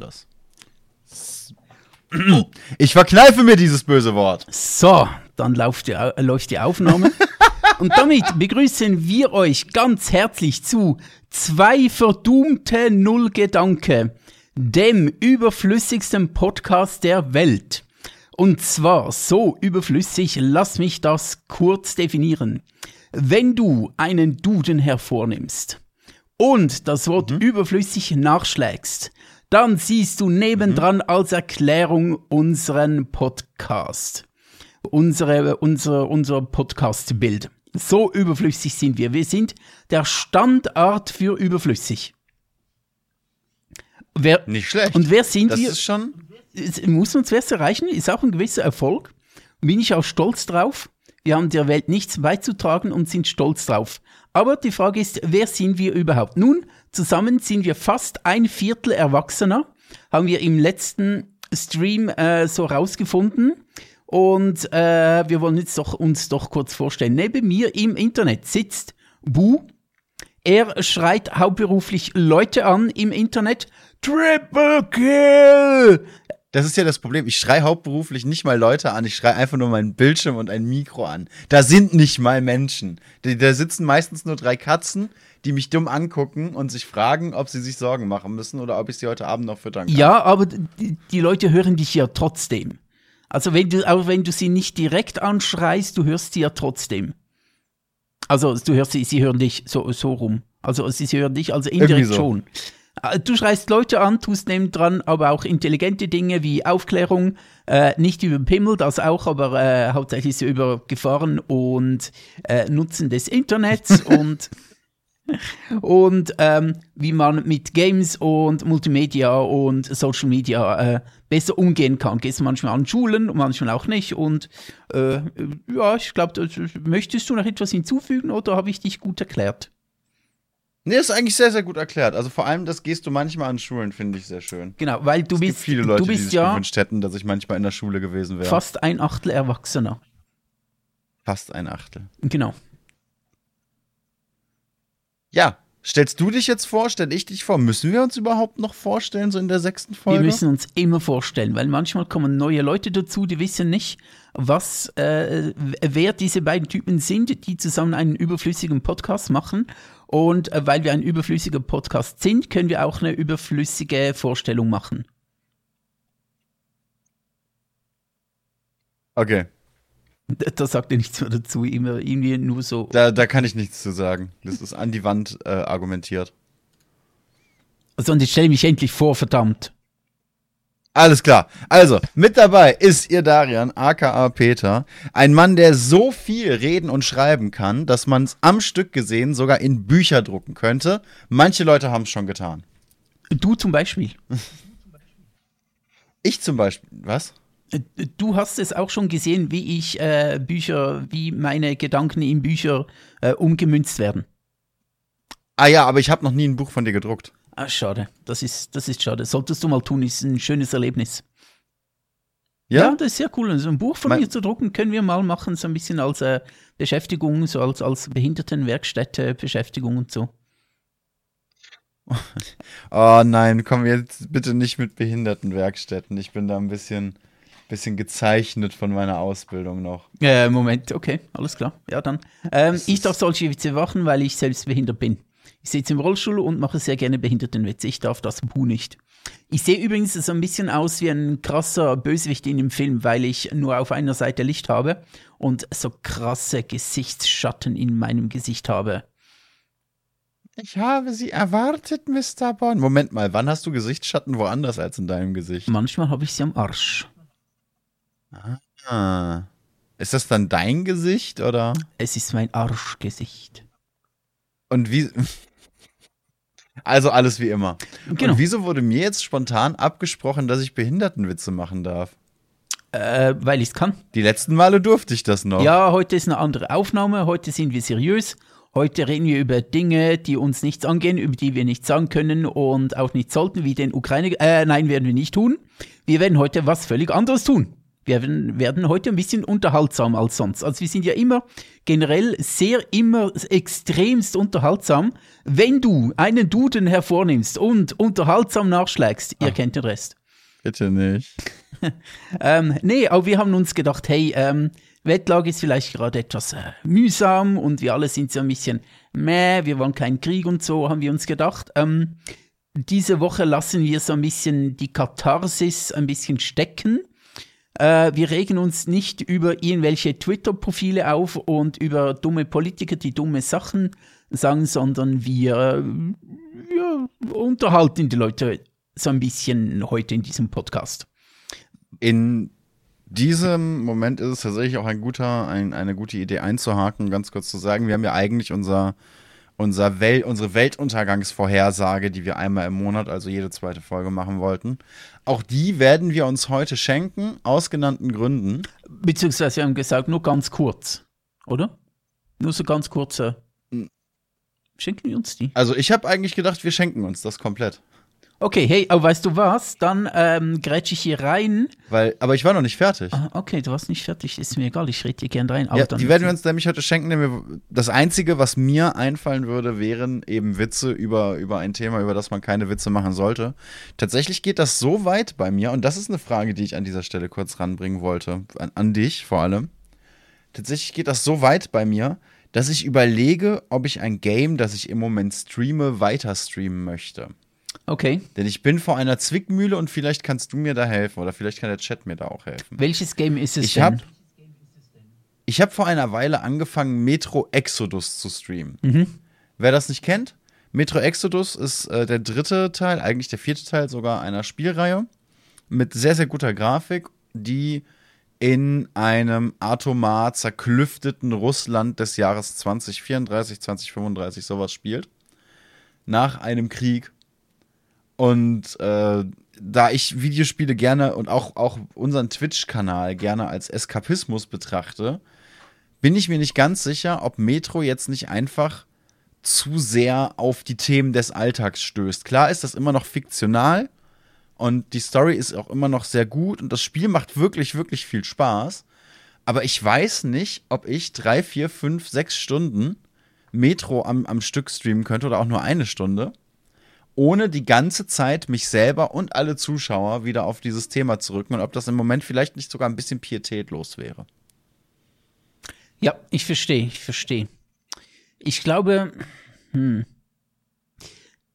Das. Ich verkneife mir dieses böse Wort. So, dann läuft die, äh, läuft die Aufnahme. Und damit begrüßen wir euch ganz herzlich zu Zwei verdummte Nullgedanke, dem überflüssigsten Podcast der Welt. Und zwar so überflüssig, lass mich das kurz definieren. Wenn du einen Duden hervornimmst und das Wort überflüssig nachschlägst, dann siehst du nebendran als Erklärung unseren Podcast. Unsere, unser, unser Podcast-Bild. So überflüssig sind wir. Wir sind der Standard für überflüssig. Wer, Nicht schlecht. und wer sind das wir? ist schon. es muss uns was erreichen, ist auch ein gewisser Erfolg. Bin ich auch stolz drauf. Wir haben der Welt nichts beizutragen und sind stolz drauf. Aber die Frage ist, wer sind wir überhaupt? Nun, zusammen sind wir fast ein Viertel Erwachsener, haben wir im letzten Stream äh, so rausgefunden. Und äh, wir wollen jetzt doch, uns doch kurz vorstellen. Neben mir im Internet sitzt Bu. Er schreit hauptberuflich Leute an im Internet. Triple Kill! Das ist ja das Problem. Ich schrei hauptberuflich nicht mal Leute an. Ich schrei einfach nur meinen Bildschirm und ein Mikro an. Da sind nicht mal Menschen. Da sitzen meistens nur drei Katzen, die mich dumm angucken und sich fragen, ob sie sich Sorgen machen müssen oder ob ich sie heute Abend noch füttern kann. Ja, aber die, die Leute hören dich ja trotzdem. Also wenn du, auch wenn du sie nicht direkt anschreist, du hörst sie ja trotzdem. Also du hörst sie, sie hören dich so, so rum. Also sie hören dich also indirekt so. schon. Äh, Du schreist Leute an, tust neben dran, aber auch intelligente Dinge wie Aufklärung, äh, nicht über Pimmel, das auch, aber äh, hauptsächlich über Gefahren und äh, Nutzen des Internets und und ähm, wie man mit Games und Multimedia und Social Media äh, besser umgehen kann. Gehst manchmal an Schulen und manchmal auch nicht. Und äh, ja, ich glaube, möchtest du noch etwas hinzufügen oder habe ich dich gut erklärt? Nee, ist eigentlich sehr, sehr gut erklärt. Also vor allem, das gehst du manchmal an Schulen, finde ich sehr schön. Genau, weil du Es bist, gibt viele Leute, du die bist sich ja gewünscht hätten, dass ich manchmal in der Schule gewesen wäre. fast ein Achtel Erwachsener. Fast ein Achtel. Genau. Ja, stellst du dich jetzt vor? Stell ich dich vor? Müssen wir uns überhaupt noch vorstellen, so in der sechsten Folge? Wir müssen uns immer vorstellen, weil manchmal kommen neue Leute dazu, die wissen nicht, was, äh, wer diese beiden Typen sind, die zusammen einen überflüssigen Podcast machen. Und äh, weil wir ein überflüssiger Podcast sind, können wir auch eine überflüssige Vorstellung machen. okay, Da, sagt er nichts mehr dazu, immer irgendwie nur so. da, da kann ich nichts zu sagen. Das ist an die Wand äh, argumentiert. Also, und ich stelle mich endlich vor, verdammt. Alles klar. Also, mit dabei ist ihr Darian, aka Peter. Ein Mann, der so viel reden und schreiben kann, dass man es am Stück gesehen sogar in Bücher drucken könnte. Manche Leute haben es schon getan. Du zum Beispiel. Ich zum Beispiel. Was? Du hast es auch schon gesehen, wie ich äh, Bücher, wie meine Gedanken in Bücher äh, umgemünzt werden. Ah ja, aber ich habe noch nie ein Buch von dir gedruckt. Ah, schade. Das ist, das ist schade. Solltest du mal tun, ist ein schönes Erlebnis. Ja, das ist sehr cool. So ein Buch von Mein- mir zu drucken, können wir mal machen, so ein bisschen als äh, Beschäftigung, so als, als Behindertenwerkstätte, Beschäftigung und so. Oh nein, komm jetzt bitte nicht mit Behindertenwerkstätten. Ich bin da ein bisschen, bisschen gezeichnet von meiner Ausbildung noch. Äh, Moment, okay, alles klar. Ja, dann. Ähm, ich darf solche Witze machen, weil ich selbst behindert bin. Ich sitze im Rollstuhl und mache sehr gerne Behindertenwitze. Ich darf das Bu nicht. Ich sehe übrigens so ein bisschen aus wie ein krasser Bösewicht in dem Film, weil ich nur auf einer Seite Licht habe und so krasse Gesichtsschatten in meinem Gesicht habe. Ich habe sie erwartet, Mr. Bond. Moment mal, wann hast du Gesichtsschatten woanders als in deinem Gesicht? Manchmal habe ich sie am Arsch. Ah. Ist das dann dein Gesicht oder? Es ist mein Arschgesicht. Und wie. Also alles wie immer. Genau. Und wieso wurde mir jetzt spontan abgesprochen, dass ich Behindertenwitze machen darf? Äh, weil ich es kann. Die letzten Male durfte ich das noch. Ja, heute ist eine andere Aufnahme. Heute sind wir seriös. Heute reden wir über Dinge, die uns nichts angehen, über die wir nichts sagen können und auch nicht sollten, wie den Ukraine. Äh, nein, werden wir nicht tun. Wir werden heute was völlig anderes tun. Wir werden, werden heute ein bisschen unterhaltsam als sonst. Also wir sind ja immer generell sehr, immer extremst unterhaltsam. Wenn du einen Duden hervornimmst und unterhaltsam nachschlägst, ihr kennt den Rest. Bitte nicht. Ähm, nee, aber wir haben uns gedacht, hey, ähm, Wettlage ist vielleicht gerade etwas äh, mühsam und wir alle sind so ein bisschen meh, wir wollen keinen Krieg und so, haben wir uns gedacht. Ähm, diese Woche lassen wir so ein bisschen die Katharsis ein bisschen stecken. Äh, wir regen uns nicht über irgendwelche Twitter-Profile auf und über dumme Politiker, die dumme Sachen sagen, sondern wir, äh, wir unterhalten die Leute so ein bisschen heute in diesem Podcast. In diesem Moment ist es tatsächlich auch ein guter, ein, eine gute Idee einzuhaken, ganz kurz zu sagen, wir haben ja eigentlich unser, unser Wel unsere Weltuntergangsvorhersage, die wir einmal im Monat, also jede zweite Folge machen wollten. Auch die werden wir uns heute schenken, aus genannten Gründen. Beziehungsweise wir haben gesagt, nur ganz kurz, oder? Nur so ganz kurze. Schenken wir uns die? Also ich habe eigentlich gedacht, wir schenken uns das komplett. Okay, hey, aber weißt du was? Dann ähm, grätsch ich hier rein. Weil, aber ich war noch nicht fertig. Ah, okay, du warst nicht fertig, ist mir egal, ich rede dir gern rein. Ja, die werden wir uns nämlich heute schenken, denn wir, das Einzige, was mir einfallen würde, wären eben Witze über, über ein Thema, über das man keine Witze machen sollte. Tatsächlich geht das so weit bei mir, und das ist eine Frage, die ich an dieser Stelle kurz ranbringen wollte, an, an dich vor allem. Tatsächlich geht das so weit bei mir, dass ich überlege, ob ich ein Game, das ich im Moment streame, weiter streamen möchte. Okay. Denn ich bin vor einer Zwickmühle und vielleicht kannst du mir da helfen oder vielleicht kann der Chat mir da auch helfen. Welches Game ist es Ich denn? habe ich hab vor einer Weile angefangen, Metro Exodus zu streamen. Wer das nicht kennt, Metro Exodus ist äh, der dritte Teil, eigentlich der vierte Teil sogar einer Spielreihe mit sehr, sehr guter Grafik, die in einem atomar zerklüfteten Russland des Jahres 2034, 2035 sowas spielt. Nach einem Krieg. Und äh, da ich Videospiele gerne und auch, auch unseren Twitch-Kanal gerne als Eskapismus betrachte, bin ich mir nicht ganz sicher, ob Metro jetzt nicht einfach zu sehr auf die Themen des Alltags stößt. Klar ist das immer noch fiktional und die Story ist auch immer noch sehr gut und das Spiel macht wirklich, wirklich viel Spaß. Aber ich weiß nicht, ob ich drei, vier, fünf, sechs Stunden Metro am, am Stück streamen könnte oder auch nur eine Stunde ohne die ganze Zeit mich selber und alle Zuschauer wieder auf dieses Thema zu rücken und ob das im Moment vielleicht nicht sogar ein bisschen pietätlos wäre. Ja, ich verstehe, ich verstehe. Ich glaube, hm.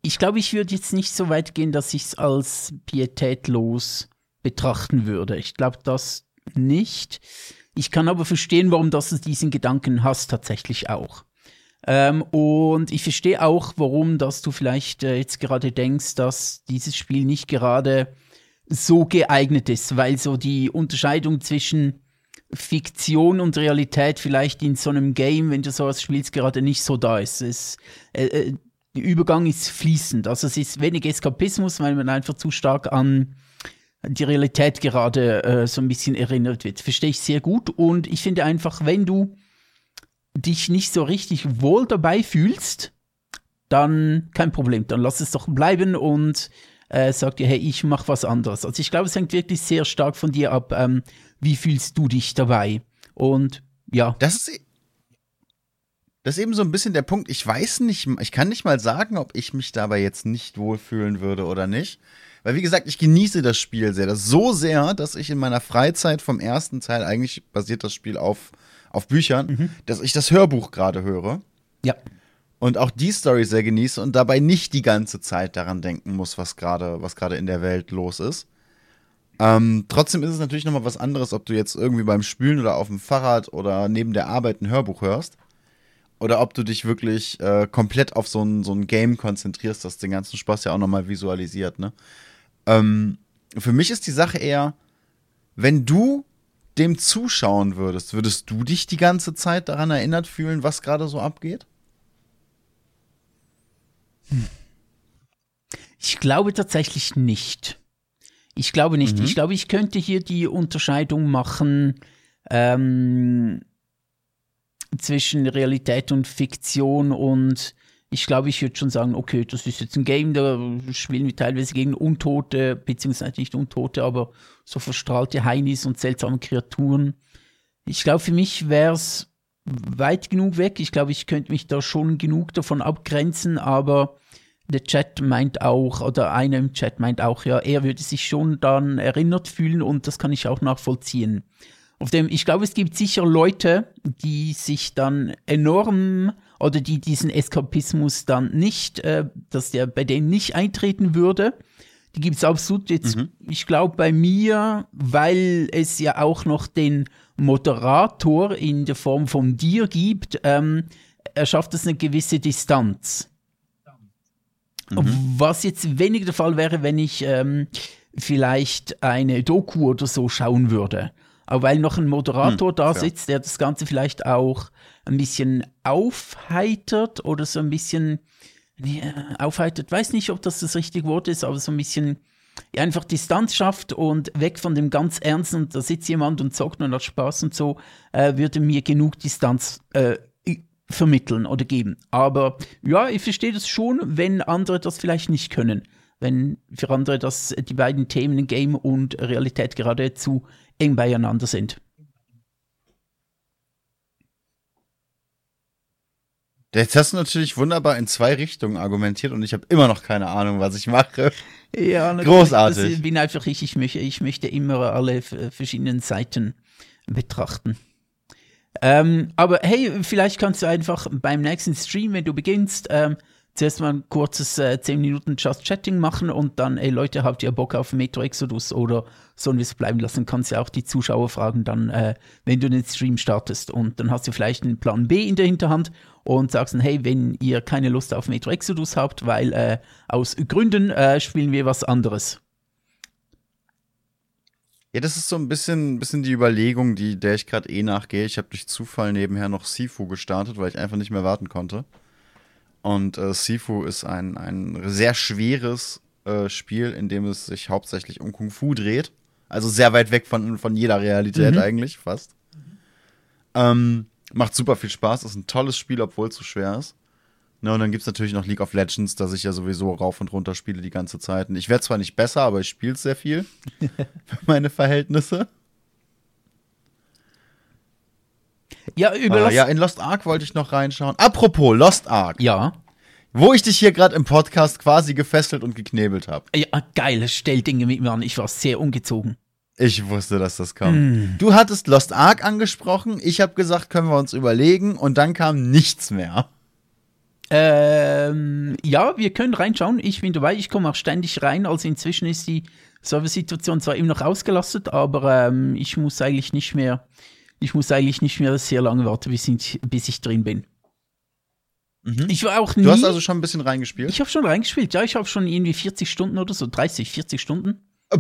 Ich glaube, ich würde jetzt nicht so weit gehen, dass ich es als pietätlos betrachten würde. Ich glaube das nicht. Ich kann aber verstehen, warum du diesen Gedanken hast, tatsächlich auch. Ähm, und ich verstehe auch, warum, dass du vielleicht äh, jetzt gerade denkst, dass dieses Spiel nicht gerade so geeignet ist, weil so die Unterscheidung zwischen Fiktion und Realität vielleicht in so einem Game, wenn du sowas spielst, gerade nicht so da ist. Es, äh, äh, der Übergang ist fließend. Also es ist wenig Eskapismus, weil man einfach zu stark an die Realität gerade äh, so ein bisschen erinnert wird. Verstehe ich sehr gut. Und ich finde einfach, wenn du dich nicht so richtig wohl dabei fühlst, dann kein Problem. Dann lass es doch bleiben und äh, sag dir, hey, ich mach was anderes. Also ich glaube, es hängt wirklich sehr stark von dir ab, ähm, wie fühlst du dich dabei. Und ja, Das ist, e- das ist eben so ein bisschen der Punkt. Ich weiß nicht, ich kann nicht mal sagen, ob ich mich dabei jetzt nicht wohlfühlen würde oder nicht. Weil, wie gesagt, ich genieße das Spiel sehr. Das so sehr, dass ich in meiner Freizeit vom ersten Teil, eigentlich basiert das Spiel auf, auf Büchern, dass ich das Hörbuch gerade höre. ja. und auch die Story sehr genieße und dabei nicht die ganze Zeit daran denken muss, was gerade was gerade in der Welt los ist. Ähm, trotzdem ist es natürlich noch mal was anderes, ob du jetzt irgendwie beim Spülen oder auf dem Fahrrad oder neben der Arbeit ein Hörbuch hörst oder ob du dich wirklich äh, komplett auf so ein, so ein Game konzentrierst, das den ganzen Spaß ja auch noch mal visualisiert. Ne? Ähm, für mich ist die Sache eher, wenn du dem zuschauen würdest, würdest du dich die ganze Zeit daran erinnert fühlen, was gerade so abgeht? Ich glaube tatsächlich nicht. Ich glaube nicht. Ich glaube, ich könnte hier die Unterscheidung machen ähm, zwischen Realität und Fiktion und ich glaube, ich würde schon sagen, okay, das ist jetzt ein Game, da spielen wir teilweise gegen Untote, beziehungsweise nicht Untote, aber so verstrahlte Heinis und seltsame Kreaturen. Ich glaube, für mich wäre es weit genug weg. Ich glaube, ich könnte mich da schon genug davon abgrenzen, aber der Chat meint auch, oder einer im Chat meint auch, ja, er würde sich schon dann erinnert fühlen und das kann ich auch nachvollziehen. Auf dem, ich glaube, es gibt sicher Leute, die sich dann enorm oder die diesen Eskapismus dann nicht, äh, dass der bei denen nicht eintreten würde. Die gibt es absolut jetzt, mhm. ich glaube, bei mir, weil es ja auch noch den Moderator in der Form von dir gibt, ähm, erschafft es eine gewisse Distanz. Mhm. Was jetzt weniger der Fall wäre, wenn ich ähm, vielleicht eine Doku oder so schauen würde. Aber weil noch ein Moderator hm, da sitzt, der das Ganze vielleicht auch ein bisschen aufheitert oder so ein bisschen aufheitert, weiß nicht, ob das das richtige Wort ist, aber so ein bisschen einfach Distanz schafft und weg von dem ganz Ernsten da sitzt jemand und zockt und hat Spaß und so, äh, würde mir genug Distanz äh, vermitteln oder geben. Aber ja, ich verstehe das schon, wenn andere das vielleicht nicht können. Wenn für andere das die beiden Themen Game und Realität geradezu eng beieinander sind. Jetzt hast du natürlich wunderbar in zwei Richtungen argumentiert und ich habe immer noch keine Ahnung, was ich mache. Ja, großartig. Ich bin einfach ich, ich möchte, ich möchte immer alle verschiedenen Seiten betrachten. Ähm, aber hey, vielleicht kannst du einfach beim nächsten Stream, wenn du beginnst, ähm, zuerst mal ein kurzes äh, 10 Minuten Just Chatting machen und dann, ey Leute, habt ihr Bock auf Metro Exodus oder sollen wir es bleiben lassen? Kannst du auch die Zuschauer fragen dann, äh, wenn du den Stream startest. Und dann hast du vielleicht einen Plan B in der Hinterhand und sagst dann, hey, wenn ihr keine Lust auf Metro Exodus habt, weil äh, aus Gründen äh, spielen wir was anderes. Ja, das ist so ein bisschen, bisschen die Überlegung, die, der ich gerade eh nachgehe. Ich habe durch Zufall nebenher noch Sifu gestartet, weil ich einfach nicht mehr warten konnte. Und äh, Sifu ist ein, ein sehr schweres äh, Spiel, in dem es sich hauptsächlich um Kung Fu dreht. Also sehr weit weg von, von jeder Realität mhm. eigentlich, fast. Ähm, macht super viel Spaß, ist ein tolles Spiel, obwohl es so schwer ist. Ne, und dann gibt es natürlich noch League of Legends, das ich ja sowieso rauf und runter spiele die ganze Zeit. Und ich werde zwar nicht besser, aber ich spiele es sehr viel. für meine Verhältnisse. Ja, über ah, Ja, in Lost Ark wollte ich noch reinschauen. Apropos Lost Ark. Ja. Wo ich dich hier gerade im Podcast quasi gefesselt und geknebelt habe. Ja, geil, stell Dinge mit mir an. Ich war sehr ungezogen. Ich wusste, dass das kommt. Mm. Du hattest Lost Ark angesprochen. Ich habe gesagt, können wir uns überlegen. Und dann kam nichts mehr. Ähm, ja, wir können reinschauen. Ich bin dabei. Ich komme auch ständig rein. Also inzwischen ist die Server-Situation zwar immer noch ausgelastet, aber ähm, ich muss eigentlich nicht mehr, ich muss eigentlich nicht mehr sehr lange warten, bis ich, bis ich drin bin. Mhm. Ich war auch nie, Du hast also schon ein bisschen reingespielt? Ich habe schon reingespielt. Ja, ich habe schon irgendwie 40 Stunden oder so, 30, 40 Stunden.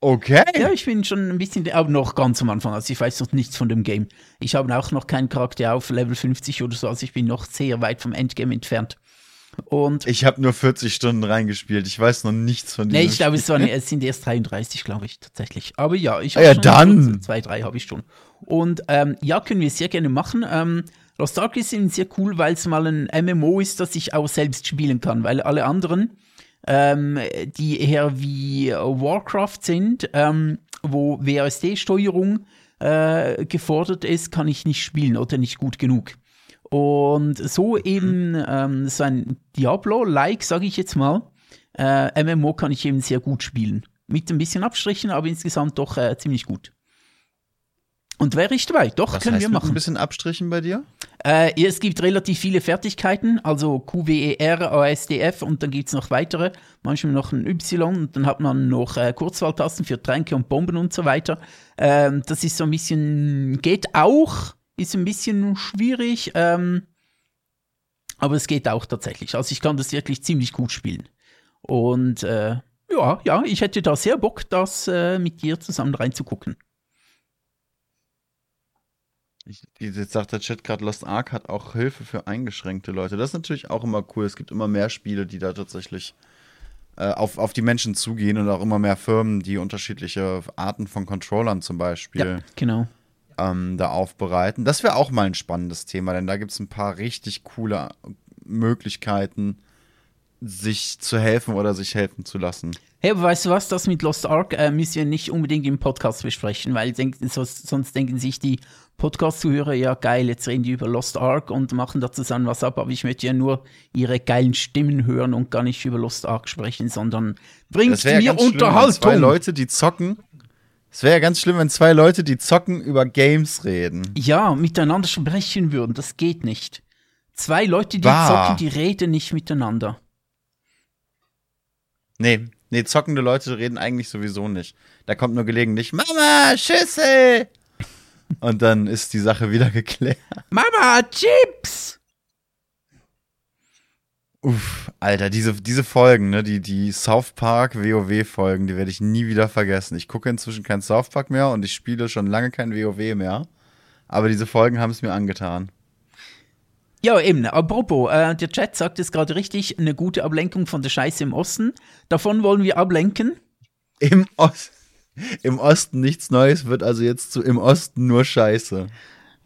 Okay. Ja, ich bin schon ein bisschen, aber noch ganz am Anfang. Also ich weiß noch nichts von dem Game. Ich habe auch noch keinen Charakter auf Level 50 oder so. Also ich bin noch sehr weit vom Endgame entfernt. Und ich habe nur 40 Stunden reingespielt. Ich weiß noch nichts von dem. Nee, ich glaube, es, es, sind erst 33, glaube ich, tatsächlich. Aber ja, ich habe ah, ja, dann. Zwei, drei habe ich schon. Und ähm, ja, können wir sehr gerne machen. Ähm, Lost Ark ist sehr cool, weil es mal ein MMO ist, das ich auch selbst spielen kann, weil alle anderen ähm, die eher wie Warcraft sind, ähm, wo WASD-Steuerung äh, gefordert ist, kann ich nicht spielen oder nicht gut genug. Und so eben ähm, so ein Diablo-like, sage ich jetzt mal, äh, MMO kann ich eben sehr gut spielen. Mit ein bisschen Abstrichen, aber insgesamt doch äh, ziemlich gut. Und wäre ich dabei? Doch, Was können wir machen. ein bisschen Abstrichen bei dir? Äh, es gibt relativ viele Fertigkeiten, also QWER, ASDF und dann gibt es noch weitere, manchmal noch ein Y und dann hat man noch äh, Kurzwahltasten für Tränke und Bomben und so weiter. Ähm, das ist so ein bisschen, geht auch, ist ein bisschen schwierig, ähm, aber es geht auch tatsächlich. Also ich kann das wirklich ziemlich gut spielen. Und äh, ja, ja, ich hätte da sehr Bock, das äh, mit dir zusammen reinzugucken. Ich, jetzt sagt der Chat gerade, Lost Ark hat auch Hilfe für eingeschränkte Leute. Das ist natürlich auch immer cool. Es gibt immer mehr Spiele, die da tatsächlich äh, auf, auf die Menschen zugehen und auch immer mehr Firmen, die unterschiedliche Arten von Controllern zum Beispiel ja, genau. Ähm, da aufbereiten. Das wäre auch mal ein spannendes Thema, denn da gibt es ein paar richtig coole Möglichkeiten, sich zu helfen oder sich helfen zu lassen. Hey, aber weißt du was, das mit Lost Ark äh, müssen wir nicht unbedingt im Podcast besprechen, weil denk, sonst, denken sich die Podcast-Zuhörer, ja geil, jetzt reden die über Lost Ark und machen da zusammen was ab, aber ich möchte ja nur ihre geilen Stimmen hören und gar nicht über Lost Ark sprechen, sondern bringt wäre ja mir ganz schlimm, zwei Unterhaltung. Leute, die zocken. Es wäre ja ganz schlimm, wenn zwei Leute, die zocken, über Games reden. ja, miteinander sprechen würden, das geht nicht. Zwei Leute, die Wahr. zocken, die reden nicht miteinander. Nee, nee, zockende Leute reden eigentlich sowieso nicht. Da kommt nur gelegentlich Mama, Schüssel! Und dann ist die Sache wieder geklärt. Mama, Chips! Uff, Alter, diese, diese Folgen, ne, die, die South Park WoW-Folgen, die werde ich nie wieder vergessen. Ich gucke inzwischen kein South Park mehr und ich spiele schon lange kein WoW mehr. Aber diese Folgen haben es mir angetan. Ja, eben. Apropos, äh, der Chat sagt es gerade richtig, eine gute Ablenkung von der Scheiße im Osten. Davon wollen wir ablenken. Im, Ost, Im Osten nichts Neues wird also jetzt zu im Osten nur Scheiße.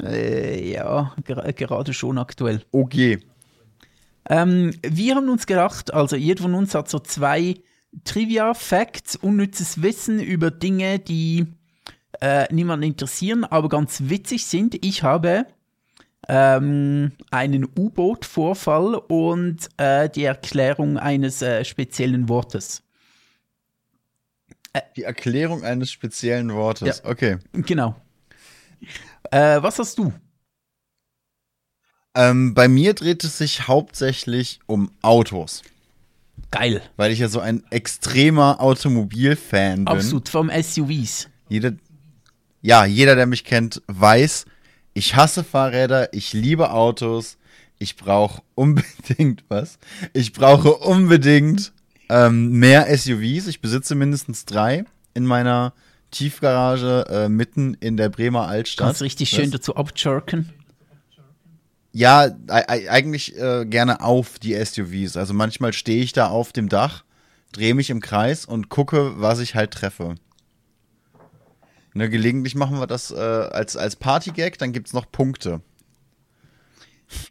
Äh, ja, ger gerade schon aktuell. Okay. Ähm, wir haben uns gedacht, also jeder von uns hat so zwei Trivia-Facts, unnützes Wissen über Dinge, die äh, niemanden interessieren, aber ganz witzig sind. Ich habe ähm, einen U-Boot-Vorfall und äh, die Erklärung eines äh, speziellen Wortes. Die Erklärung eines speziellen Wortes. Okay. Genau. Äh, was hast du? Ähm, bei mir dreht es sich hauptsächlich um Autos. Geil. Weil ich ja so ein extremer Automobilfan bin. Absolut, vom SUVs. Jeder, ja, jeder, der mich kennt, weiß, ich hasse Fahrräder, ich liebe Autos, ich brauche unbedingt was. Ich brauche unbedingt ähm, mehr SUVs. Ich besitze mindestens drei in meiner Tiefgarage äh, mitten in der Bremer Altstadt. Kannst richtig schön dazu abjerken. Ja, eigentlich äh, gerne auf die SUVs. Also manchmal stehe ich da auf dem Dach, drehe mich im Kreis und gucke, was ich halt treffe. Ne, gelegentlich machen wir das äh, als, als Partygag, dann gibt's noch Punkte.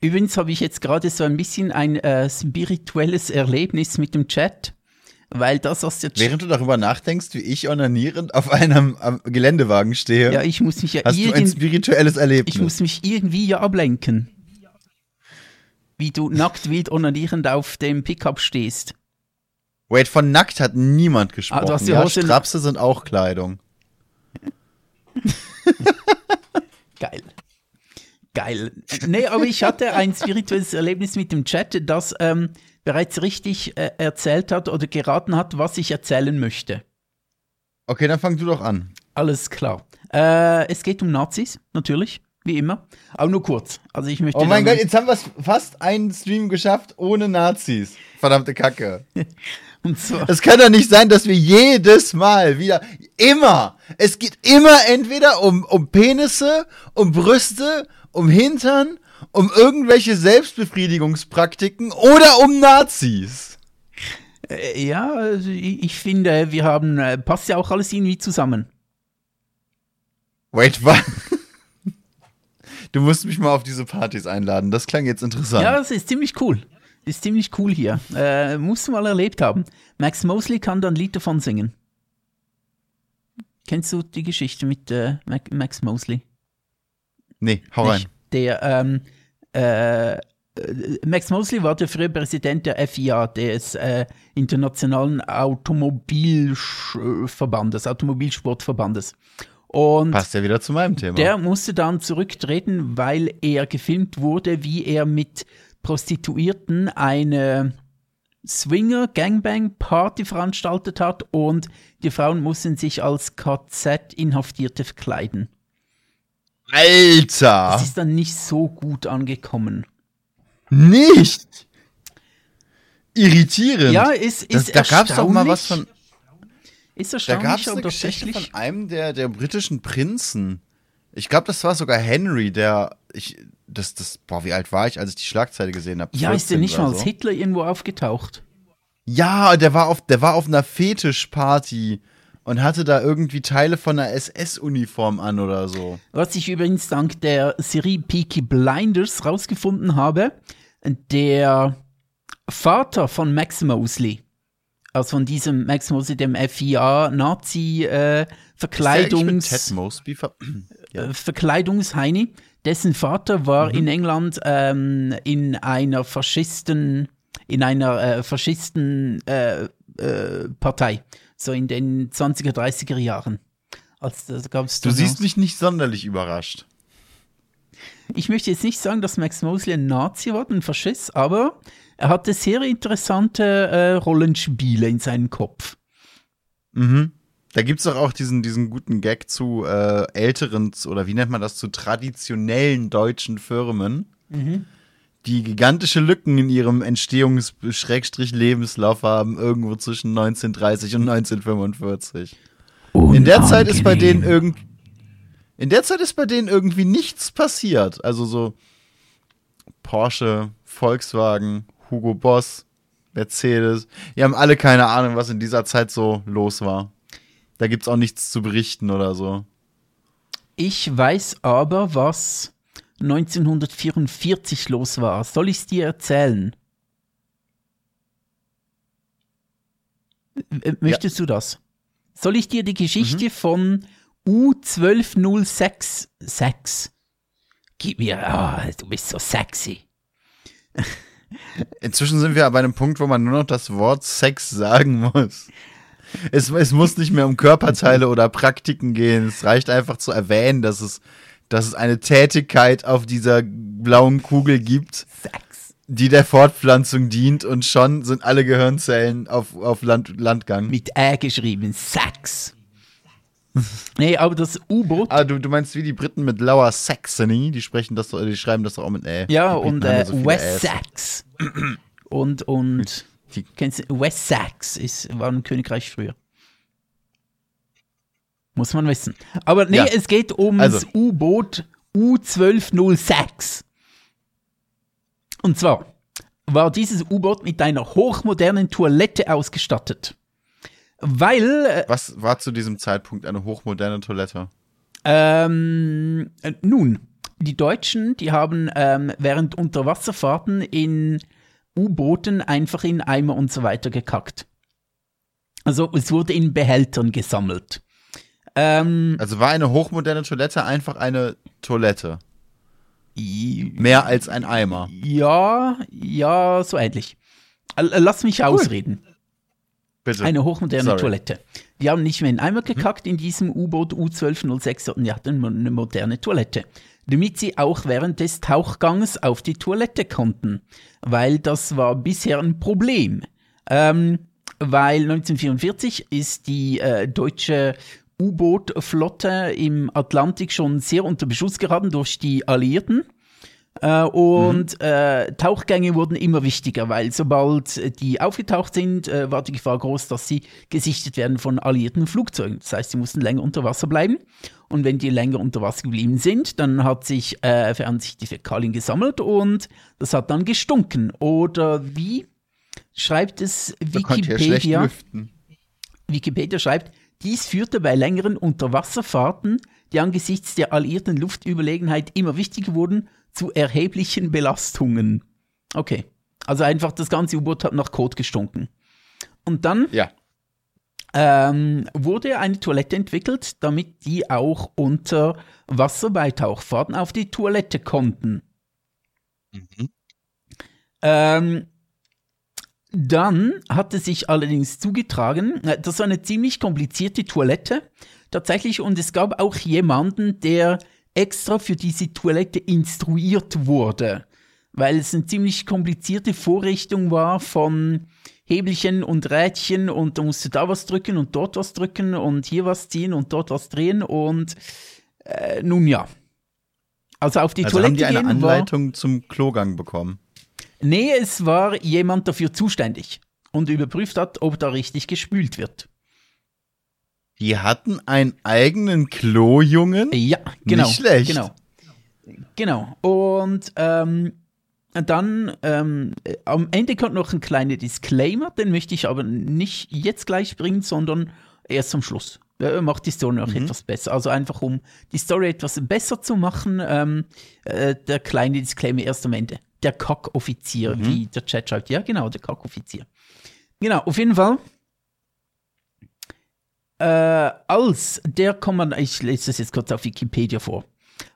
Übrigens habe ich jetzt gerade so ein bisschen ein äh, spirituelles Erlebnis mit dem Chat, weil das aus der Chat. Während du darüber nachdenkst, wie ich onanierend auf einem Geländewagen stehe, Ja, ich muss mich ja hast du ein spirituelles Erlebnis. ich muss mich irgendwie ja ablenken. Wie du nackt wild onanierend auf dem Pickup stehst. Wait, von nackt hat niemand gesprochen. Ah, du hast die ja, Hose- Strapse sind auch Kleidung. Geil. Geil. Nee, aber ich hatte ein spirituelles Erlebnis mit dem Chat, das ähm, bereits richtig äh, erzählt hat oder geraten hat, was ich erzählen möchte. Okay, dann fang du doch an. Alles klar. Äh, es geht um Nazis, natürlich, wie immer. Aber nur kurz. Also ich möchte. Oh mein Gott, jetzt haben wir fast einen Stream geschafft ohne Nazis. Verdammte Kacke. Und zwar, Es kann doch nicht sein, dass wir jedes Mal wieder, immer, es geht immer entweder um, um Penisse, um Brüste, um Hintern, um irgendwelche Selbstbefriedigungspraktiken oder um Nazis. äh, ja, also ich, ich finde, wir haben, äh, passt ja auch alles irgendwie zusammen. Wait, was? Du musst mich mal auf diese Partys einladen. Das klang jetzt interessant. Ja, das ist ziemlich cool. Ist ziemlich cool hier. Äh, musst du mal erlebt haben. Max Mosley kann da ein Lied davon singen. Kennst du die Geschichte mit äh, Max Mosley? Nee, hau rein. Nicht? Der, ähm, äh, Max Mosley war der frühere Präsident der FIA, des äh, Internationalen Automobilverbandes, Automobilsportverbandes. Und Passt ja wieder zu meinem Thema. der musste dann zurücktreten, weil er gefilmt wurde, wie er mit Prostituierten eine Swinger-Gangbang-Party veranstaltet hat und die Frauen mussten sich als KZ-Inhaftierte verkleiden. Alter! Das ist dann nicht so gut angekommen. Nicht! Irritierend. Ja, ist, ist das, da gab's doch mal was von. Ist Da erstaunlich, gab's aber eine Geschichte von einem der, der britischen Prinzen. Ich glaube, das war sogar Henry, der. Ich, das, das, boah, wie alt war ich, als ich die Schlagzeile gesehen habe? Ja, ist der nicht mal als so. Hitler irgendwo aufgetaucht? Ja, der war auf, der war auf einer Fetischparty und hatte da irgendwie Teile von einer SS-Uniform an oder so. Was ich übrigens dank der Serie Peaky Blinders rausgefunden habe, der Vater von Max Mosley, also von diesem Max Mosley, dem FIA-Nazi äh, Verkleidungs Ted Mosby ver ja. äh, Verkleidungsheini, dessen Vater war Mhm. in England ähm, in einer Faschisten, in einer äh, Faschisten äh, äh, Partei, so in den 20er, 30er Jahren. Als, da gab's Du siehst mich nicht sonderlich überrascht. Ich möchte jetzt nicht sagen, dass Max Mosley ein Nazi war, ein Faschist, aber er hatte sehr interessante äh, Rollenspiele in seinem Kopf. Mhm. Da gibt es doch auch diesen, diesen guten Gag zu äh, älteren, oder wie nennt man das, zu traditionellen deutschen Firmen, die gigantische Lücken in ihrem Entstehungs-Lebenslauf haben, irgendwo zwischen 1930 und 1945. In der Zeit ist bei denen irgend in der Zeit ist bei denen irgendwie nichts passiert. Also so Porsche, Volkswagen, Hugo Boss, Mercedes. Die haben alle keine Ahnung, was in dieser Zeit so los war. Da gibt's auch nichts zu berichten oder so. Ich weiß aber, was 1944 los war. Soll ich es dir erzählen? Äh, Möchtest du das? Soll ich dir die Geschichte von U1206 6? Gib mir, ah, du bist so sexy. Inzwischen sind wir bei einem Punkt, wo man nur noch das Wort Sex sagen muss. Es, es muss nicht mehr um Körperteile oder Praktiken gehen. Es reicht einfach zu erwähnen, dass es, dass es eine Tätigkeit auf dieser blauen Kugel gibt, Sex. die der Fortpflanzung dient und schon sind alle Gehirnzellen auf, auf Land, Landgang. Mit Ä geschrieben, Sex. nee, aber das U-Boot Ah, du, du meinst wie die Briten mit Lower Saxony, die sprechen das, doch- die schreiben das doch auch mit Ä. Ja, Die Briten und ja äh, so West. Sax. und, und, Die- kennst du, West Sax ist, war ein Königreich früher. Muss man wissen. Aber nee, Ja. es geht ums Also. U-Boot U1206. Und zwar war dieses U-Boot mit einer hochmodernen Toilette ausgestattet. Weil äh, Was war zu diesem Zeitpunkt eine hochmoderne Toilette? Ähm, äh, nun, die Deutschen, die haben ähm, während Unterwasserfahrten in U-Booten einfach in Eimer und so weiter gekackt. Also es wurde in Behältern gesammelt. Ähm, Also war eine hochmoderne Toilette einfach eine Toilette. Mehr als ein Eimer. ja, ja, so ähnlich. Äh, Lass mich ausreden. Bitte. Eine hochmoderne Sorry. Toilette. Die haben nicht mehr in Eimer gekackt in diesem U-Boot U1206, sondern die hatten eine moderne Toilette. Damit sie auch während des Tauchgangs auf die Toilette konnten. Weil das war bisher ein Problem. Ähm, weil 1944 ist die äh, deutsche U-Boot-Flotte im Atlantik schon sehr unter Beschuss geraten durch die Alliierten. Äh, und äh, Tauchgänge wurden immer wichtiger, weil sobald äh, die aufgetaucht sind, äh, war die Gefahr groß, dass sie gesichtet werden von alliierten Flugzeugen. Das heißt, sie mussten länger unter Wasser bleiben. Und wenn die länger unter Wasser geblieben sind, dann hat sich, äh, haben sich die Fäkalien gesammelt und das hat dann gestunken. Oder wie schreibt es Wikipedia? lüften. Wikipedia schreibt, dies führte bei längeren Unterwasserfahrten, die angesichts der alliierten Luftüberlegenheit immer wichtiger wurden, zu erheblichen Belastungen. Okay. Also einfach das ganze U-Boot hat nach Kot gestunken. Und dann Ja. ähm, wurde eine Toilette entwickelt, damit die auch unter Wasser bei Tauchfahrten auf die Toilette konnten. Ähm, dann hatte sich allerdings zugetragen, äh, das war eine ziemlich komplizierte Toilette tatsächlich und es gab auch jemanden, der extra für diese Toilette instruiert wurde, weil es eine ziemlich komplizierte Vorrichtung war von Hebelchen und Rädchen und da musst du da was drücken und dort was drücken und hier was ziehen und dort was drehen und äh, nun ja. Also auf die Also Toilette haben die eine gehen war, Anleitung zum Klogang bekommen. Nee, es war jemand dafür zuständig und überprüft hat, ob da richtig gespült wird. Die hatten einen eigenen Klojungen. Ja, genau. Nicht schlecht. Genau. Genau. Und ähm, dann ähm, äh, am Ende kommt noch ein kleiner Disclaimer, den möchte ich aber nicht jetzt gleich bringen, sondern erst zum Schluss. Er macht die Story noch etwas besser. Also einfach um die Story etwas besser zu machen, ähm, äh, der kleine Disclaimer erst am Ende. Der Kackoffizier, wie der Chat schreibt. Ja, genau, der Kackoffizier. Genau, auf jeden Fall. Äh, als der Kommandant, ich lese das jetzt kurz auf Wikipedia vor.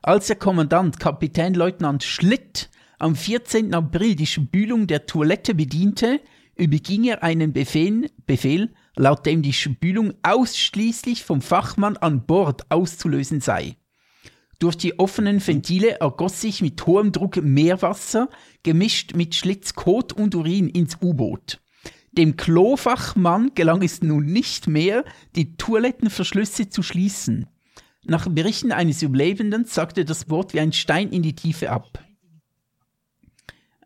Als der Kommandant Kapitänleutnant Schlitt am 14. April die Spülung der Toilette bediente, überging er einen Befehl, Befehl, laut dem die Spülung ausschließlich vom Fachmann an Bord auszulösen sei. Durch die offenen Ventile ergoss sich mit hohem Druck Meerwasser, gemischt mit Schlitz Kot und Urin ins U-Boot. Dem Klofachmann gelang es nun nicht mehr, die Toilettenverschlüsse zu schließen. Nach Berichten eines Überlebenden sagte das Boot wie ein Stein in die Tiefe ab.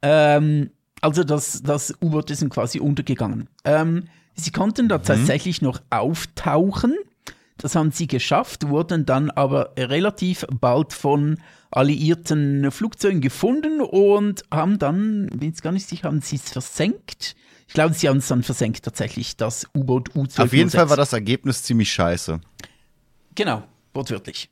Ähm, also das, das U-Boot ist quasi untergegangen. Ähm, sie konnten da tatsächlich noch auftauchen. Das haben sie geschafft, wurden dann aber relativ bald von alliierten Flugzeugen gefunden und haben dann, bin jetzt gar nicht sicher, haben sie es versenkt? Ich glaube, sie haben es dann versenkt tatsächlich, das U-Boot U-1206. Auf jeden Fall war das Ergebnis ziemlich scheiße. Genau, wortwörtlich.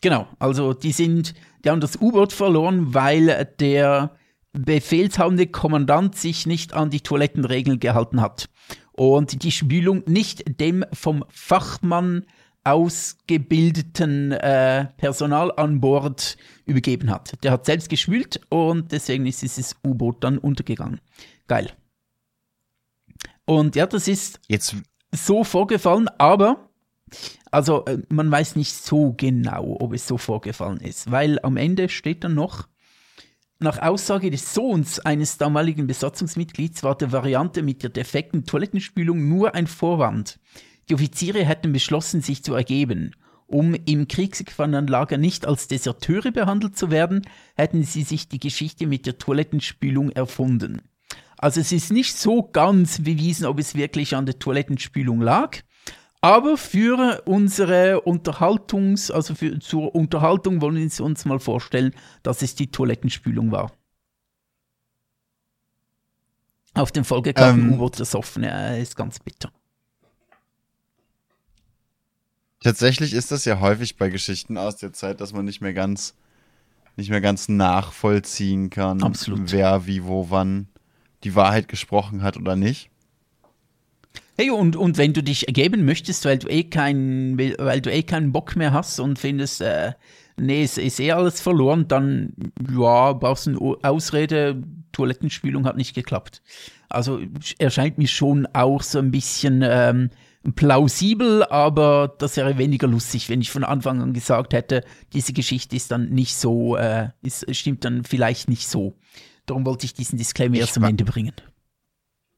genau, also die sind, die haben das U-Boot verloren, weil der befehlshabende Kommandant sich nicht an die Toilettenregeln gehalten hat und die Spülung nicht dem vom Fachmann ausgebildeten äh, Personal an Bord übergeben hat. Der hat selbst geschwült und deswegen ist dieses U-Boot dann untergegangen. Geil. Und ja, das ist Jetzt, so vorgefallen, aber also äh, man weiß nicht so genau, ob es so vorgefallen ist, weil am Ende steht dann noch, nach Aussage des Sohns eines damaligen Besatzungsmitglieds war die Variante mit der defekten Toilettenspülung nur ein Vorwand. Die Offiziere hätten beschlossen, sich zu ergeben. Um im Kriegsgefangenenlager nicht als Deserteure behandelt zu werden, hätten sie sich die Geschichte mit der Toilettenspülung erfunden. Also es ist nicht so ganz bewiesen, ob es wirklich an der Toilettenspülung lag. Aber für unsere Unterhaltungs-, also für, zur Unterhaltung wollen wir uns mal vorstellen, dass es die Toilettenspülung war. Auf dem vollgeklappten Ähm. U-Boot ersoffen, ja, ist ganz bitter. tatsächlich ist das ja häufig bei Geschichten aus der Zeit, dass man nicht mehr ganz, nicht mehr ganz nachvollziehen kann, Absolut. wer wie wo wann die Wahrheit gesprochen hat oder nicht. Hey, und, und wenn du dich ergeben möchtest, weil du eh keinen, weil du eh keinen Bock mehr hast und findest, äh, nee, es ist eh alles verloren, dann ja, brauchst du eine Ausrede, Toilettenspülung hat nicht geklappt. Also erscheint mir schon auch so ein bisschen ähm, plausibel, aber das wäre weniger lustig, wenn ich von Anfang an gesagt hätte, diese Geschichte ist dann nicht so, äh, ist, stimmt dann vielleicht nicht so. Darum wollte ich diesen Disclaimer Ich erst wa- Ende bringen.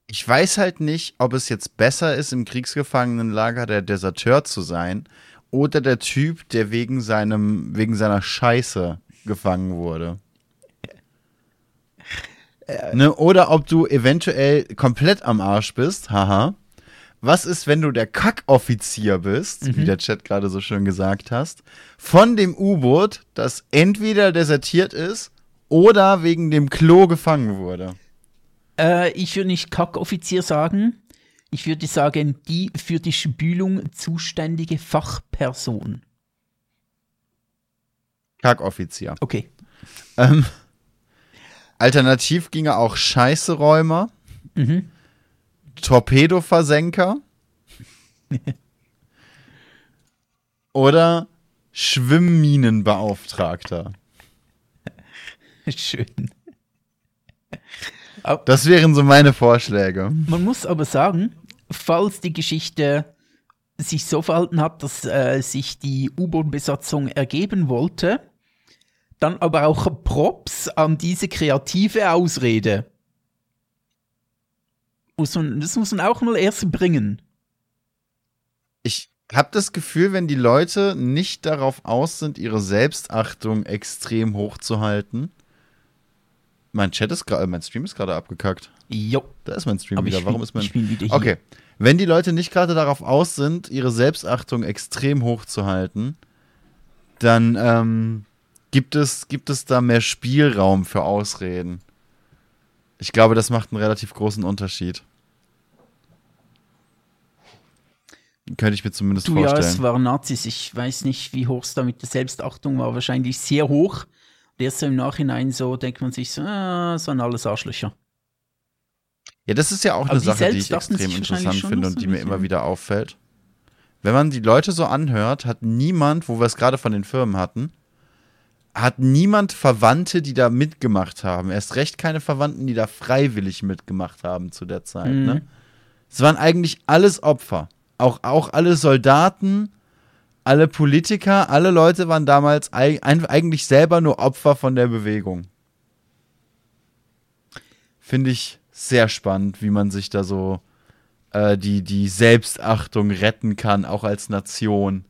Ich weiß halt nicht, ob es jetzt besser ist, im Kriegsgefangenenlager der Deserteur zu sein oder der Typ, der wegen seinem, wegen seiner Scheiße gefangen wurde. Ne? Oder ob du eventuell komplett am Arsch bist, haha. Was ist, wenn du der Kackoffizier bist, wie der Chat gerade so schön gesagt hast, von dem U-Boot, das entweder desertiert ist oder wegen dem Klo gefangen wurde? Äh, ich würde nicht Kackoffizier sagen. Ich würde sagen, die für die Spülung zuständige Fachperson. Kackoffizier. Okay. Ähm, alternativ ginge auch Scheißeräumer, Mhm. Torpedoversenker oder Schwimmminenbeauftragter. Schön. Das wären so meine Vorschläge. Man muss aber sagen, falls die Geschichte sich so verhalten hat, dass äh, sich die U-Boot-Besatzung ergeben wollte, dann aber auch Props an diese kreative Ausrede. Muss man, das muss man auch mal erst bringen. Ich habe das Gefühl, wenn die Leute nicht darauf aus sind, ihre Selbstachtung extrem hoch zu halten. Mein Chat ist gerade, mein Stream ist gerade abgekackt. Jo. Da ist mein Stream Aber wieder. Warum bin- ist mein ich bin wieder hier. Okay. Wenn die Leute nicht gerade darauf aus sind, ihre Selbstachtung extrem hoch zu halten, dann ähm, gibt, es, gibt es da mehr Spielraum für Ausreden. Ich glaube, das macht einen relativ großen Unterschied. könnte ich mir zumindest Du ja, vorstellen. es waren Nazis. Ich weiß nicht, wie hoch es da mit der Selbstachtung war. Wahrscheinlich sehr hoch. Erst so im Nachhinein so denkt man sich so, ah, das waren alles Arschlöcher. Ja, das ist ja auch Aber eine die Sache, die ich extrem interessant finde und die mir immer wieder auffällt. Wenn man die Leute so anhört, hat niemand, wo wir es gerade von den Firmen hatten, hat niemand Verwandte, die da mitgemacht haben. Erst recht keine Verwandten, die da freiwillig mitgemacht haben zu der Zeit. Mhm. Ne? Es waren eigentlich alles Opfer. Auch, auch alle Soldaten, alle Politiker, alle Leute waren damals eigentlich selber nur Opfer von der Bewegung. Finde ich sehr spannend, wie man sich da so äh, die, die Selbstachtung retten kann, auch als Nation.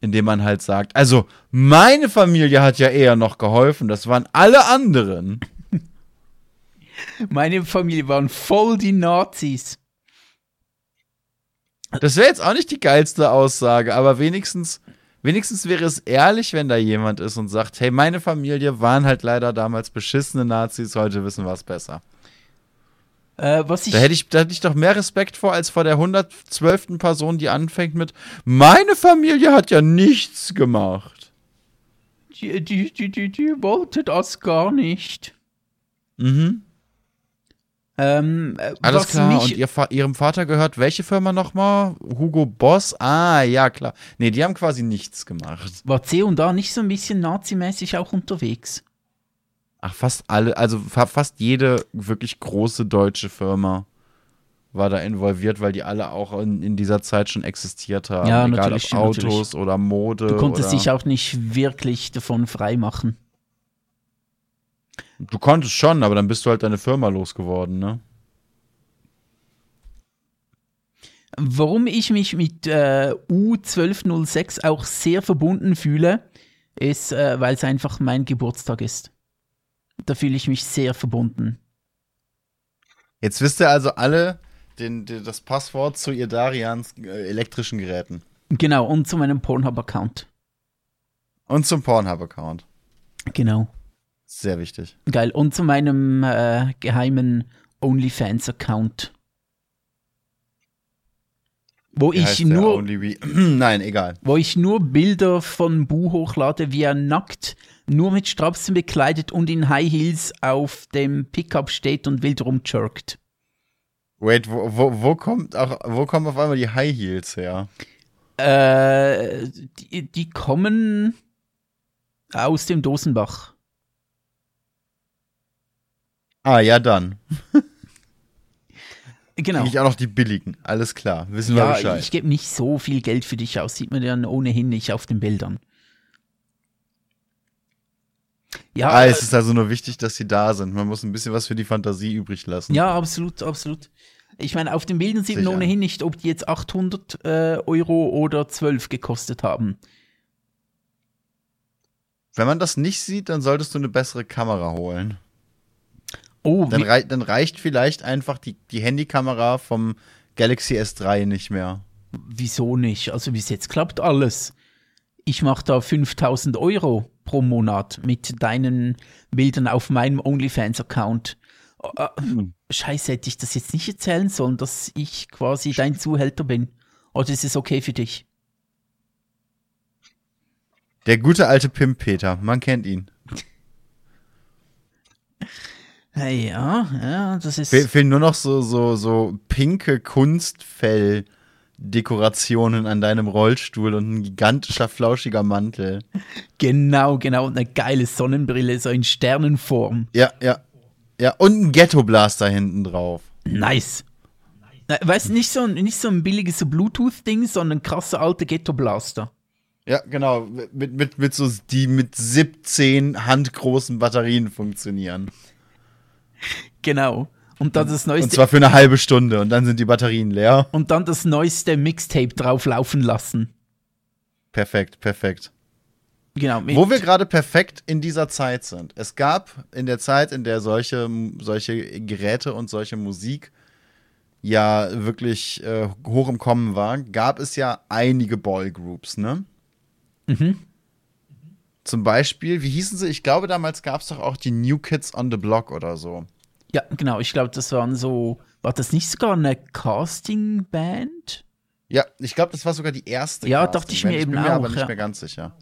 Indem man halt sagt, also meine Familie hat ja eher noch geholfen, das waren alle anderen. Meine Familie waren voll die Nazis. Das wäre jetzt auch nicht die geilste Aussage, aber wenigstens, wenigstens wäre es ehrlich, wenn da jemand ist und sagt, hey, meine Familie waren halt leider damals beschissene Nazis, heute wissen wir es besser. Äh, was ich Da hätte, ich, da hätte ich doch mehr Respekt vor, als vor der 112. Person, die anfängt mit, meine Familie hat ja nichts gemacht. die, die, die, die, die wollte das gar nicht. Mhm. Ähm, äh, Alles klar. Und ihr ihrem Vater gehört welche Firma nochmal? Hugo Boss? Ah, ja, klar. Nee, die haben quasi nichts gemacht. war C und A nicht so ein bisschen nazimäßig auch unterwegs? Ach, fast alle, also fa fast jede wirklich große deutsche Firma war da involviert, weil die alle auch in, in dieser Zeit schon existiert haben. Ja, Egal natürlich, ob Autos natürlich. oder Mode. Du konntest dich auch nicht wirklich davon freimachen. Du konntest schon, aber dann bist du halt deine Firma losgeworden, ne? Warum ich mich mit äh, U1206 auch sehr verbunden fühle, ist, äh, weil es einfach mein Geburtstag ist. Da fühle ich mich sehr verbunden. Jetzt wisst ihr also alle den, den, das Passwort zu ihr Darians äh, elektrischen Geräten. Genau, und zu meinem Pornhub-Account. Und zum Pornhub-Account. Genau. Sehr wichtig. Geil. Und zu meinem äh, geheimen OnlyFans-Account. Wo Wie ich nur Nein, egal. wo ich nur Bilder von Bu hochlade, wie er nackt, nur mit Strapsen bekleidet und in High Heels auf dem Pickup steht und wild rumjerkt. Wait, wo, wo, wo kommt auch, wo kommen auf einmal die High Heels her? Äh, die, die kommen aus dem Dosenbach. Ah, ja, dann. Genau. Krieg ich auch noch die billigen. Alles klar. Wissen wir Ja, Bescheid. ich gebe nicht so viel Geld für dich aus, sieht man dann ohnehin nicht auf den Bildern. Ja, ah, äh, es ist also nur wichtig, dass sie da sind. Man muss ein bisschen was für die Fantasie übrig lassen. ja, absolut, absolut. Ich meine, auf den Bildern sieht man ohnehin nicht, ob die jetzt 800 äh, Euro oder 12 gekostet haben. Wenn man das nicht sieht, dann solltest du eine bessere Kamera holen. Oh, Dann, rei dann reicht vielleicht einfach die, die Handykamera vom Galaxy S3 nicht mehr. wieso nicht? Also bis jetzt klappt alles. Ich mache da 5000 Euro pro Monat mit deinen Bildern auf meinem OnlyFans-Account. Äh, äh, Scheiße, hätte ich das jetzt nicht erzählen sollen, dass ich quasi dein Zuhälter bin? Oder ist es okay für dich? Der gute alte Pimp Peter, man kennt ihn. Hey, ja, ja, das ist. Fe fehlen nur noch so, so, so pinke Kunstfell-Dekorationen an deinem Rollstuhl und ein gigantischer, flauschiger Mantel. Genau, genau. Und eine geile Sonnenbrille, so in Sternenform. Ja, ja. Ja, und ein Ghetto-Blaster hinten drauf. Nice. Weißt du, nicht so ein, nicht so ein billiges so Bluetooth-Ding, sondern krasser alter Ghetto-Blaster. Ja, genau. Mit, mit, mit so, die mit 17 handgroßen Batterien funktionieren. Genau. Und dann das neueste. Und zwar für eine halbe Stunde und dann sind die Batterien leer. und dann das neueste Mixtape drauf laufen lassen. Perfekt, perfekt. Genau. Wo wir gerade perfekt in dieser Zeit sind. Es gab in der Zeit, in der solche, solche Geräte und solche Musik ja wirklich äh, hoch im Kommen war, gab es ja einige Boygroups, ne? Mhm. Zum Beispiel, wie hießen sie? Ich glaube, damals gab es doch auch die New Kids on the Block oder so. Ja, genau. Ich glaube, das waren so. War das nicht sogar eine Casting-Band? Ja, ich glaube, das war sogar die erste. Ja, dachte ich mir eben bin mir aber auch, nicht ja. mehr ganz sicher.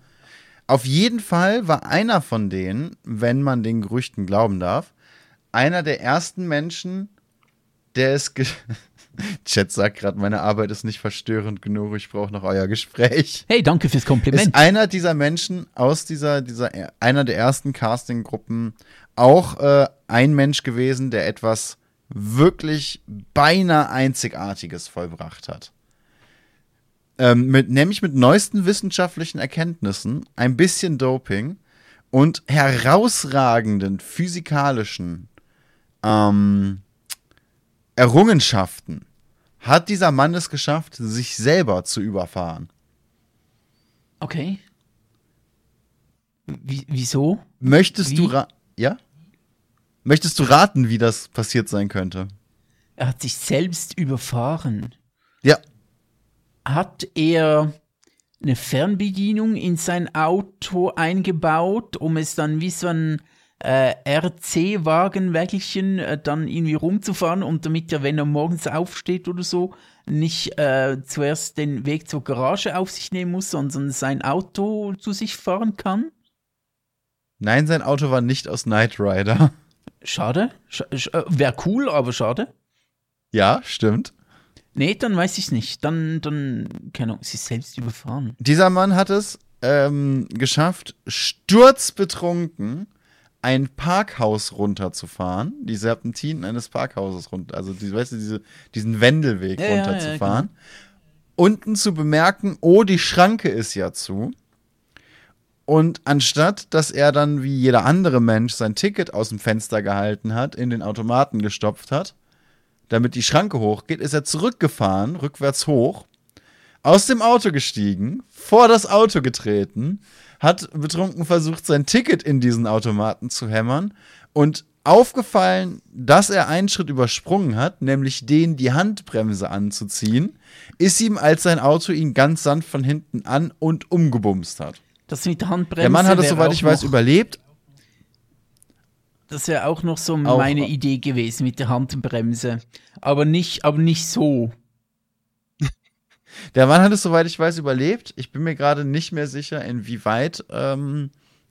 Auf jeden Fall war einer von denen, wenn man den Gerüchten glauben darf, einer der ersten Menschen, der es. Chat sagt gerade, meine Arbeit ist nicht verstörend genug, ich brauche noch euer Gespräch. Hey, danke fürs Kompliment. Ist einer dieser Menschen aus dieser, dieser einer der ersten Castinggruppen auch äh, ein Mensch gewesen, der etwas wirklich beinahe Einzigartiges vollbracht hat. Ähm, mit, nämlich mit neuesten wissenschaftlichen Erkenntnissen, ein bisschen Doping und herausragenden physikalischen ähm, Errungenschaften hat dieser Mann es geschafft, sich selber zu überfahren. Okay. Wie, wieso? Möchtest Wie? du ja? Möchtest du raten, wie das passiert sein könnte? Er hat sich selbst überfahren. Ja, Hat er eine Fernbedienung in sein Auto eingebaut, um es dann wie so ein äh, RC-Wagenwägelchen äh, dann irgendwie rumzufahren und damit er, wenn er morgens aufsteht oder so, nicht äh, zuerst den Weg zur Garage auf sich nehmen muss, sondern sein Auto zu sich fahren kann? nein, sein Auto war nicht aus Knight Rider. Schade. Sch sch äh, Wäre cool, aber schade. Ja, stimmt. Nee, dann weiß ich nicht. Dann, dann, keine Ahnung, sich selbst überfahren. Dieser Mann hat es ähm, geschafft, sturzbetrunken ein Parkhaus runterzufahren, die Serpentinen eines Parkhauses runter, also die, weißt du, diese, diesen Wendelweg Ja, ja, ja, runterzufahren. Unten zu bemerken, oh, die Schranke ist ja zu. Und anstatt, dass er dann wie jeder andere Mensch sein Ticket aus dem Fenster gehalten hat, in den Automaten gestopft hat, damit die Schranke hochgeht, ist er zurückgefahren, rückwärts hoch, aus dem Auto gestiegen, vor das Auto getreten, hat betrunken versucht, sein Ticket in diesen Automaten zu hämmern und aufgefallen, dass er einen Schritt übersprungen hat, nämlich den die Handbremse anzuziehen, ist ihm, als sein Auto ihn ganz sanft von hinten an und umgebumst hat. Das mit der Handbremse. Der Mann hat es, soweit ich weiß, überlebt. Das wäre auch noch so Auch- meine Idee gewesen mit der Handbremse. Aber nicht, aber nicht so. Der Mann hat es, soweit ich weiß, überlebt. Ich bin mir gerade nicht mehr sicher, inwieweit ähm,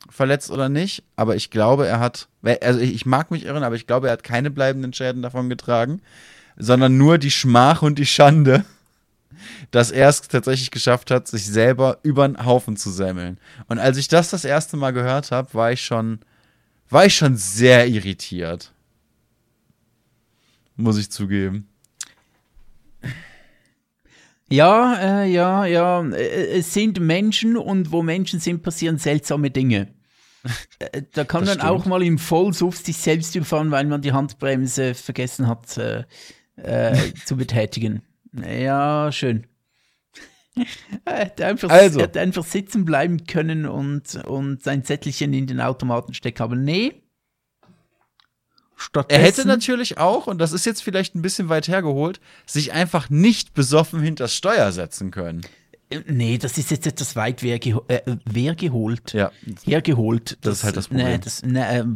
verletzt oder nicht. Aber ich glaube, er hat, also ich ich mag mich irren, aber ich glaube, er hat keine bleibenden Schäden davon getragen, sondern nur die Schmach und die Schande, dass er es tatsächlich geschafft hat, sich selber über den Haufen zu semmeln. Und als ich das das erste Mal gehört habe, war ich schon, war ich schon sehr irritiert. Muss ich zugeben. Ja, äh, ja, ja. äh, Es sind Menschen und wo Menschen sind, passieren seltsame Dinge. Äh, Da kann Das man auch mal im Vollsuff sich selbst überfahren, weil man die Handbremse vergessen hat äh, äh, zu betätigen. Ja, schön. Er hätte einfach, Also. er hätte einfach sitzen bleiben können und, und sein Zettelchen in den Automaten stecken. Aber nee. Stattdessen, Er hätte natürlich auch, und das ist jetzt vielleicht ein bisschen weit hergeholt, sich einfach nicht besoffen hinters Steuer setzen können. Äh, Nee, das ist jetzt etwas weit wer, geho äh, geholt. Ja. Hergeholt. Das ist halt das Nee, Problem. das, nee, ähm,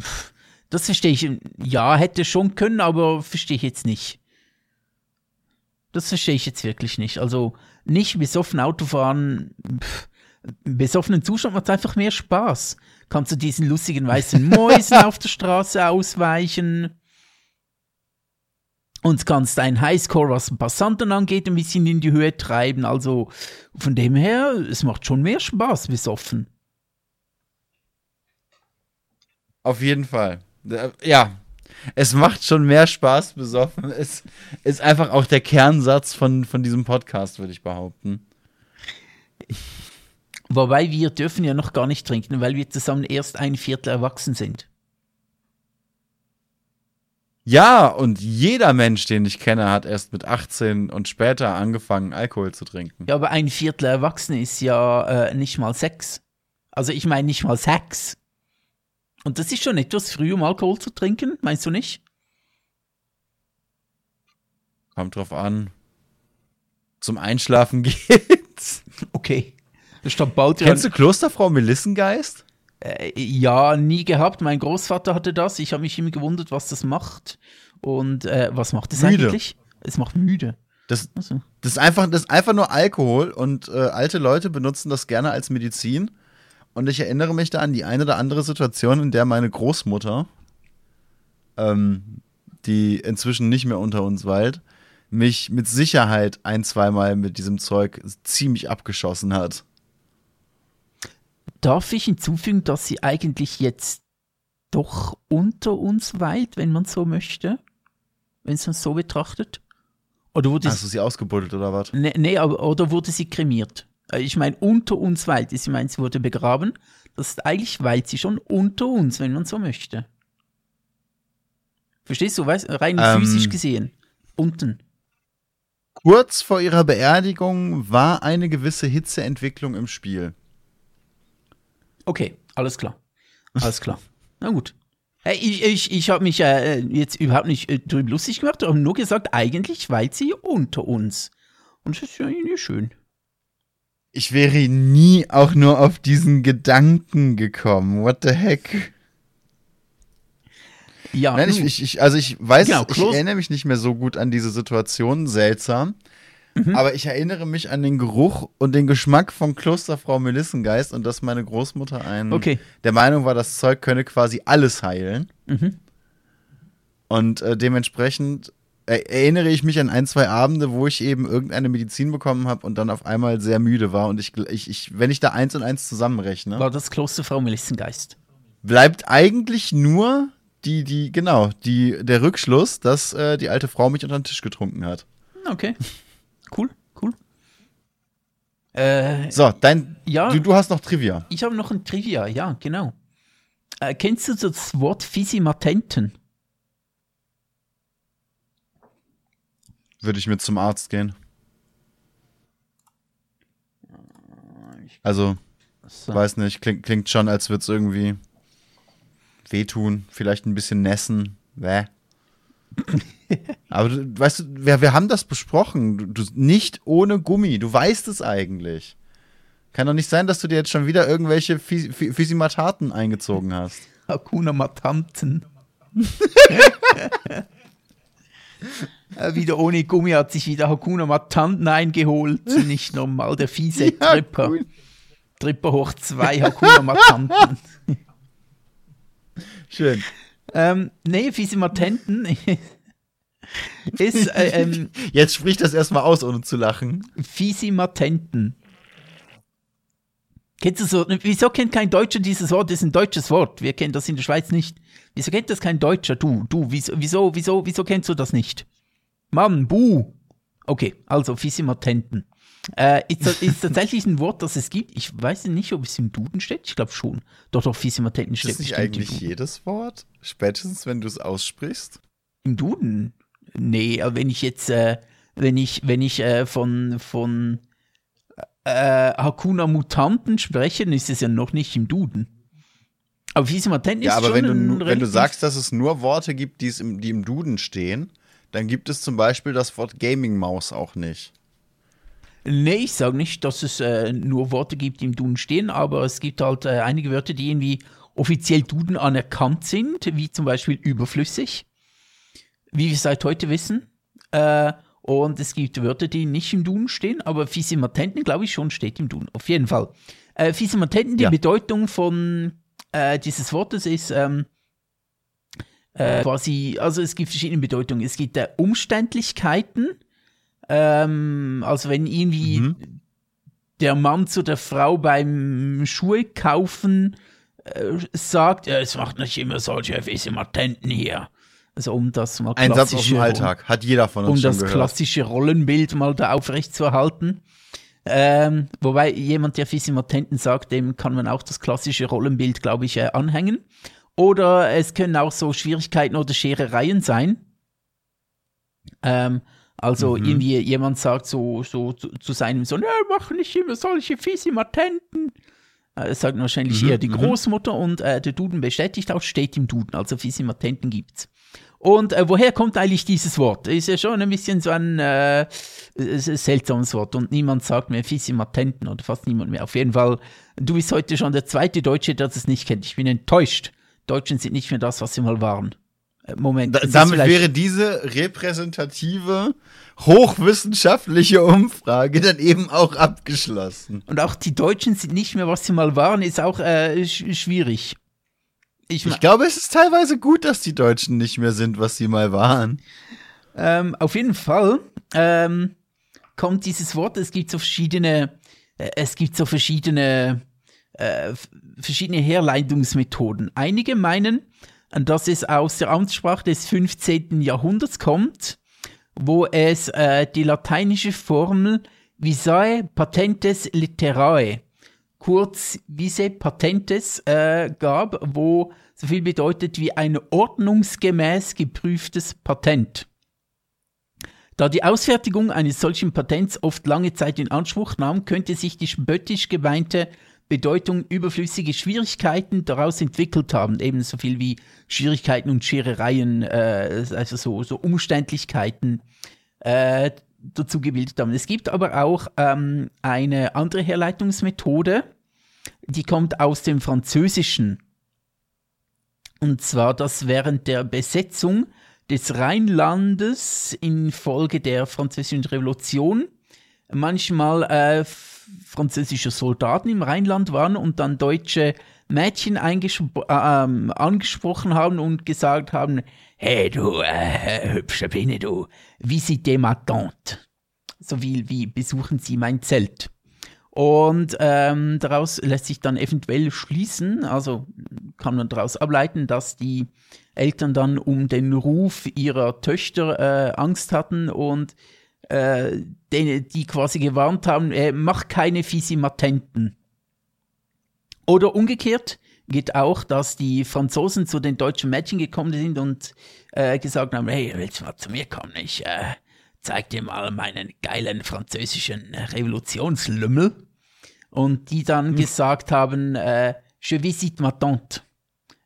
das verstehe ich. Ja, hätte schon können, aber verstehe ich jetzt nicht. Das verstehe ich jetzt wirklich nicht. Also nicht besoffen Autofahren. Pff, besoffenen Zustand macht einfach mehr Spaß. Kannst du diesen lustigen weißen Mäusen auf der Straße ausweichen. Und kannst deinen Highscore, was den Passanten angeht, ein bisschen in die Höhe treiben. Also von dem her, es macht schon mehr Spaß besoffen. Auf jeden Fall. Äh, Ja. Es macht schon mehr Spaß besoffen. Es ist einfach auch der Kernsatz von, von diesem Podcast, würde ich behaupten. Wobei wir dürfen ja noch gar nicht trinken, weil wir zusammen erst ein Viertel erwachsen sind. Ja, und jeder Mensch, den ich kenne, hat erst mit 18 und später angefangen, Alkohol zu trinken. Ja, aber ein Viertel erwachsen ist ja äh, nicht mal Sex. Also ich meine nicht mal Sex. Und das ist schon etwas früh, um Alkohol zu trinken, meinst du nicht? Kommt drauf an. Zum Einschlafen geht's. Okay. Da stand bald Kennst du Klosterfrau Melissengeist? Äh, ja, nie gehabt. Mein Großvater hatte das. Ich habe mich immer gewundert, was das macht. Und äh, was macht es eigentlich? Es macht müde. Das, Also. das, ist einfach, das ist einfach nur Alkohol und äh, alte Leute benutzen das gerne als Medizin. Und ich erinnere mich da an die eine oder andere Situation, in der meine Großmutter, ähm, die inzwischen nicht mehr unter uns weilt, mich mit Sicherheit ein, zweimal mit diesem Zeug ziemlich abgeschossen hat. Darf ich hinzufügen, dass sie eigentlich jetzt doch unter uns weilt, wenn man so möchte? Wenn es man so betrachtet? Oder wurde Hast du sie ausgebuddelt oder was? Nee, nee, aber, oder wurde sie kremiert? Äh, Ich meine, unter uns weilt. Ich meine, sie wurde begraben. Das ist eigentlich weilt sie schon unter uns, wenn man so möchte. Verstehst du? Weißt, rein Ähm. physisch gesehen. Unten. Kurz vor ihrer Beerdigung war eine gewisse Hitzeentwicklung im Spiel. Okay, alles klar. Alles klar. Na gut. Hey, ich ich, ich habe mich äh, jetzt überhaupt nicht äh, drüber lustig gemacht, aber nur gesagt, eigentlich weilt sie unter uns. Und das ist ja irgendwie schön. Ich wäre nie auch nur auf diesen Gedanken gekommen. What the heck? Ja, Nein, ich, ich, ich, also ich weiß, Genau, ich erinnere mich nicht mehr so gut an diese Situation, seltsam. Mhm. Aber ich erinnere mich an den Geruch und den Geschmack von Klosterfrau Melissengeist und dass meine Großmutter ein, Okay. der Meinung war, das Zeug könne quasi alles heilen. Mhm. Und äh, dementsprechend erinnere ich mich an ein, zwei Abende, wo ich eben irgendeine Medizin bekommen habe und dann auf einmal sehr müde war. Und ich, ich, ich wenn ich da eins und eins zusammenrechne, war das Klosterfrau Melissengeist. bleibt eigentlich nur die, die, genau, die, der Rückschluss, dass äh, die alte Frau mich unter den Tisch getrunken hat. Okay. Cool, cool. Äh, So, dein, Ja. du, du hast noch Trivia. ich habe noch ein Trivia, ja, genau. Äh, kennst du das Wort Physimatenten? Würde ich mit zum Arzt gehen. Also, So. weiß nicht, klingt, klingt schon, als würde es irgendwie wehtun, vielleicht ein bisschen nässen. Bäh. Aber du, weißt du, wir, wir haben das besprochen. Du, du nicht ohne Gummi. Du weißt es eigentlich. Kann doch nicht sein, dass du dir jetzt schon wieder irgendwelche Phy- Physimataten eingezogen hast. Hakuna Matanten. Äh, wieder ohne Gummi hat sich wieder Hakuna Matanten eingeholt. Nicht normal, der fiese Ja, Tripper. cool. Tripper hoch zwei Hakuna Matanten. Schön. ähm, nee, Physimatenten ist äh, ähm, Jetzt sprich das erstmal aus, ohne zu lachen. Physimatenten. Kennst du so? Wieso kennt kein Deutscher dieses Wort? Das ist ein deutsches Wort. Wir kennen das in der Schweiz nicht. Wieso kennt das kein Deutscher? Du, du, wieso, wieso, wieso, wieso kennst du das nicht? Mann, buh. Okay, also Physimatenten. Äh, ist, ist tatsächlich ein Wort, das es gibt. Ich weiß nicht, ob es im Duden steht. Ich glaube schon. Doch, doch, Physimatenten Ist steht das nicht eigentlich Duden. jedes Wort? Spätestens, wenn du es aussprichst? Im Duden? Nee, aber wenn ich jetzt, äh, wenn ich, wenn ich äh, von, von äh, Hakuna Mutanten spreche, dann ist es ja noch nicht im Duden. Aber Ja, ist aber schon wenn du, wenn du sagst, dass es nur Worte gibt, die, es im, die im Duden stehen, dann gibt es zum Beispiel das Wort Gaming-Maus auch nicht. Nee, ich sage nicht, dass es äh, nur Worte gibt, die im Duden stehen, aber es gibt halt äh, einige Wörter, die irgendwie offiziell Duden anerkannt sind, wie zum Beispiel überflüssig, wie wir seit heute wissen. Äh, und es gibt Wörter, die nicht im Duden stehen, aber Physimatenten, glaube ich, schon steht im Duden. Auf jeden Fall. Äh, Physimatenten, die Ja. Bedeutung von äh, dieses Wortes ist ähm, äh, quasi, also es gibt verschiedene Bedeutungen. Es gibt äh, Umständlichkeiten, ähm, also wenn irgendwie der Mann zu der Frau beim Schuhe kaufen äh, sagt, es macht nicht immer solche Physimatenten hier. Also um das mal Ein Satz aus dem Alltag. Hat jeder von uns um das gehört. klassische Rollenbild mal da aufrecht zu erhalten. Ähm, wobei jemand, der Physimatenten sagt, dem kann man auch das klassische Rollenbild, glaube ich, äh, anhängen. Oder es können auch so Schwierigkeiten oder Scherereien sein. Ähm, also Mhm. irgendwie jemand sagt so, so zu, zu seinem Sohn, ja, mach nicht immer solche Physimatenten. Äh, Das sagt wahrscheinlich Mhm, eher die mhm. Großmutter und äh, der Duden bestätigt auch, steht im Duden, also Physimatenten gibt's. Und äh, woher kommt eigentlich dieses Wort? Ist ja schon ein bisschen so ein äh, seltsames Wort und niemand sagt mehr Physimatenten oder fast niemand mehr. Auf jeden Fall, du bist heute schon der zweite Deutsche, der das nicht kennt. Ich bin enttäuscht. Deutschen sind nicht mehr das, was sie mal waren. Äh, Moment. Da, damit wäre diese repräsentative, hochwissenschaftliche Umfrage dann eben auch abgeschlossen. Und auch die Deutschen sind nicht mehr, was sie mal waren, ist auch äh, sch schwierig. Ich, Ich glaube, es ist teilweise gut, dass die Deutschen nicht mehr sind, was sie mal waren. Ähm, auf jeden Fall ähm, kommt dieses Wort, es gibt so verschiedene, äh, es gibt so verschiedene, äh, verschiedene Herleitungsmethoden. Einige meinen, dass es aus der Amtssprache des 15. Jahrhunderts kommt, wo es äh, die lateinische Formel visae patentes litterae, kurz vise patentes, äh, gab, wo so viel bedeutet wie ein ordnungsgemäß geprüftes Patent. Da die Ausfertigung eines solchen Patents oft lange Zeit in Anspruch nahm, könnte sich die spöttisch gemeinte Bedeutung überflüssige Schwierigkeiten daraus entwickelt haben. Ebenso viel wie Schwierigkeiten und Scherereien, äh, also so, so Umständlichkeiten äh, dazu gebildet haben. Es gibt aber auch ähm, eine andere Herleitungsmethode, die kommt aus dem Französischen. Und zwar, dass während der Besetzung des Rheinlandes infolge der Französischen Revolution manchmal äh, französische Soldaten im Rheinland waren und dann deutsche Mädchen äh, ähm, angesprochen haben und gesagt haben, hey du äh, hübsche Biene, du, visite ma tante. So viel wie besuchen Sie mein Zelt. Und ähm, daraus lässt sich dann eventuell schließen, also kann man daraus ableiten, dass die Eltern dann um den Ruf ihrer Töchter äh, Angst hatten und äh, denen, die quasi gewarnt haben, äh, mach keine Fisimatenten. Oder umgekehrt geht auch, dass die Franzosen zu den deutschen Mädchen gekommen sind und äh, gesagt haben, hey, willst du mal zu mir kommen? Ich äh, zeig dir mal meinen geilen französischen Revolutionslümmel. Und die dann gesagt haben, äh, je visite ma tante.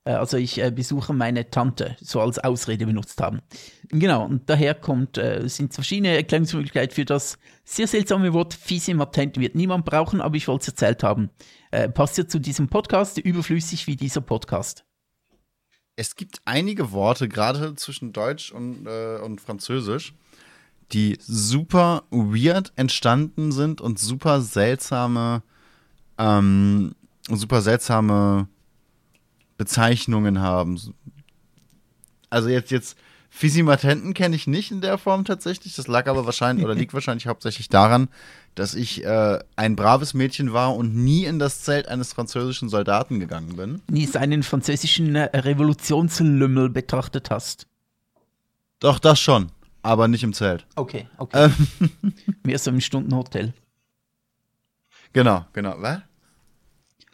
Äh, Also ich äh, besuche meine Tante, so als Ausrede benutzt haben. Genau, und daher kommt, äh, sind verschiedene Erklärungsmöglichkeiten für das sehr seltsame Wort Fisimatent. Wird niemand brauchen, aber ich wollte es erzählt haben. Äh, passt ja zu diesem Podcast, überflüssig wie dieser Podcast. Es gibt einige Worte, gerade zwischen Deutsch und, äh, und Französisch, die super weird entstanden sind und super seltsame, ähm, super seltsame Bezeichnungen haben. Also jetzt, jetzt, Fisimatenten kenne ich nicht in der Form tatsächlich. Das lag aber wahrscheinlich oder liegt wahrscheinlich hauptsächlich daran, dass ich äh, ein braves Mädchen war und nie in das Zelt eines französischen Soldaten gegangen bin. Nie einen französischen äh, Revolutionslümmel betrachtet hast. Doch, das schon, aber nicht im Zelt. Okay, okay. Ähm, Mehr so im Stundenhotel. genau, genau. Was?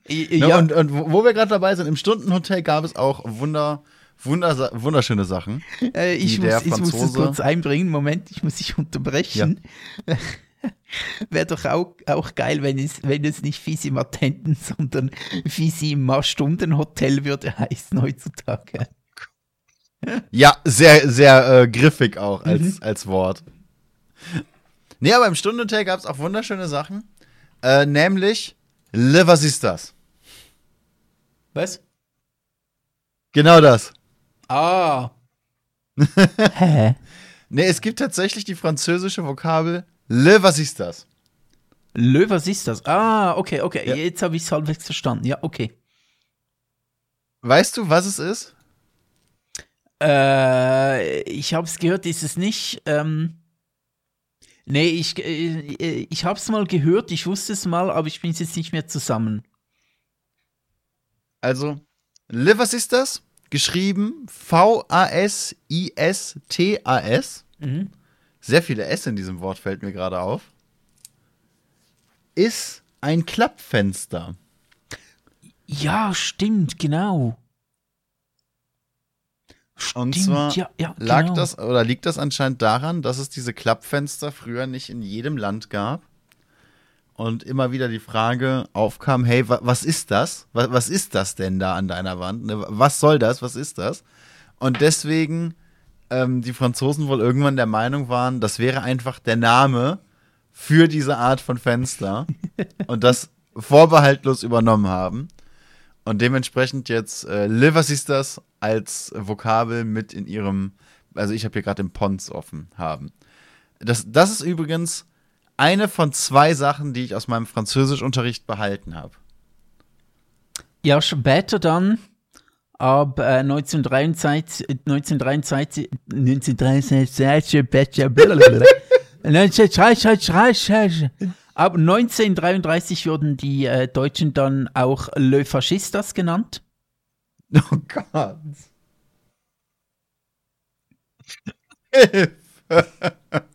I- Ne, Ja, Und, und wo wir gerade dabei sind, im Stundenhotel gab es auch wunder, wunder, wunderschöne Sachen. Äh, ich, muss, ich muss das kurz einbringen. Moment, ich muss dich unterbrechen. Wäre doch auch, auch geil, wenn es, wenn es nicht Fisimatenten, sondern Fisima-Stundenhotel würde heißen heutzutage. Ja, sehr, sehr äh, griffig auch als, Mhm. als Wort. Nee, aber im Stundenhotel gab es auch wunderschöne Sachen. Äh, nämlich, Le, was ist das? Was? Genau das. Ah. Hä? Nee, es gibt tatsächlich die französische Vokabel Le, was ist das? Lö, was ist das? Ah, okay, okay. Ja. Jetzt habe ich es halbwegs verstanden. Ja, okay. Weißt du, was es ist? Äh, ich habe es gehört, ist es nicht. Ähm, nee, ich, äh, ich habe es mal gehört, ich wusste es mal, aber ich bin jetzt nicht mehr zusammen. Also, ist das? Geschrieben V-A-S-I-S-T-A-S. Mhm. Sehr viele S in diesem Wort fällt mir gerade auf. Ist ein Klappfenster. Ja, stimmt, genau. Und Stimmt, zwar ja, ja, lag genau. das oder liegt das anscheinend daran, dass es diese Klappfenster früher nicht in jedem Land gab und immer wieder die Frage aufkam, hey, wa was ist das? Was, was ist das denn da an deiner Wand? Ne, Was soll das? Was ist das? Und deswegen ähm, die Franzosen wohl irgendwann der Meinung waren, das wäre einfach der Name für diese Art von Fenster und das vorbehaltlos übernommen haben. und dementsprechend jetzt äh, Liver Sisters als Vokabel mit in ihrem, also ich habe hier gerade den Pons offen haben. Das, das ist übrigens eine von zwei Sachen, die ich aus meinem Französischunterricht behalten habe. Ja, später dann, ab äh, 1923, 1923, 1923, ab 1933 wurden die äh, Deutschen dann auch Le Fascistas genannt. Oh Gott.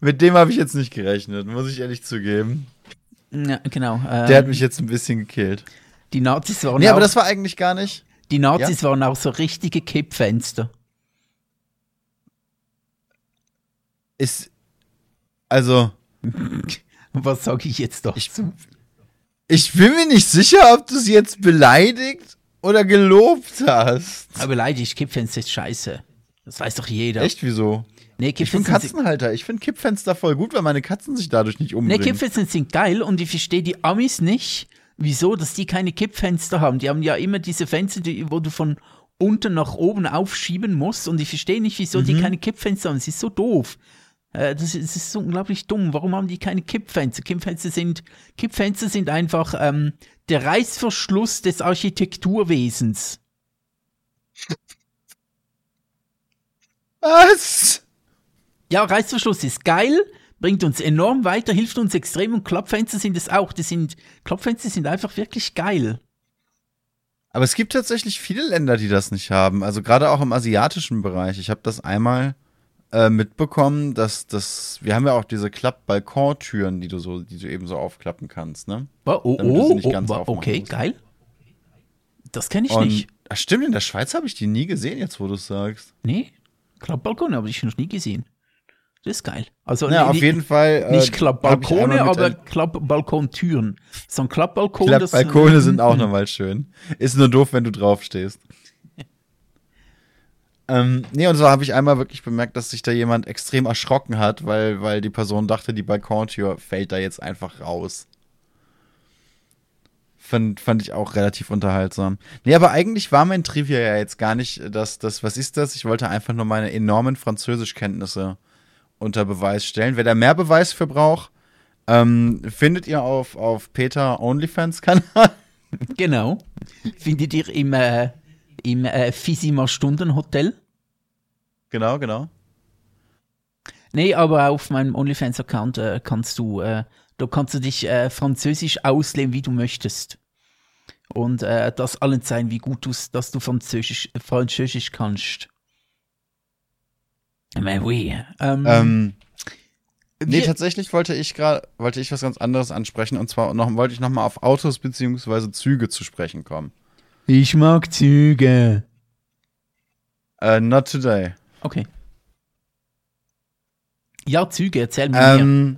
Mit dem habe ich jetzt nicht gerechnet, muss ich ehrlich zugeben. Ja, genau. Äh, Der hat mich jetzt ein bisschen gekillt. die Nazis waren Nee, auch, aber das war eigentlich gar nicht. die Nazis waren auch so richtige Kippfenster. Ist. Also, Was sage ich jetzt doch? ich, ich bin mir nicht sicher, ob du sie jetzt beleidigt oder gelobt hast. Aber beleidigt, Kippfenster ist scheiße. Das weiß doch jeder. Echt, wieso? Nee, Ich bin Katzenhalter. Ich finde Kippfenster voll gut, weil meine Katzen sich dadurch nicht Nee, umbringen. Kippfenster sind geil und ich verstehe die Amis nicht, wieso, dass die keine Kippfenster haben. Die haben ja immer diese Fenster, die, wo du von unten nach oben aufschieben musst und ich verstehe nicht, wieso Mhm. die keine Kippfenster haben. Das ist so doof. Äh, Das ist, das ist so unglaublich dumm. Warum haben die keine Kippfenster? Kippfenster sind, Kippfenster sind einfach ähm, der Reißverschluss des Architekturwesens. Was? Ja, Reißverschluss ist geil, bringt uns enorm weiter, hilft uns extrem und Klappfenster sind es auch. Die sind, Klappfenster sind einfach wirklich geil. Aber es gibt tatsächlich viele Länder, die das nicht haben. Also gerade auch im asiatischen Bereich. Ich habe das einmal äh, mitbekommen, dass das. Wir haben ja auch diese Klapp-Balkontüren, die du so, die du eben so aufklappen kannst, ne? Oh, oh, oh, nicht oh, okay, musst. geil. Das kenne ich Und nicht. ach, stimmt, in der Schweiz habe ich die nie gesehen, jetzt wo du es sagst. Nee, Klappbalkone habe ich noch nie gesehen. Das ist geil. Also Ja, nee, auf jeden Fall. äh, nicht Klappbalkone, aber Klappbalkontüren. So ein Klappbalkon, das- Klappbalkone sind auch nochmal schön. Ist nur doof, wenn du draufstehst. ähm, nee, und so habe ich einmal wirklich bemerkt, dass sich da jemand extrem erschrocken hat, weil, weil die Person dachte, die Balkontür fällt da jetzt einfach raus. Fand, fand ich auch relativ unterhaltsam. Nee, aber eigentlich war mein Trivia ja jetzt gar nicht das, das, was ist das? Ich wollte einfach nur meine enormen Französischkenntnisse unter Beweis stellen. Wer da mehr Beweis für braucht, ähm, findet ihr auf, auf Peter OnlyFans-Kanal. Genau. Findet ihr im, äh, im äh, Fisima Stundenhotel? Genau, genau. Nee, aber auf meinem OnlyFans-Account äh, kannst du, äh, da kannst du dich äh, französisch ausleben, wie du möchtest. Und äh, das allen sein, wie gut du dass du Französisch, Französisch kannst. Mais oui. Ähm, Ähm, nee, tatsächlich wollte ich gerade, wollte ich was ganz anderes ansprechen und zwar noch, wollte ich nochmal auf Autos beziehungsweise Züge zu sprechen kommen. ich mag Züge. Äh, not today. Okay. Ja, Züge, erzähl mir. Ähm,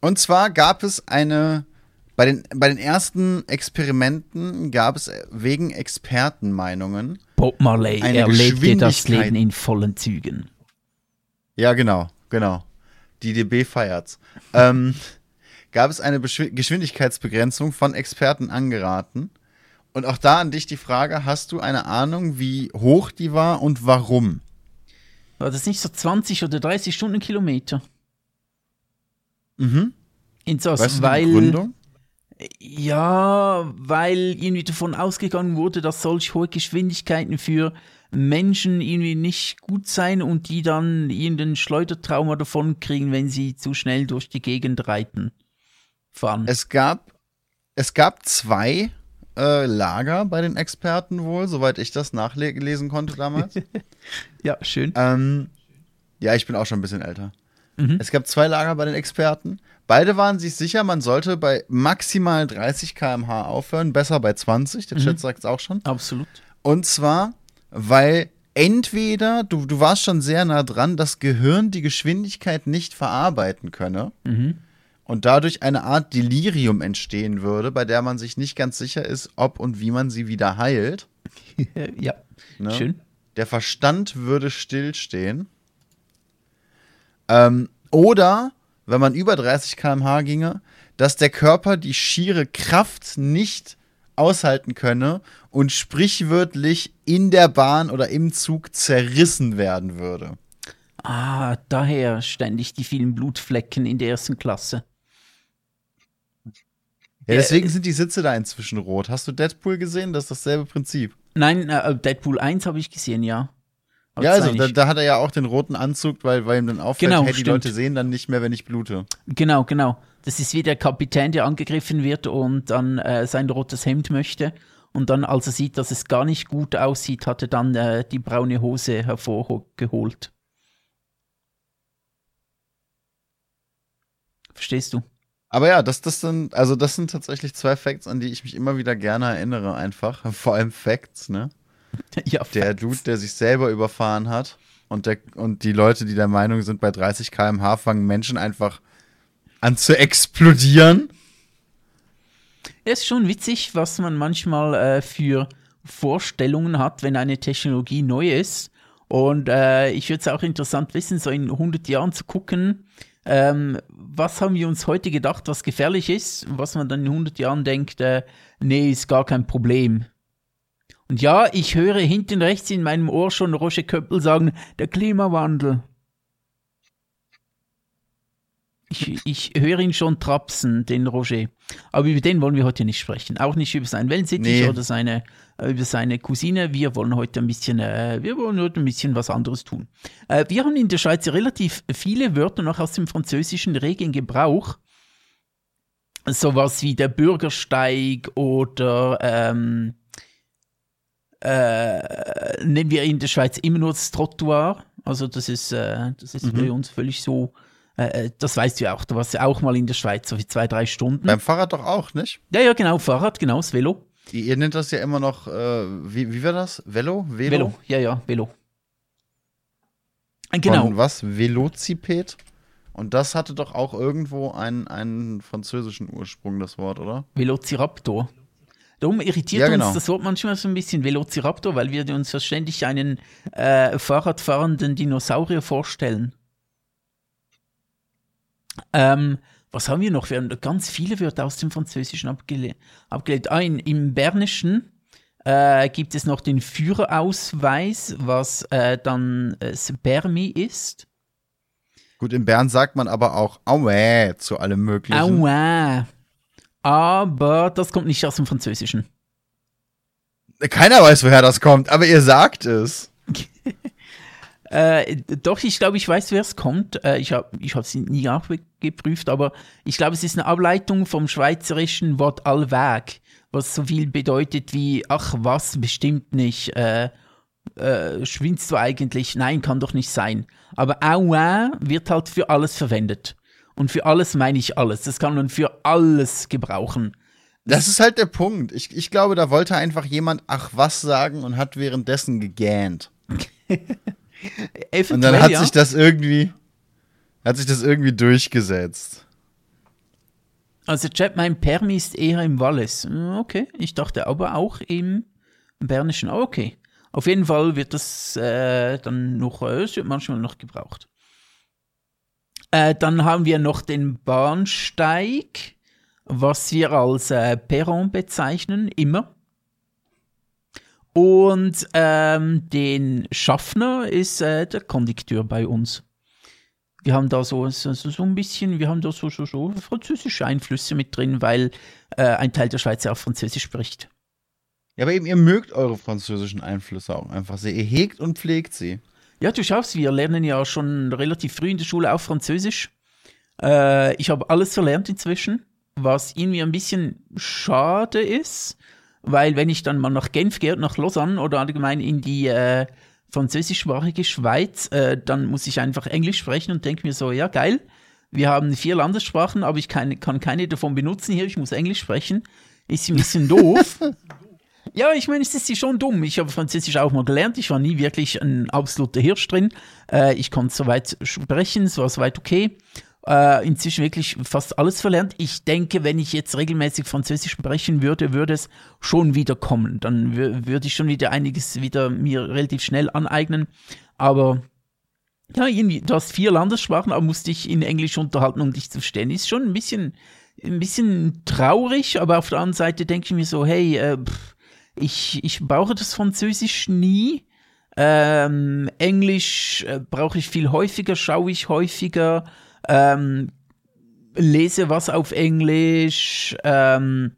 und zwar gab es eine, bei den, bei den ersten Experimenten gab es wegen Expertenmeinungen, Bob Marley eine erlebte das Geschwindigkeit- Leben in vollen Zügen. Ja genau, genau, die DB feiert's, ähm, gab es eine Beschw Geschwindigkeitsbegrenzung von Experten angeraten. Und auch da an dich die Frage, hast du eine Ahnung, wie hoch die war und warum? War das nicht so 20 oder 30 Stundenkilometer? Mhm. In so, Weißt du weil, die Begründung? Ja, weil irgendwie davon ausgegangen wurde, dass solch hohe Geschwindigkeiten für Menschen irgendwie nicht gut sein und die dann irgendein Schleudertrauma davon kriegen, wenn sie zu schnell durch die Gegend reiten. Fahren. Es gab, es gab zwei äh, Lager bei den Experten wohl, soweit ich das nachlesen konnte damals. ja, schön. ähm, ja, ich bin auch schon ein bisschen älter. Mhm. Es gab zwei Lager bei den Experten. Beide waren sich sicher, man sollte bei maximal 30 km/h aufhören, besser bei 20, der Chat sagt es auch schon. Absolut. Und zwar, weil entweder, du, du warst schon sehr nah dran, das Gehirn die Geschwindigkeit nicht verarbeiten könne Mhm. und dadurch eine Art Delirium entstehen würde, bei der man sich nicht ganz sicher ist, ob und wie man sie wieder heilt. ja, Ne? schön. Der Verstand würde stillstehen. Ähm, oder, wenn man über 30 km/h ginge, dass der Körper die schiere Kraft nicht aushalten könne und sprichwörtlich in der Bahn oder im Zug zerrissen werden würde. Ah, daher ständig die vielen Blutflecken in der ersten Klasse. Ja, deswegen sind die Sitze da inzwischen rot. Hast du Deadpool gesehen? Das ist dasselbe Prinzip. Nein, äh, Deadpool 1 habe ich gesehen, ja. Aber ja, also da, da hat er ja auch den roten Anzug, weil, weil ihm dann auffällt, Genau, hey, die stimmt. Leute sehen dann nicht mehr, wenn ich blute. Genau, genau. Das ist wie der Kapitän, der angegriffen wird und dann äh, sein rotes Hemd möchte. Und dann, als er sieht, dass es gar nicht gut aussieht, hat er dann äh, die braune Hose hervorgeholt. Verstehst du? Aber ja, das, das sind, also das sind tatsächlich zwei Facts, an die ich mich immer wieder gerne erinnere, einfach. Vor allem Facts, ne? ja, Der Dude, der sich selber überfahren hat und, der, und die Leute, die der Meinung sind, bei 30 km/h fangen Menschen einfach an zu explodieren. Ja, ist schon witzig, was man manchmal äh, für Vorstellungen hat, wenn eine Technologie neu ist. Und äh, ich würde es auch interessant wissen, so in 100 Jahren zu gucken, ähm, was haben wir uns heute gedacht, was gefährlich ist, was man dann in 100 Jahren denkt, äh, nee, ist gar kein Problem. Und ja, ich höre hinten rechts in meinem Ohr schon Roger Köppel sagen, der Klimawandel. Ich, ich höre ihn schon trapsen, den Roger. Aber über den wollen wir heute nicht sprechen. Auch nicht über seinen Wellensittich Nee. oder seine, über seine Cousine. Wir wollen heute ein bisschen, äh, wir wollen heute ein bisschen was anderes tun. Äh, wir haben in der Schweiz relativ viele Wörter noch aus dem Französischen rege in Gebrauch. Sowas wie der Bürgersteig oder ähm, äh, nennen wir in der Schweiz immer nur das Trottoir. Also das ist, äh, das ist bei uns völlig so. Äh, äh, das weißt du ja auch. Du warst ja auch mal in der Schweiz, so für zwei, drei Stunden. Beim Fahrrad doch auch, nicht? ja, ja, genau. Fahrrad, genau, das Velo. Ihr, ihr nennt das ja immer noch, äh, wie, wie war das? Velo? Velo? Velo, ja, ja, Velo. Äh, Genau. Von was? Velociped? Und das hatte doch auch irgendwo einen, einen französischen Ursprung, das Wort, oder? Velociraptor. Darum irritiert Ja, genau. uns das Wort manchmal so ein bisschen Velociraptor, weil wir uns ja ständig einen äh, Fahrradfahrenden Dinosaurier vorstellen. Ähm, was haben wir noch? Wir haben ganz viele Wörter aus dem Französischen abgele abgelehnt. Ah, in, Im Bernischen äh, gibt es noch den Führerausweis, was äh, dann äh, das Permis ist. Gut, in Bern sagt man aber auch Aue zu allem Möglichen. Aua. Aber das kommt nicht aus dem Französischen. Keiner weiß, woher das kommt, aber ihr sagt es. Äh, doch, ich glaube, ich weiß, wer es kommt. Äh, ich habe ich es nie nachgeprüft, aber ich glaube, es ist eine Ableitung vom schweizerischen Wort allweg, was so viel bedeutet wie, ach was, bestimmt nicht. Äh, äh, schwindst du eigentlich? Nein, kann doch nicht sein. Aber aua wird halt für alles verwendet. Und für alles meine ich alles. Das kann man für alles gebrauchen. Das ist halt der Punkt. Ich, ich glaube, da wollte einfach jemand ach was sagen und hat währenddessen gegähnt. Eventuell, Und dann hat ja. sich das irgendwie, hat sich das irgendwie durchgesetzt. Also Chat, mein Permis ist eher im Wallis. Hm, Okay, ich dachte aber auch im Bernischen. Ah, Okay. Auf jeden Fall wird das äh, dann noch, äh, es wird manchmal noch gebraucht. Äh, dann haben wir noch den Bahnsteig, was wir als äh, Perron bezeichnen, immer. Und ähm, den Schaffner ist äh, der Kondukteur bei uns. Wir haben da so, so, so ein bisschen, wir haben da so, so, so französische Einflüsse mit drin, weil äh, ein Teil der Schweiz ja auch Französisch spricht. Ja, aber eben, ihr mögt eure französischen Einflüsse auch einfach sehr. Ihr hegt und pflegt sie. Ja, du schaust, wir lernen ja schon relativ früh in der Schule auch Französisch. Äh, ich habe alles verlernt inzwischen, was irgendwie ein bisschen schade ist, weil wenn ich dann mal nach Genf gehe, nach Lausanne oder allgemein in die äh, französischsprachige Schweiz, äh, dann muss ich einfach Englisch sprechen und denke mir so, ja geil, wir haben vier Landessprachen, aber ich kann, kann keine davon benutzen hier, ich muss Englisch sprechen. Ist ein bisschen doof. Ja, ich meine, es ist schon dumm. Ich habe Französisch auch mal gelernt. Ich war nie wirklich ein absoluter Hirsch drin. Äh, ich konnte soweit sprechen, es war soweit okay. Äh, inzwischen wirklich fast alles verlernt. Ich denke, wenn ich jetzt regelmäßig Französisch sprechen würde, würde es schon wieder kommen. Dann wür- würde ich schon wieder einiges wieder mir relativ schnell aneignen. Aber ja, irgendwie, du hast vier Landessprachen, aber musst dich in Englisch unterhalten, um dich zu verstehen. Ist schon ein bisschen, ein bisschen traurig, aber auf der anderen Seite denke ich mir so, hey, äh, pff, ich, ich brauche das Französisch nie. Ähm, Englisch äh, brauche ich viel häufiger, schaue ich häufiger, ähm, lese was auf Englisch ähm,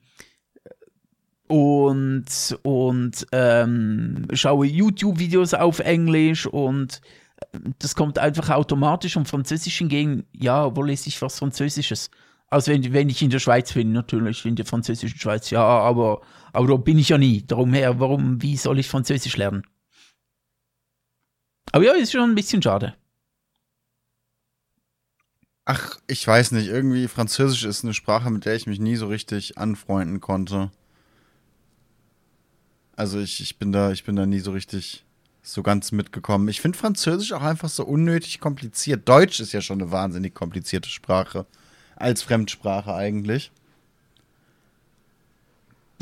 und, und ähm, schaue YouTube-Videos auf Englisch und das kommt einfach automatisch und Französisch hingegen, ja, wo lese ich was Französisches? Also wenn, wenn ich in der Schweiz bin, natürlich in der französischen Schweiz, ja, aber, aber da bin ich ja nie. Darum her, warum, wie soll ich Französisch lernen? Aber ja, ist schon ein bisschen schade. Ach, ich weiß nicht. Irgendwie Französisch ist eine Sprache, mit der ich mich nie so richtig anfreunden konnte. Also ich, ich bin da, ich bin da nie so richtig so ganz mitgekommen. Ich finde Französisch auch einfach so unnötig kompliziert. Deutsch ist ja schon eine wahnsinnig komplizierte Sprache. Als Fremdsprache eigentlich.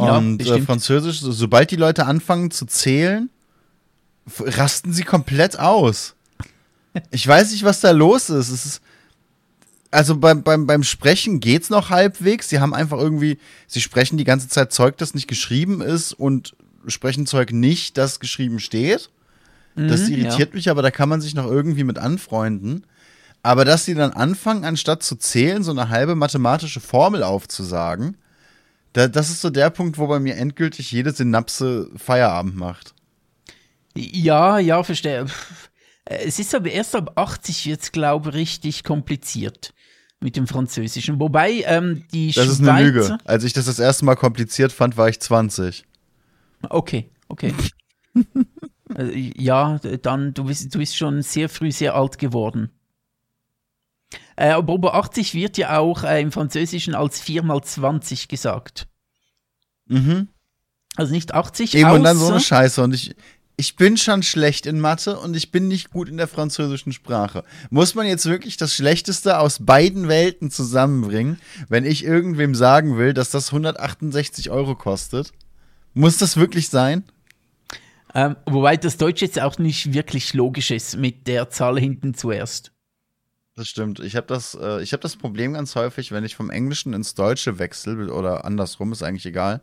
Ja, Und äh. Französisch, so, sobald die Leute anfangen zu zählen, rasten sie komplett aus. Ich weiß nicht, was da los ist. Es ist also beim, beim, beim Sprechen geht's noch halbwegs. Sie haben einfach irgendwie, sie sprechen die ganze Zeit Zeug, das nicht geschrieben ist und sprechen Zeug nicht, das geschrieben steht. Das Mhm, irritiert mich, aber da kann man sich noch irgendwie mit anfreunden. Aber dass sie dann anfangen, anstatt zu zählen, so eine halbe mathematische Formel aufzusagen, da, das ist so der Punkt, wo bei mir endgültig jede Synapse Feierabend macht. Ja, ja, verstehe. Es ist aber erst ab 80 jetzt, glaube ich, richtig kompliziert mit dem Französischen. Wobei ähm, die Das Schweizer. ist eine Lüge. Als ich das das erste Mal kompliziert fand, war ich 20. Okay, okay. also, ja, dann, du bist, du bist schon sehr früh sehr alt geworden. Äh, aber über 80 wird ja auch äh, im Französischen als 4 mal 20 gesagt. Mhm. Also nicht 80, Eben und dann so eine außer- Scheiße. Und ich, ich bin schon schlecht in Mathe und ich bin nicht gut in der französischen Sprache. Muss man jetzt wirklich das Schlechteste aus beiden Welten zusammenbringen, wenn ich irgendwem sagen will, dass das 168 Euro kostet? Muss das wirklich sein? Ähm, wobei das Deutsche jetzt auch nicht wirklich logisch ist mit der Zahl hinten zuerst. Das stimmt. Ich habe das, äh, ich hab das Problem ganz häufig, wenn ich vom Englischen ins Deutsche wechsle oder andersrum, ist eigentlich egal,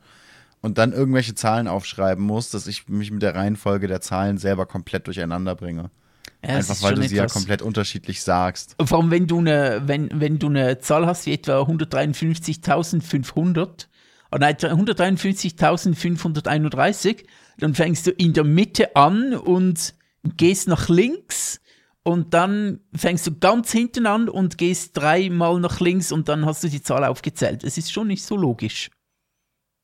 und dann irgendwelche Zahlen aufschreiben muss, dass ich mich mit der Reihenfolge der Zahlen selber komplett durcheinander bringe. Ja, Einfach weil du sie ja etwas- komplett unterschiedlich sagst. Vor allem, wenn du eine, wenn, wenn du eine Zahl hast wie etwa 153.500, oh nein, 153.531, dann fängst du in der Mitte an und gehst nach links und dann fängst du ganz hinten an und gehst dreimal nach links und dann hast du die Zahl aufgezählt. Es ist schon nicht so logisch.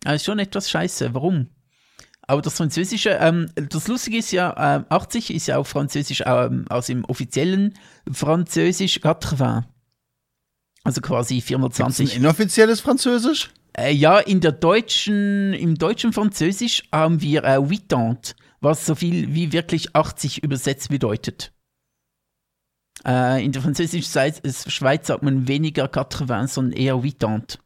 Es ist schon etwas scheiße. Warum? Aber das Französische, ähm, das Lustige ist ja, ähm, 80 ist ja auch Französisch, ähm, aus dem offiziellen Französisch 80. Also quasi 420. Ein inoffizielles Französisch? Äh, ja, in der deutschen, im deutschen Französisch haben wir äh, 80, was so viel wie wirklich 80 übersetzt bedeutet. Äh, in der französischen Schweiz, Schweiz sagt man weniger 80, sondern eher 80.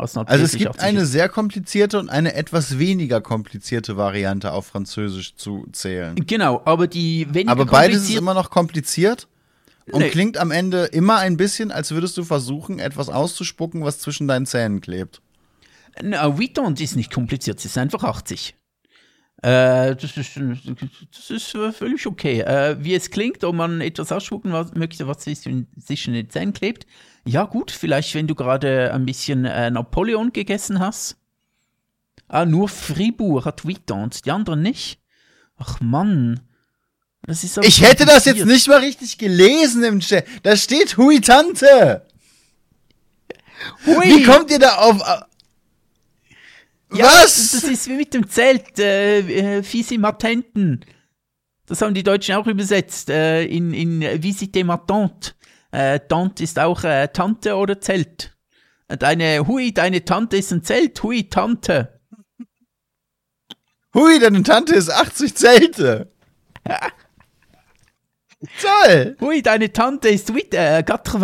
als Also es gibt 80 eine sehr komplizierte und eine etwas weniger komplizierte Variante auf Französisch zu zählen. Genau, aber die weniger Aber beides ist immer noch kompliziert und Nee. klingt am Ende immer ein bisschen, als würdest du versuchen, etwas auszuspucken, was zwischen deinen Zähnen klebt. Na, Wheaton ist nicht kompliziert, es ist einfach 80. Äh, das, ist, das ist völlig okay. Äh, wie es klingt, ob man etwas ausspucken möchte, was sich in- zwischen den Zähnen klebt. Ja, gut, vielleicht, wenn du gerade ein bisschen äh, Napoleon gegessen hast. Ah, nur Fribourg hat Wheaton, die anderen nicht. Ach Mann. Das ist Ich hätte das jetzt nicht mal richtig gelesen im Chat. Da steht Hui Tante. Hui. Wie kommt ihr da auf? Ja, Was? Das ist wie mit dem Zelt, äh, äh, Fisi Matenten. Das haben die Deutschen auch übersetzt, äh, in, in Visite ma Tante. Äh, Tante ist auch äh, Tante oder Zelt. Deine, hui, deine Tante ist ein Zelt, hui, Tante. Hui, deine Tante ist 80 Zelte. Toll. Hui, deine Tante ist wit, äh, 80.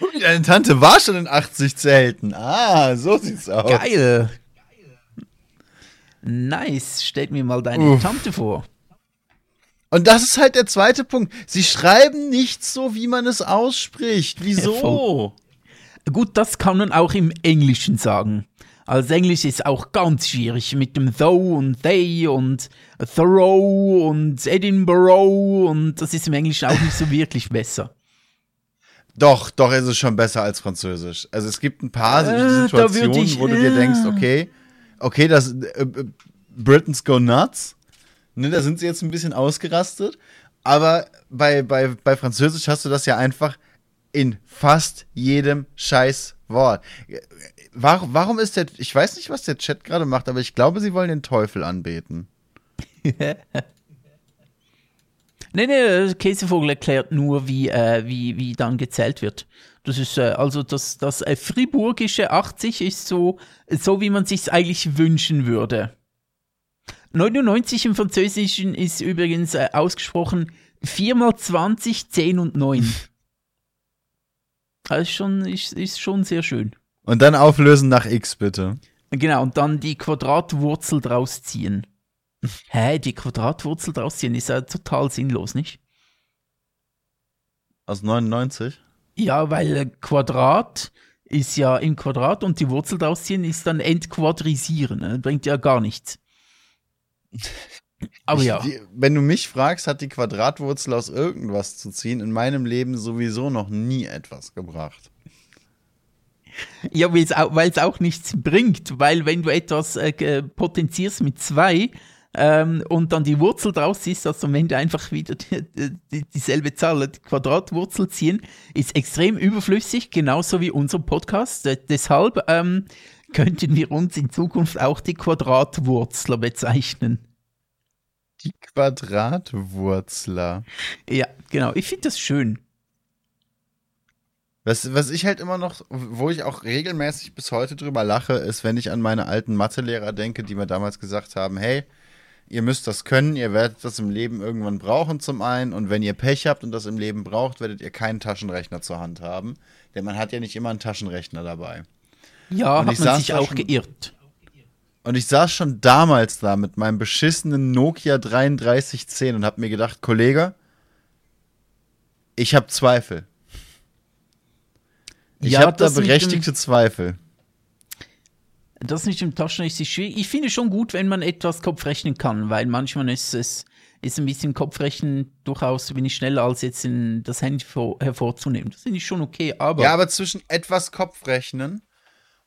Hui, deine Tante war schon in 80 Zelten. Ah, so sieht's aus. Geil. Nice, stellt mir mal deine Uff. Tante vor. Und das ist halt der zweite Punkt. Sie schreiben nicht so, wie man es ausspricht. Wieso? Voll. Gut, das kann man auch im Englischen sagen. Also Englisch ist auch ganz schwierig mit dem though und they und thorough und Edinburgh und das ist im Englischen auch nicht so wirklich besser. Doch, doch ist es schon besser als Französisch. Also es gibt ein paar Äh, Situationen, ich- wo du dir äh. denkst, okay, okay, das äh, äh, Britons go nuts. Ne, da sind sie jetzt ein bisschen ausgerastet. Aber bei, bei, bei Französisch hast du das ja einfach in fast jedem scheiß Wort. Warum, warum ist der, ich weiß nicht, was der Chat gerade macht, aber ich glaube, sie wollen den Teufel anbeten. Nee, nee, Käsevogel erklärt nur, wie, äh, wie, wie dann gezählt wird. Das ist, äh, also das, das äh, Friburgische 80 ist so, so wie man sich eigentlich wünschen würde. 99 im Französischen ist übrigens äh, ausgesprochen 4 mal 20, 10 und 9. Das ist schon, ist, ist schon sehr schön. Und dann auflösen nach X, bitte. Genau, und dann die Quadratwurzel draus ziehen. Hä, die Quadratwurzel draus ziehen ist ja total sinnlos, nicht? Aus 99? Ja, weil äh, Quadrat ist ja im Quadrat und die Wurzel draus ziehen ist dann entquadrisieren. Ne? Bringt ja gar nichts. Aber Ich- ja. Die, wenn du mich fragst, hat die Quadratwurzel aus irgendwas zu ziehen in meinem Leben sowieso noch nie etwas gebracht. Ja, weil es auch, nichts bringt, weil wenn du etwas äh, potenzierst mit zwei ähm, und dann die Wurzel draus ziehst, dass du am Ende einfach wieder die, die, dieselbe Zahl, die Quadratwurzel ziehen, ist extrem überflüssig, genauso wie unser Podcast. Äh, deshalb ähm, könnten wir uns in Zukunft auch die Quadratwurzler bezeichnen. Die Quadratwurzler. Ja, genau. Ich finde das schön. Was, was ich halt immer noch, wo ich auch regelmäßig bis heute drüber lache, ist, wenn ich an meine alten Mathelehrer denke, die mir damals gesagt haben, hey, ihr müsst das können, ihr werdet das im Leben irgendwann brauchen zum einen und wenn ihr Pech habt und das im Leben braucht, werdet ihr keinen Taschenrechner zur Hand haben, denn man hat ja nicht immer einen Taschenrechner dabei. Ja, Und hat ich man sich auch schon- geirrt. Und ich saß schon damals da mit meinem beschissenen Nokia 3310 und hab mir gedacht, Kollege, ich habe Zweifel. Ich Ja, habe da mit dem- berechtigte Zweifel. Das mit dem Taschenrechner ist schwierig. Ich finde schon gut, wenn man etwas Kopfrechnen kann, weil manchmal ist es ist ein bisschen Kopfrechnen durchaus bin ich schneller als jetzt in das Handy vor, hervorzunehmen. Das finde ich schon okay, aber, Ja, aber zwischen etwas Kopfrechnen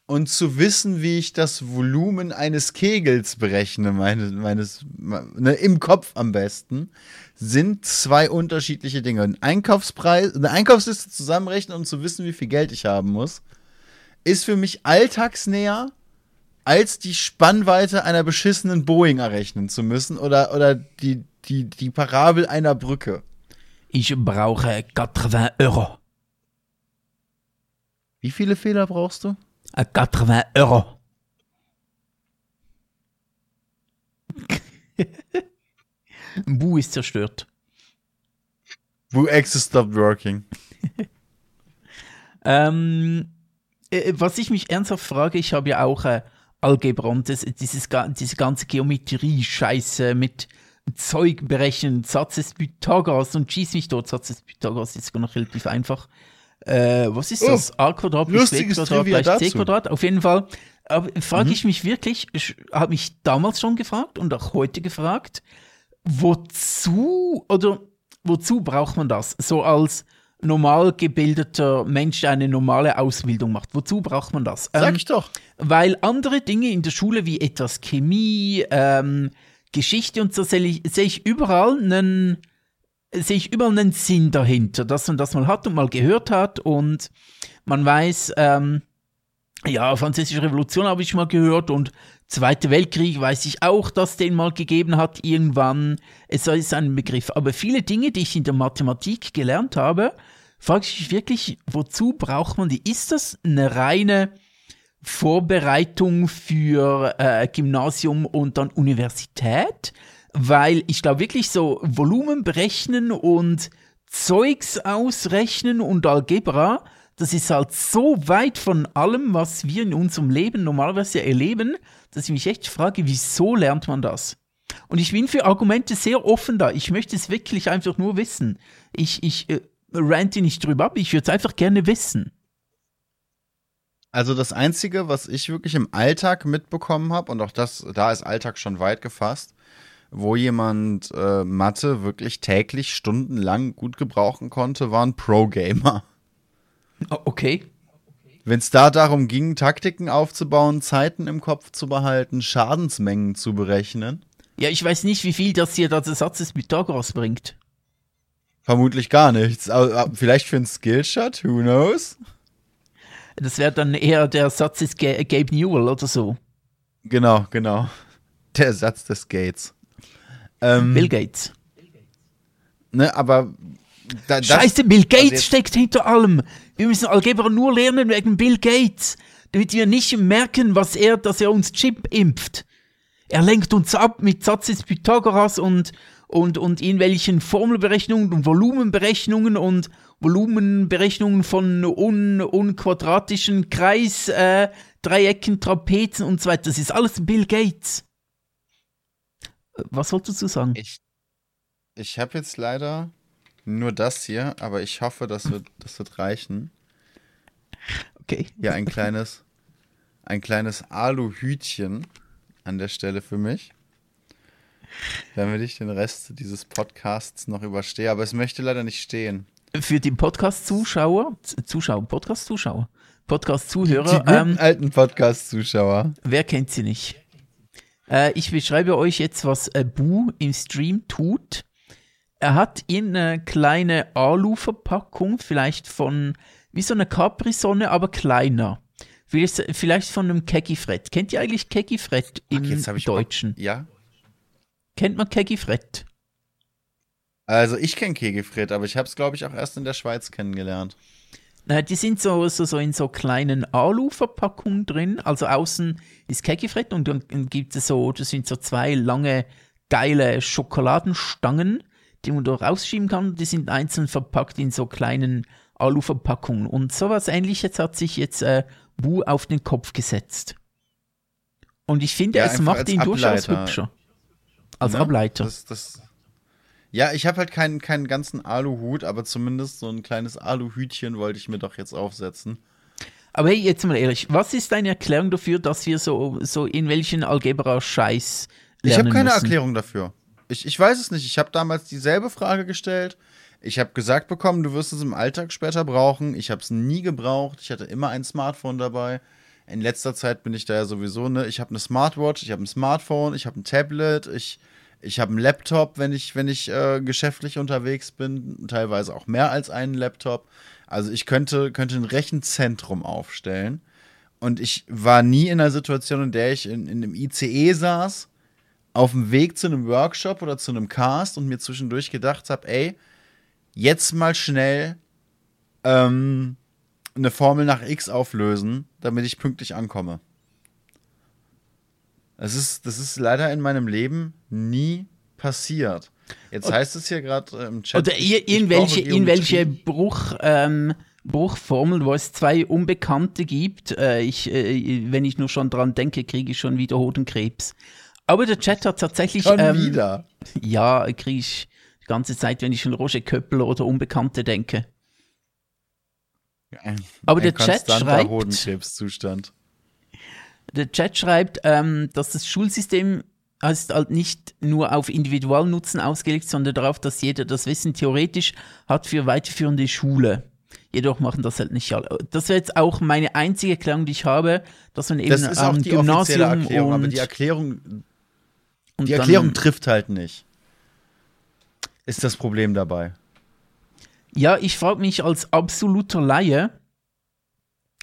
und zu wissen, wie ich das Volumen eines Kegels berechne, meine, meines, ne, im Kopf am besten, sind zwei unterschiedliche Dinge. Ein Einkaufspreis, eine Einkaufsliste zusammenrechnen, um zu wissen, wie viel Geld ich haben muss, ist für mich alltagsnäher, als die Spannweite einer beschissenen Boeing errechnen zu müssen oder, oder die, die, die Parabel einer Brücke. ich brauche 80 Euro. Wie viele Fehler brauchst du? Äh, 80 Euro. Bu ist zerstört. Who Access stopped working? Ähm, äh, was ich mich ernsthaft frage, ich habe ja auch äh, Algebra und das, dieses, diese ganze Geometrie-Scheiße mit Zeug berechnen, Satz des Pythagoras und schieß mich dort, Satz des Pythagoras ist sogar noch relativ einfach. Äh, was ist Oh, das? A Quadrat plus B Quadrat Trivia gleich C. Mhm. Quadrat. Auf jeden Fall aber frage ich mich wirklich, ich habe mich damals schon gefragt und auch heute gefragt, wozu oder wozu braucht man das? So als normal gebildeter Mensch, der eine normale Ausbildung macht. Wozu braucht man das? Sag Ähm, ich doch. weil andere Dinge in der Schule wie etwas Chemie, ähm, Geschichte und so sehe ich, sehe ich überall einen sehe ich überall einen Sinn dahinter, dass man das mal hat und mal gehört hat und man weiß, ähm, ja, Französische Revolution habe ich mal gehört und Zweiter Weltkrieg weiß ich auch, dass den mal gegeben hat irgendwann. Es ist ein Begriff. Aber viele Dinge, die ich in der Mathematik gelernt habe, frage ich mich wirklich, wozu braucht man die? Ist das eine reine Vorbereitung für äh, Gymnasium und dann Universität? Weil ich glaube wirklich so Volumen berechnen und Zeugs ausrechnen und Algebra, das ist halt so weit von allem, was wir in unserem Leben normalerweise erleben, dass ich mich echt frage, wieso lernt man das? Und ich bin für Argumente sehr offen da. Ich möchte es wirklich einfach nur wissen. Ich, ich äh, rante nicht drüber ab, ich würde es einfach gerne wissen. Also das Einzige, was ich wirklich im Alltag mitbekommen habe, und auch das, da ist Alltag schon weit gefasst, wo jemand äh, Mathe wirklich täglich stundenlang gut gebrauchen konnte, waren Pro-Gamer. Oh, okay. Wenn es da darum ging, Taktiken aufzubauen, Zeiten im Kopf zu behalten, Schadensmengen zu berechnen. Ja, ich weiß nicht, wie viel das hier der Satz des Pythagoras bringt. Vermutlich gar nichts. Aber vielleicht für einen Skillshot, who knows? Das wäre dann eher der Satz des Ga Gabe Newell oder so. Genau, genau. Der Satz des Gates. Ähm, Bill Gates. Ne, aber da, Scheiße, Bill Gates also steckt hinter allem. Wir müssen Algebra nur lernen wegen Bill Gates, damit wir nicht merken, was er, dass er uns Chip impft. Er lenkt uns ab mit Satz des Pythagoras und, und, und irgendwelchen Formelberechnungen und Volumenberechnungen und Volumenberechnungen von un, unquadratischen Kreis, äh, Dreiecken, Trapezen und so weiter. Das ist alles Bill Gates. Was solltest du sagen? Ich, ich habe jetzt leider nur das hier, aber ich hoffe, das wird, das wird reichen. Okay. Hier ein kleines, ein kleines Aluhütchen an der Stelle für mich. Damit ich den Rest dieses Podcasts noch überstehe. Aber es möchte leider nicht stehen. für die Podcast-Zuschauer, Zuschauer, Podcast-Zuschauer, Die Podcast-Zuhörer, guten ähm, alten Podcast-Zuschauer. wer kennt sie nicht? Äh, ich beschreibe euch jetzt, was Bu im Stream tut. Er hat in eine kleine Alu-Verpackung, vielleicht von, wie so eine Capri-Sonne, aber kleiner. Vielleicht, vielleicht von einem Kekifred. Kennt ihr eigentlich Kekifred im ich Deutschen? Ja. Kennt man Kekifred? Also ich kenne Kegefred, aber ich habe es, glaube ich, auch erst in der Schweiz kennengelernt. Die sind so, so, so in so kleinen Alu-Verpackungen drin. Also außen ist Kekifred und dann gibt es so, das sind so zwei lange, geile Schokoladenstangen, die man da rausschieben kann. Die sind einzeln verpackt in so kleinen Alu-Verpackungen. Und sowas ähnliches hat sich jetzt äh, Bu auf den Kopf gesetzt. Und ich finde, Ja, es macht ihn durchaus Ableiter. hübscher. Als Ne? Ableiter. Das, das, ja, ich habe halt keinen, keinen ganzen Aluhut, aber zumindest so ein kleines Aluhütchen wollte ich mir doch jetzt aufsetzen. Aber hey, jetzt mal ehrlich, was ist deine Erklärung dafür, dass wir so, so in welchen Algebra-Scheiß Ich lernen habe keine müssen? Erklärung dafür. Ich, ich weiß es nicht. Ich habe damals dieselbe Frage gestellt. Ich habe gesagt bekommen, du wirst es im Alltag später brauchen. Ich habe es nie gebraucht. Ich hatte immer ein Smartphone dabei. In letzter Zeit bin ich da ja sowieso, ne? Ich habe eine Smartwatch, ich habe ein Smartphone, ich habe ein Tablet, ich, ich habe einen Laptop, wenn ich, wenn ich äh, geschäftlich unterwegs bin. Teilweise auch mehr als einen Laptop. Also ich könnte, könnte ein Rechenzentrum aufstellen. Und ich war nie in einer Situation, in der ich in, in einem ICE saß auf dem Weg zu einem Workshop oder zu einem Cast und mir zwischendurch gedacht habe, ey, jetzt mal schnell ähm, eine Formel nach X auflösen, damit ich pünktlich ankomme. Das ist, das ist leider in meinem Leben nie passiert. Jetzt heißt es hier gerade im Chat. Oder ir- irgendwelche, irgendwelche. Bruch, ähm, Bruchformeln, wo es zwei Unbekannte gibt. Äh, ich, äh, wenn ich nur schon dran denke, kriege ich schon wieder Hodenkrebs. Aber der Chat hat tatsächlich. Schon ähm, wieder. Ja, kriege ich die ganze Zeit, wenn ich an Roger Köppel oder Unbekannte denke. Ein, Aber ein der Chat schreibt- Hodenkrebszustand. Der Chat schreibt, ähm, dass das Schulsystem ist halt nicht nur auf Individualnutzen ausgelegt, sondern darauf, dass jeder das Wissen theoretisch hat für weiterführende Schule. Jedoch machen das halt nicht alle. Das wäre jetzt auch meine einzige Erklärung, die ich habe, dass man eben Das ist auch am die offizielle Gymnasium Erklärung, und, aber die Erklärung, die dann- Erklärung trifft halt nicht. Ist das Problem dabei. Ja, ich frage mich als absoluter Laie,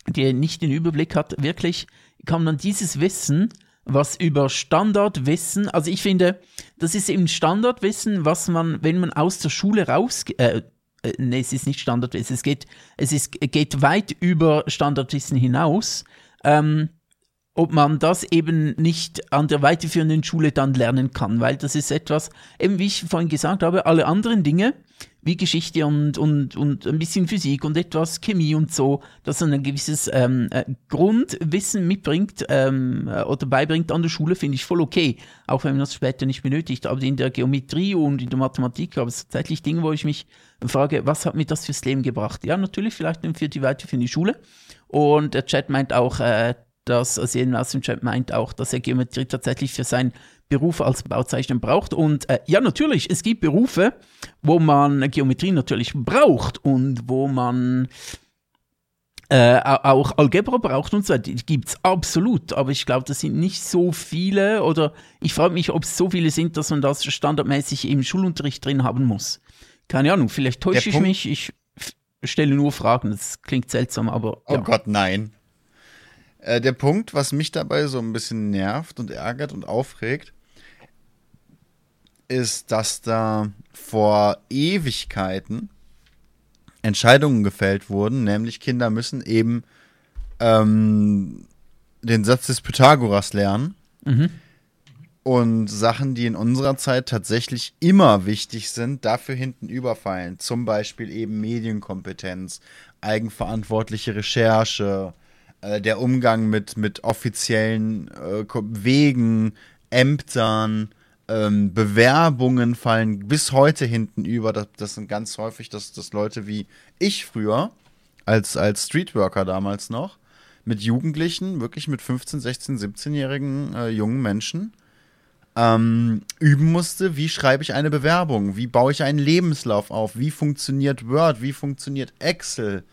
der nicht den Überblick hat, wirklich, kann man dieses Wissen, was über Standardwissen, also ich finde, das ist eben Standardwissen, was man, wenn man aus der Schule raus, äh, äh, nee, es ist nicht Standardwissen, es geht, es ist, geht weit über Standardwissen hinaus, ähm, ob man das eben nicht an der weiterführenden Schule dann lernen kann, weil das ist etwas, eben wie ich vorhin gesagt habe, alle anderen Dinge, wie Geschichte und, und, und ein bisschen Physik und etwas Chemie und so, dass man ein gewisses ähm, äh, Grundwissen mitbringt ähm, äh, oder beibringt an der Schule, finde ich voll okay, auch wenn man das später nicht benötigt. Aber in der Geometrie und in der Mathematik gab es tatsächlich Dinge, wo ich mich frage, was hat mir das fürs Leben gebracht? Ja, natürlich vielleicht für die weiterführende Schule. Und der Chat meint auch, äh, dass, also jemand aus dem Chat meint auch, dass er Geometrie tatsächlich für seinen Beruf als Bauzeichner braucht. Und äh, ja, natürlich, es gibt Berufe, wo man Geometrie natürlich braucht und wo man äh, auch Algebra braucht und so weiter. Die gibt es absolut, aber ich glaube, das sind nicht so viele oder ich frage mich, ob es so viele sind, dass man das standardmäßig im Schulunterricht drin haben muss. Keine Ahnung, vielleicht täusche ich mich, ich stelle nur Fragen, das klingt seltsam, aber. Oh ja. Oh Gott, nein. Äh, der Punkt, was mich dabei so ein bisschen nervt und ärgert und aufregt, ist, dass da vor Ewigkeiten Entscheidungen gefällt wurden, nämlich Kinder müssen eben ähm, den Satz des Pythagoras lernen. Mhm. Und Sachen, die in unserer Zeit tatsächlich immer wichtig sind, dafür hinten überfallen. Zum Beispiel eben Medienkompetenz, eigenverantwortliche Recherche, äh, der Umgang mit, mit offiziellen äh, Wegen, Ämtern, ähm, Bewerbungen fallen bis heute hinten über. Das, das sind ganz häufig dass, dass Leute wie ich früher, als, als Streetworker damals noch, mit Jugendlichen, wirklich mit 15, 16, 17-jährigen äh, jungen Menschen, ähm, üben musste, wie schreibe ich eine Bewerbung, wie baue ich einen Lebenslauf auf, wie funktioniert Word, wie funktioniert Excel,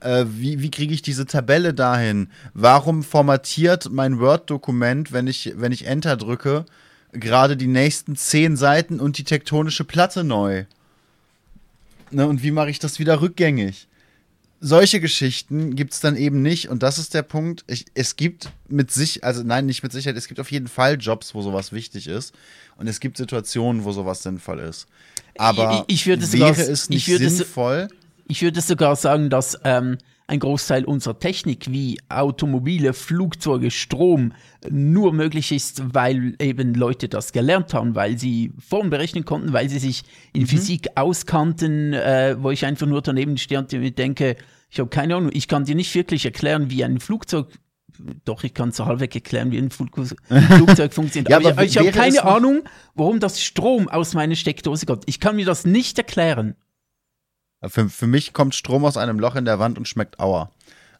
äh, wie, wie kriege ich diese Tabelle dahin, warum formatiert mein Word-Dokument, wenn ich, wenn ich Enter drücke, gerade die nächsten zehn Seiten und die tektonische Platte neu. Ne, und wie mache ich das wieder rückgängig? Solche Geschichten gibt es dann eben nicht und das ist der Punkt. Ich, es gibt mit sich, also nein, nicht mit Sicherheit, es gibt auf jeden Fall Jobs, wo sowas wichtig ist und es gibt Situationen, wo sowas sinnvoll ist. Aber ich, ich wäre sogar, es nicht sinnvoll? Ich würde sogar sagen, dass ähm, ein Großteil unserer Technik wie Automobile, Flugzeuge, Strom nur möglich ist, weil eben Leute das gelernt haben, weil sie Formen berechnen konnten, weil sie sich in mhm. Physik auskannten, äh, wo ich einfach nur daneben stehe und mir denke, ich habe keine Ahnung, ich kann dir nicht wirklich erklären, wie ein Flugzeug doch, ich kann so halbwegs erklären, wie ein Flugzeug funktioniert. ja, aber, aber ich, ich habe keine Ahnung, warum das Strom aus meiner Steckdose kommt. Ich kann mir das nicht erklären. Für, für mich kommt Strom aus einem Loch in der Wand und schmeckt Auer.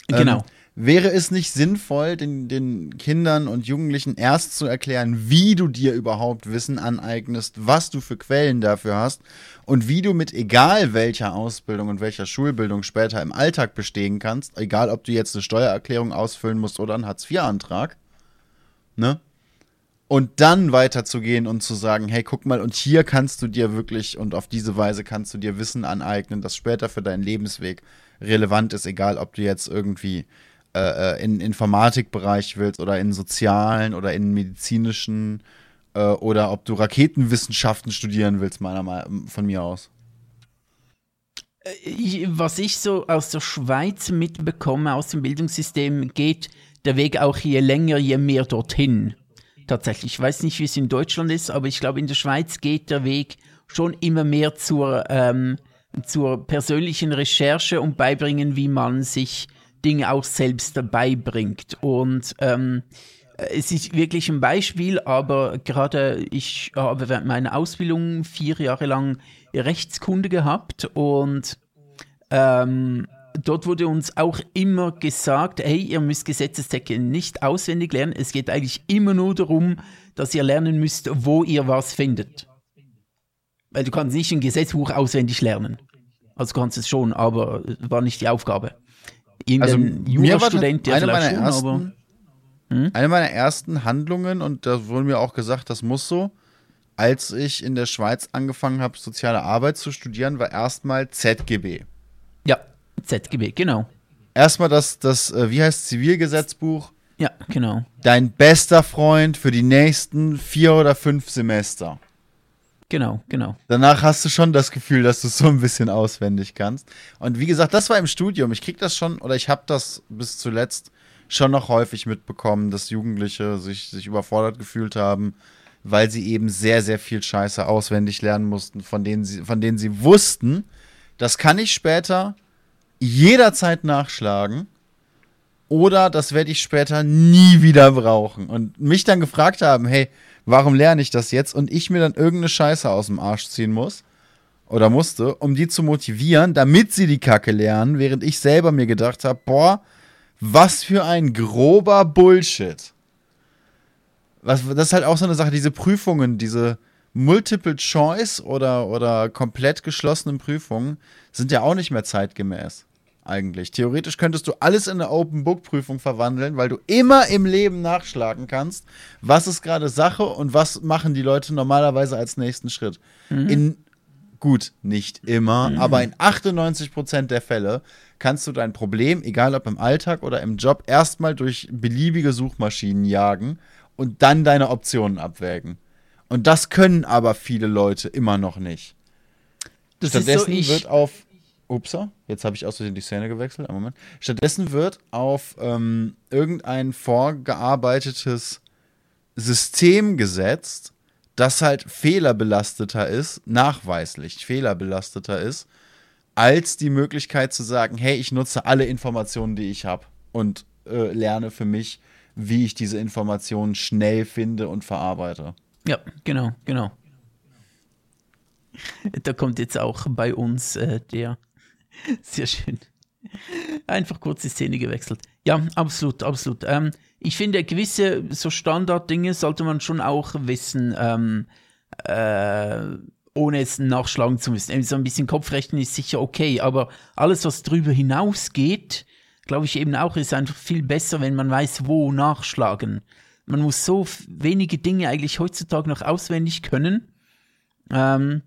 Genau. Ähm, wäre es nicht sinnvoll, den, den Kindern und Jugendlichen erst zu erklären, wie du dir überhaupt Wissen aneignest, was du für Quellen dafür hast und wie du mit egal welcher Ausbildung und welcher Schulbildung später im Alltag bestehen kannst, egal ob du jetzt eine Steuererklärung ausfüllen musst oder einen Hartz-IV-Antrag, ne? Und dann weiterzugehen und zu sagen, hey, guck mal, und hier kannst du dir wirklich und auf diese Weise kannst du dir Wissen aneignen, das später für deinen Lebensweg relevant ist, egal ob du jetzt irgendwie äh, äh in Informatikbereich willst oder in sozialen oder in medizinischen äh, oder ob du Raketenwissenschaften studieren willst, meiner Meinung von mir aus. Äh, was ich so aus der Schweiz mitbekomme, aus dem Bildungssystem, geht der Weg auch je länger, je mehr dorthin tatsächlich. Ich weiß nicht, wie es in Deutschland ist, aber ich glaube, in der Schweiz geht der Weg schon immer mehr zur, ähm, zur persönlichen Recherche und beibringen, wie man sich Dinge auch selbst dabei bringt. Und ähm, es ist wirklich ein Beispiel, aber gerade ich habe während meiner Ausbildung vier Jahre lang Rechtskunde gehabt und ähm, dort wurde uns auch immer gesagt, hey, ihr müsst Gesetzestexte nicht auswendig lernen. Es geht eigentlich immer nur darum, dass ihr lernen müsst, wo ihr was findet. Weil du kannst nicht ein Gesetzbuch auswendig lernen. Also du kannst es schon, aber war nicht die Aufgabe. Irgendein also, Jurastudent, der vielleicht schon, ersten, aber... Hm? Eine meiner ersten Handlungen, und da wurde mir auch gesagt, das muss so, als ich in der Schweiz angefangen habe, soziale Arbeit zu studieren, war erstmal ZGB. ZGB, genau. Erstmal das, das, äh, wie heißt Zivilgesetzbuch? Ja, genau. Dein bester Freund für die nächsten vier oder fünf Semester. Genau, genau. Danach hast du schon das Gefühl, dass du es so ein bisschen auswendig kannst. Und wie gesagt, das war im Studium. Ich krieg das schon, oder ich habe das bis zuletzt schon noch häufig mitbekommen, dass Jugendliche sich, sich überfordert gefühlt haben, weil sie eben sehr, sehr viel Scheiße auswendig lernen mussten, von denen sie, von denen sie wussten, das kann ich später jederzeit nachschlagen oder das werde ich später nie wieder brauchen. Und mich dann gefragt haben, hey, warum lerne ich das jetzt? Und ich mir dann irgendeine Scheiße aus dem Arsch ziehen muss oder musste, um die zu motivieren, damit sie die Kacke lernen, während ich selber mir gedacht habe, boah, Was für ein grober Bullshit. Was, das ist halt auch so eine Sache, diese Prüfungen, diese Multiple Choice oder, oder komplett geschlossenen Prüfungen sind ja auch nicht mehr zeitgemäß. Eigentlich. Theoretisch könntest du alles in eine Open Book Prüfung verwandeln, weil du immer im Leben nachschlagen kannst, was ist gerade Sache und was machen die Leute normalerweise als nächsten Schritt. Mhm. In gut, nicht immer, mhm. aber in 98% der Fälle kannst du dein Problem, egal ob im Alltag oder im Job, erstmal durch beliebige Suchmaschinen jagen und dann deine Optionen abwägen. Und das können aber viele Leute immer noch nicht. Das Stattdessen so, wird auf. Upsa, jetzt habe ich aus Versehen die Szene gewechselt. Moment. Stattdessen wird auf ähm, irgendein vorgearbeitetes System gesetzt, das halt fehlerbelasteter ist, nachweislich fehlerbelasteter ist, als die Möglichkeit zu sagen, hey, ich nutze alle Informationen, die ich habe und äh, lerne für mich, wie ich diese Informationen schnell finde und verarbeite. Ja, genau, genau. Da kommt jetzt auch bei uns äh, der. Sehr schön. Einfach kurz die Szene gewechselt. Ja, absolut, absolut. Ähm, ich finde, gewisse so Standarddinge sollte man schon auch wissen, ähm, äh, ohne es nachschlagen zu müssen. So ein bisschen Kopfrechnen ist sicher okay, aber alles, was drüber hinausgeht, glaube ich eben auch, ist einfach viel besser, wenn man weiß, wo nachschlagen man muss so wenige Dinge eigentlich heutzutage noch auswendig können. Ähm,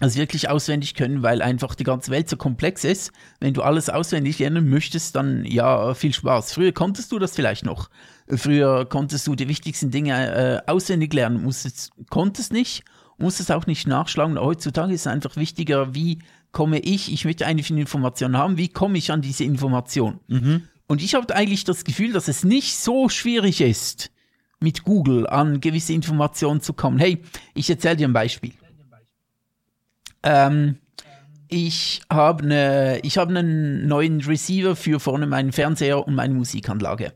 also wirklich auswendig können, weil einfach die ganze Welt so komplex ist. Wenn du alles auswendig lernen möchtest, dann ja, viel Spaß. Früher konntest du das vielleicht noch. Früher konntest du die wichtigsten Dinge äh, auswendig lernen, musstest, konntest nicht, musstest auch nicht nachschlagen. Heutzutage ist es einfach wichtiger, wie komme ich, ich möchte eine Information haben, wie komme ich an diese Information? Mhm. Und ich habe eigentlich das Gefühl, dass es nicht so schwierig ist, mit Google an gewisse Informationen zu kommen. Hey, ich erzähle dir ein Beispiel. Ähm, ich habe ich habe einen neuen Receiver für vorne meinen Fernseher und meine Musikanlage.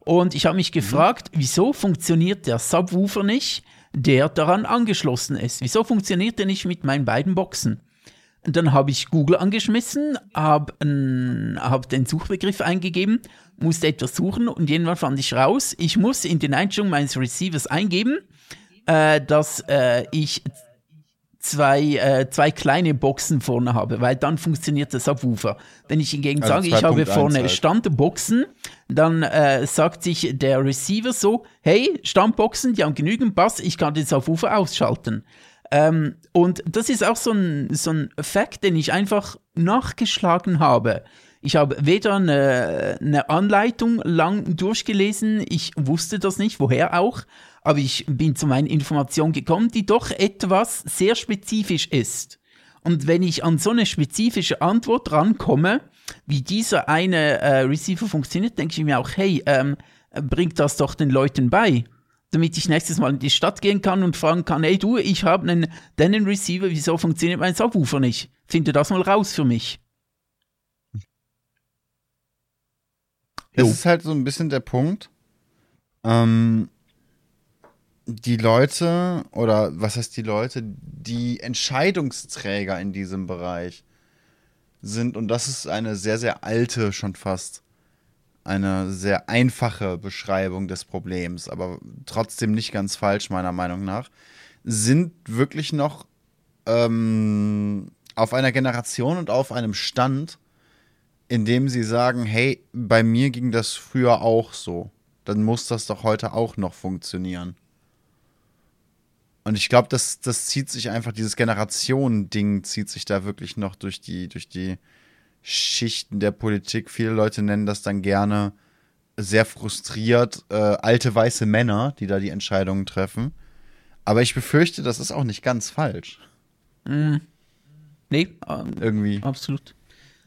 Und ich habe mich gefragt, wieso funktioniert der Subwoofer nicht, der daran angeschlossen ist? Wieso funktioniert der nicht mit meinen beiden Boxen? Und dann habe ich Google angeschmissen, habe hab den Suchbegriff eingegeben musste etwas suchen und irgendwann fand ich raus, ich muss in den Einstellungen meines Receivers eingeben, äh, dass äh, ich zwei, äh, zwei kleine Boxen vorne habe, weil dann funktioniert der Subwoofer. Wenn ich hingegen also sage, ich habe vorne halt. Standboxen, dann äh, sagt sich der Receiver so, hey, Standboxen, die haben genügend Bass, ich kann den Subwoofer ausschalten. Ähm, und das ist auch so ein, so ein Fakt, den ich einfach nachgeschlagen habe. Ich habe weder eine, eine Anleitung lang durchgelesen, ich wusste das nicht, woher auch, aber ich bin zu meinen Informationen gekommen, die doch etwas sehr spezifisch ist. Und wenn ich an so eine spezifische Antwort rankomme, wie dieser eine äh, Receiver funktioniert, denke ich mir auch, hey, ähm, bringt das doch den Leuten bei damit ich nächstes Mal in die Stadt gehen kann und fragen kann, hey du, ich habe einen deinen Receiver, wieso funktioniert mein Subwoofer nicht? Finde das mal raus für mich. Das ist halt so ein bisschen der Punkt. Ähm, die Leute, oder was heißt die Leute, die Entscheidungsträger in diesem Bereich sind, und das ist eine sehr, sehr alte, schon fast, eine sehr einfache Beschreibung des Problems, aber trotzdem nicht ganz falsch, meiner Meinung nach, sind wirklich noch ähm, auf einer Generation und auf einem Stand, indem sie sagen, hey, bei mir ging das früher auch so. Dann muss das doch heute auch noch funktionieren. Und ich glaube, das, das zieht sich einfach, dieses Generationending zieht sich da wirklich noch durch die, durch die Schichten der Politik. Viele Leute nennen das dann gerne sehr frustriert äh, alte weiße Männer, die da die Entscheidungen treffen. Aber ich befürchte, das ist auch nicht ganz falsch. Mm. Nee, ähm, irgendwie. Absolut.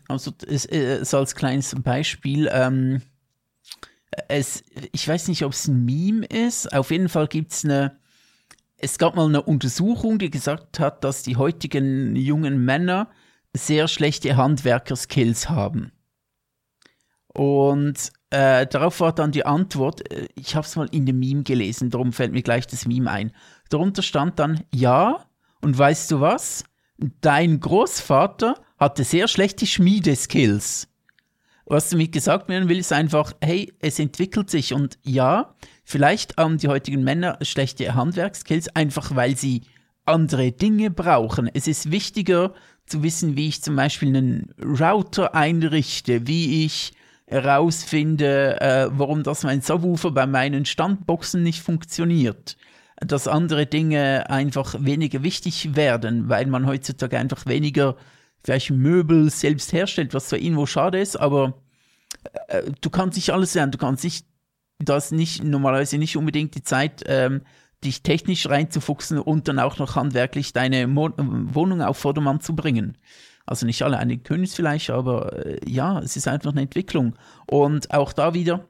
Also es, äh, so als kleines Beispiel, ähm, es, ich weiß nicht, ob es ein Meme ist. Auf jeden Fall gibt es eine, es gab mal eine Untersuchung, die gesagt hat, dass die heutigen jungen Männer sehr schlechte Handwerkerskills haben. Und äh, darauf war dann die Antwort, äh, ich habe es mal in dem Meme gelesen, darum fällt mir gleich das Meme ein. Darunter stand dann, ja, und weißt du was? Dein Großvater hatte sehr schlechte Schmiedeskills. Was damit gesagt werden will, ist einfach, hey, es entwickelt sich und ja, vielleicht haben die heutigen Männer schlechte Handwerkskills, einfach weil sie andere Dinge brauchen. Es ist wichtiger zu wissen, wie ich zum Beispiel einen Router einrichte, wie ich herausfinde, äh, warum das mein Subwoofer bei meinen Standboxen nicht funktioniert. Dass andere Dinge einfach weniger wichtig werden, weil man heutzutage einfach weniger vielleicht Möbel selbst herstellt, was zwar irgendwo schade ist, aber äh, du kannst nicht alles lernen. Du kannst nicht, du hast nicht, normalerweise nicht unbedingt die Zeit, ähm, dich technisch reinzufuchsen und dann auch noch handwerklich deine Mo Wohnung auf Vordermann zu bringen. Also nicht alle, einige können es vielleicht, aber äh, ja, es ist einfach eine Entwicklung. Und auch da wieder,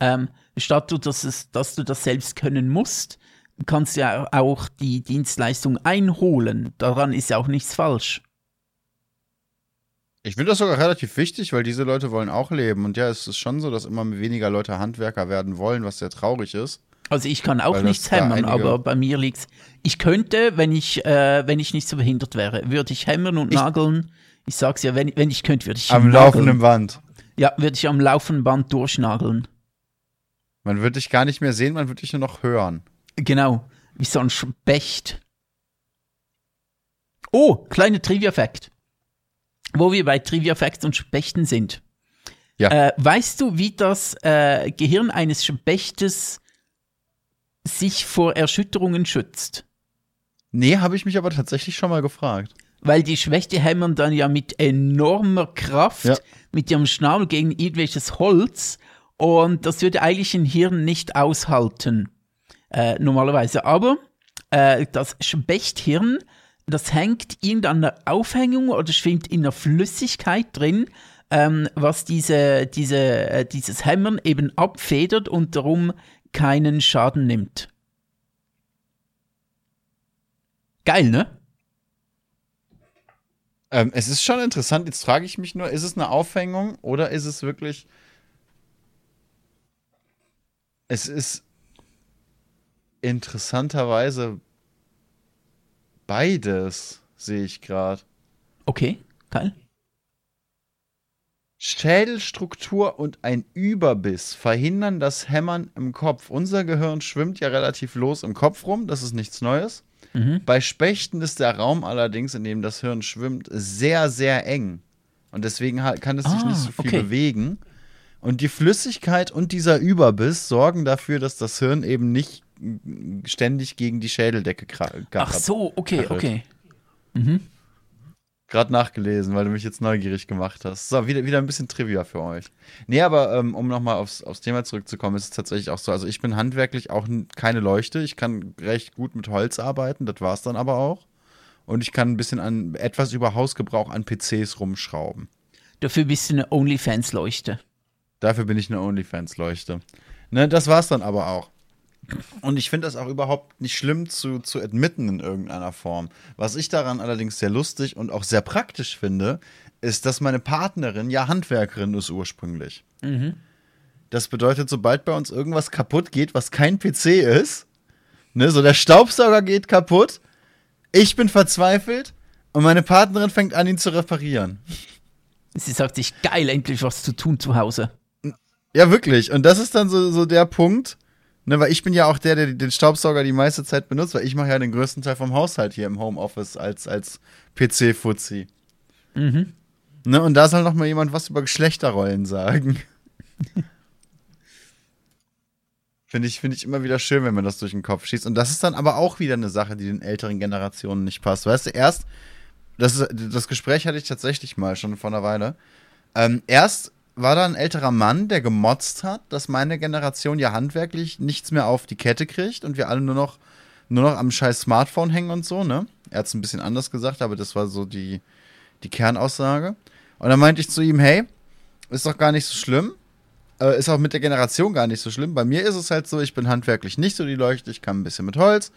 ähm, statt du, dass, es, dass du das selbst können musst, kannst du ja auch die Dienstleistung einholen. Daran ist ja auch nichts falsch. Ich finde das sogar relativ wichtig, weil diese Leute wollen auch leben. Und ja, es ist schon so, dass immer weniger Leute Handwerker werden wollen, was sehr traurig ist. Also ich kann auch nichts hämmern, aber bei mir liegt's. Ich könnte, wenn ich, äh, wenn ich nicht so behindert wäre, würde ich hämmern und ich, nageln. Ich sag's ja, wenn, wenn ich könnte, würde ich. Am nageln. laufenden Band. Ja, würde ich am laufenden Band durchnageln. Man würde dich gar nicht mehr sehen, man würde dich nur noch hören. Genau, wie so ein Specht. Oh, kleiner Trivia-Fact. Wo wir bei Trivia-Facts und Spechten sind. Ja. Äh, weißt du, wie das äh, Gehirn eines Spechtes sich vor Erschütterungen schützt? Nee, habe ich mich aber tatsächlich schon mal gefragt. Weil die Schwächte hämmern dann ja mit enormer Kraft ja. mit ihrem Schnabel gegen irgendwelches Holz und das würde eigentlich ein Hirn nicht aushalten, äh, normalerweise. Aber äh, das Spechthirn, das hängt irgendeiner Aufhängung oder schwimmt in der Flüssigkeit drin, ähm, was diese, diese, äh, dieses Hämmern eben abfedert und darum keinen Schaden nimmt. Geil, ne? Ähm, es ist schon interessant. Jetzt frage ich mich nur, ist es eine Aufhängung oder ist es wirklich. Es ist interessanterweise beides, sehe ich gerade. Okay, geil. Schädelstruktur und ein Überbiss verhindern das Hämmern im Kopf. Unser Gehirn schwimmt ja relativ los im Kopf rum, das ist nichts Neues. Mhm. Bei Spechten ist der Raum allerdings, in dem das Hirn schwimmt, sehr, sehr eng. Und deswegen kann es sich ah, nicht so viel okay. bewegen. Und die Flüssigkeit und dieser Überbiss sorgen dafür, dass das Hirn eben nicht ständig gegen die Schädeldecke kracht. Ach so, okay, okay. Mhm. Gerade nachgelesen, weil du mich jetzt neugierig gemacht hast. So, wieder, wieder ein bisschen Trivia für euch. Nee, aber ähm, um nochmal aufs, aufs Thema zurückzukommen, ist es tatsächlich auch so. Also, ich bin handwerklich auch keine Leuchte. Ich kann recht gut mit Holz arbeiten, das war es dann aber auch. Und ich kann ein bisschen an etwas über Hausgebrauch an PCs rumschrauben. Dafür bist du eine OnlyFans-Leuchte. Dafür bin ich eine OnlyFans-Leuchte. Ne, das war's dann aber auch. Und ich finde das auch überhaupt nicht schlimm zu, zu admitten in irgendeiner Form. Was ich daran allerdings sehr lustig und auch sehr praktisch finde, ist, dass meine Partnerin ja Handwerkerin ist ursprünglich. Mhm. Das bedeutet, sobald bei uns irgendwas kaputt geht, was kein PC ist, ne, so der Staubsauger geht kaputt, ich bin verzweifelt und meine Partnerin fängt an, ihn zu reparieren. Sie sagt sich, geil, endlich was zu tun zu Hause. Ja, wirklich. Und das ist dann so, so der Punkt, Ne, weil ich bin ja auch der, der den Staubsauger die meiste Zeit benutzt, weil ich mache ja den größten Teil vom Haushalt hier im Homeoffice als, als PC-Fuzzi. Mhm. Ne, und da soll noch mal jemand was über Geschlechterrollen sagen. Finde ich, find ich immer wieder schön, wenn man das durch den Kopf schießt. Und das ist dann aber auch wieder eine Sache, die den älteren Generationen nicht passt. Weißt du, erst, das, das Gespräch hatte ich tatsächlich mal schon vor einer Weile. Ähm, erst war da ein älterer Mann, der gemotzt hat, dass meine Generation ja handwerklich nichts mehr auf die Kette kriegt und wir alle nur noch, nur noch am scheiß Smartphone hängen und so, ne? Er hat es ein bisschen anders gesagt, aber das war so die, die Kernaussage. Und dann meinte ich zu ihm, hey, ist doch gar nicht so schlimm. Äh, ist auch mit der Generation gar nicht so schlimm. Bei mir ist es halt so, ich bin handwerklich nicht so die Leuchte, ich kann ein bisschen mit Holz.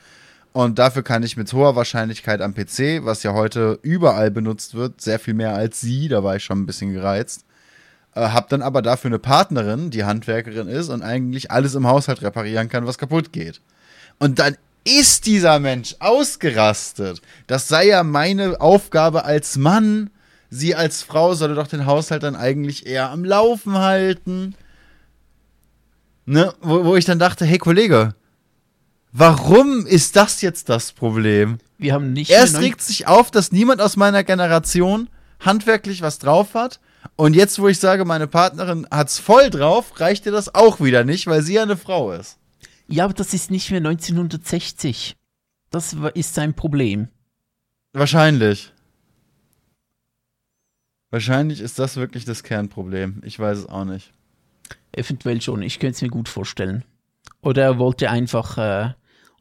Und dafür kann ich mit hoher Wahrscheinlichkeit am PC, was ja heute überall benutzt wird, sehr viel mehr als sie, da war ich schon ein bisschen gereizt äh, hab dann aber dafür eine Partnerin, die Handwerkerin ist und eigentlich alles im Haushalt reparieren kann, was kaputt geht. Und dann ist dieser Mensch ausgerastet. Das sei ja meine Aufgabe als Mann, sie als Frau solle doch den Haushalt dann eigentlich eher am Laufen halten. Ne? Wo, wo ich dann dachte, hey Kollege, warum ist das jetzt das Problem? Wir haben nicht. Erst regt sich auf, dass niemand aus meiner Generation handwerklich was drauf hat. Und jetzt, wo ich sage, meine Partnerin hat's voll drauf, reicht ihr das auch wieder nicht, weil sie ja eine Frau ist. Ja, aber das ist nicht mehr 1960. Das ist sein Problem. Wahrscheinlich. Wahrscheinlich ist das wirklich das Kernproblem. Ich weiß es auch nicht. Eventuell schon, ich könnte es mir gut vorstellen. Oder er wollte einfach, äh,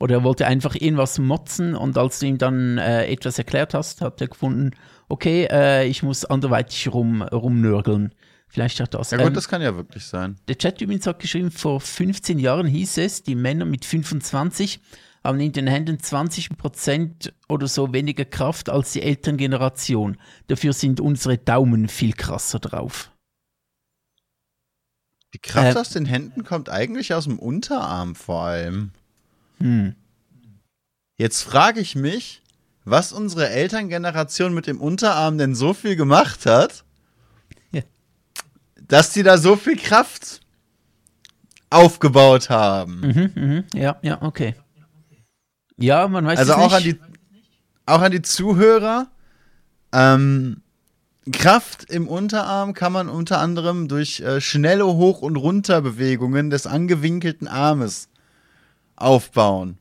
oder er wollte einfach irgendwas motzen und als du ihm dann äh, etwas erklärt hast, hat er gefunden, okay, äh, ich muss anderweitig rum, rumnörgeln. Vielleicht hat das. Ja gut, Ähm, das kann ja wirklich sein. der Chat übrigens hat geschrieben, vor 15 Jahren hieß es, die Männer mit 25 haben in den Händen 20% oder so weniger Kraft als die Elterngeneration. Dafür sind unsere Daumen viel krasser drauf. Die Kraft äh, aus den Händen kommt eigentlich aus dem Unterarm vor allem. Hm. Jetzt frage ich mich, was unsere Elterngeneration mit dem Unterarm denn so viel gemacht hat, Ja. dass die da so viel Kraft aufgebaut haben. Mhm, mhm. Ja, ja, okay. Ja, man weiß Also es auch nicht. an die, auch an die Zuhörer. Ähm, Kraft im Unterarm kann man unter anderem durch äh, schnelle Hoch- und Runterbewegungen des angewinkelten Armes aufbauen.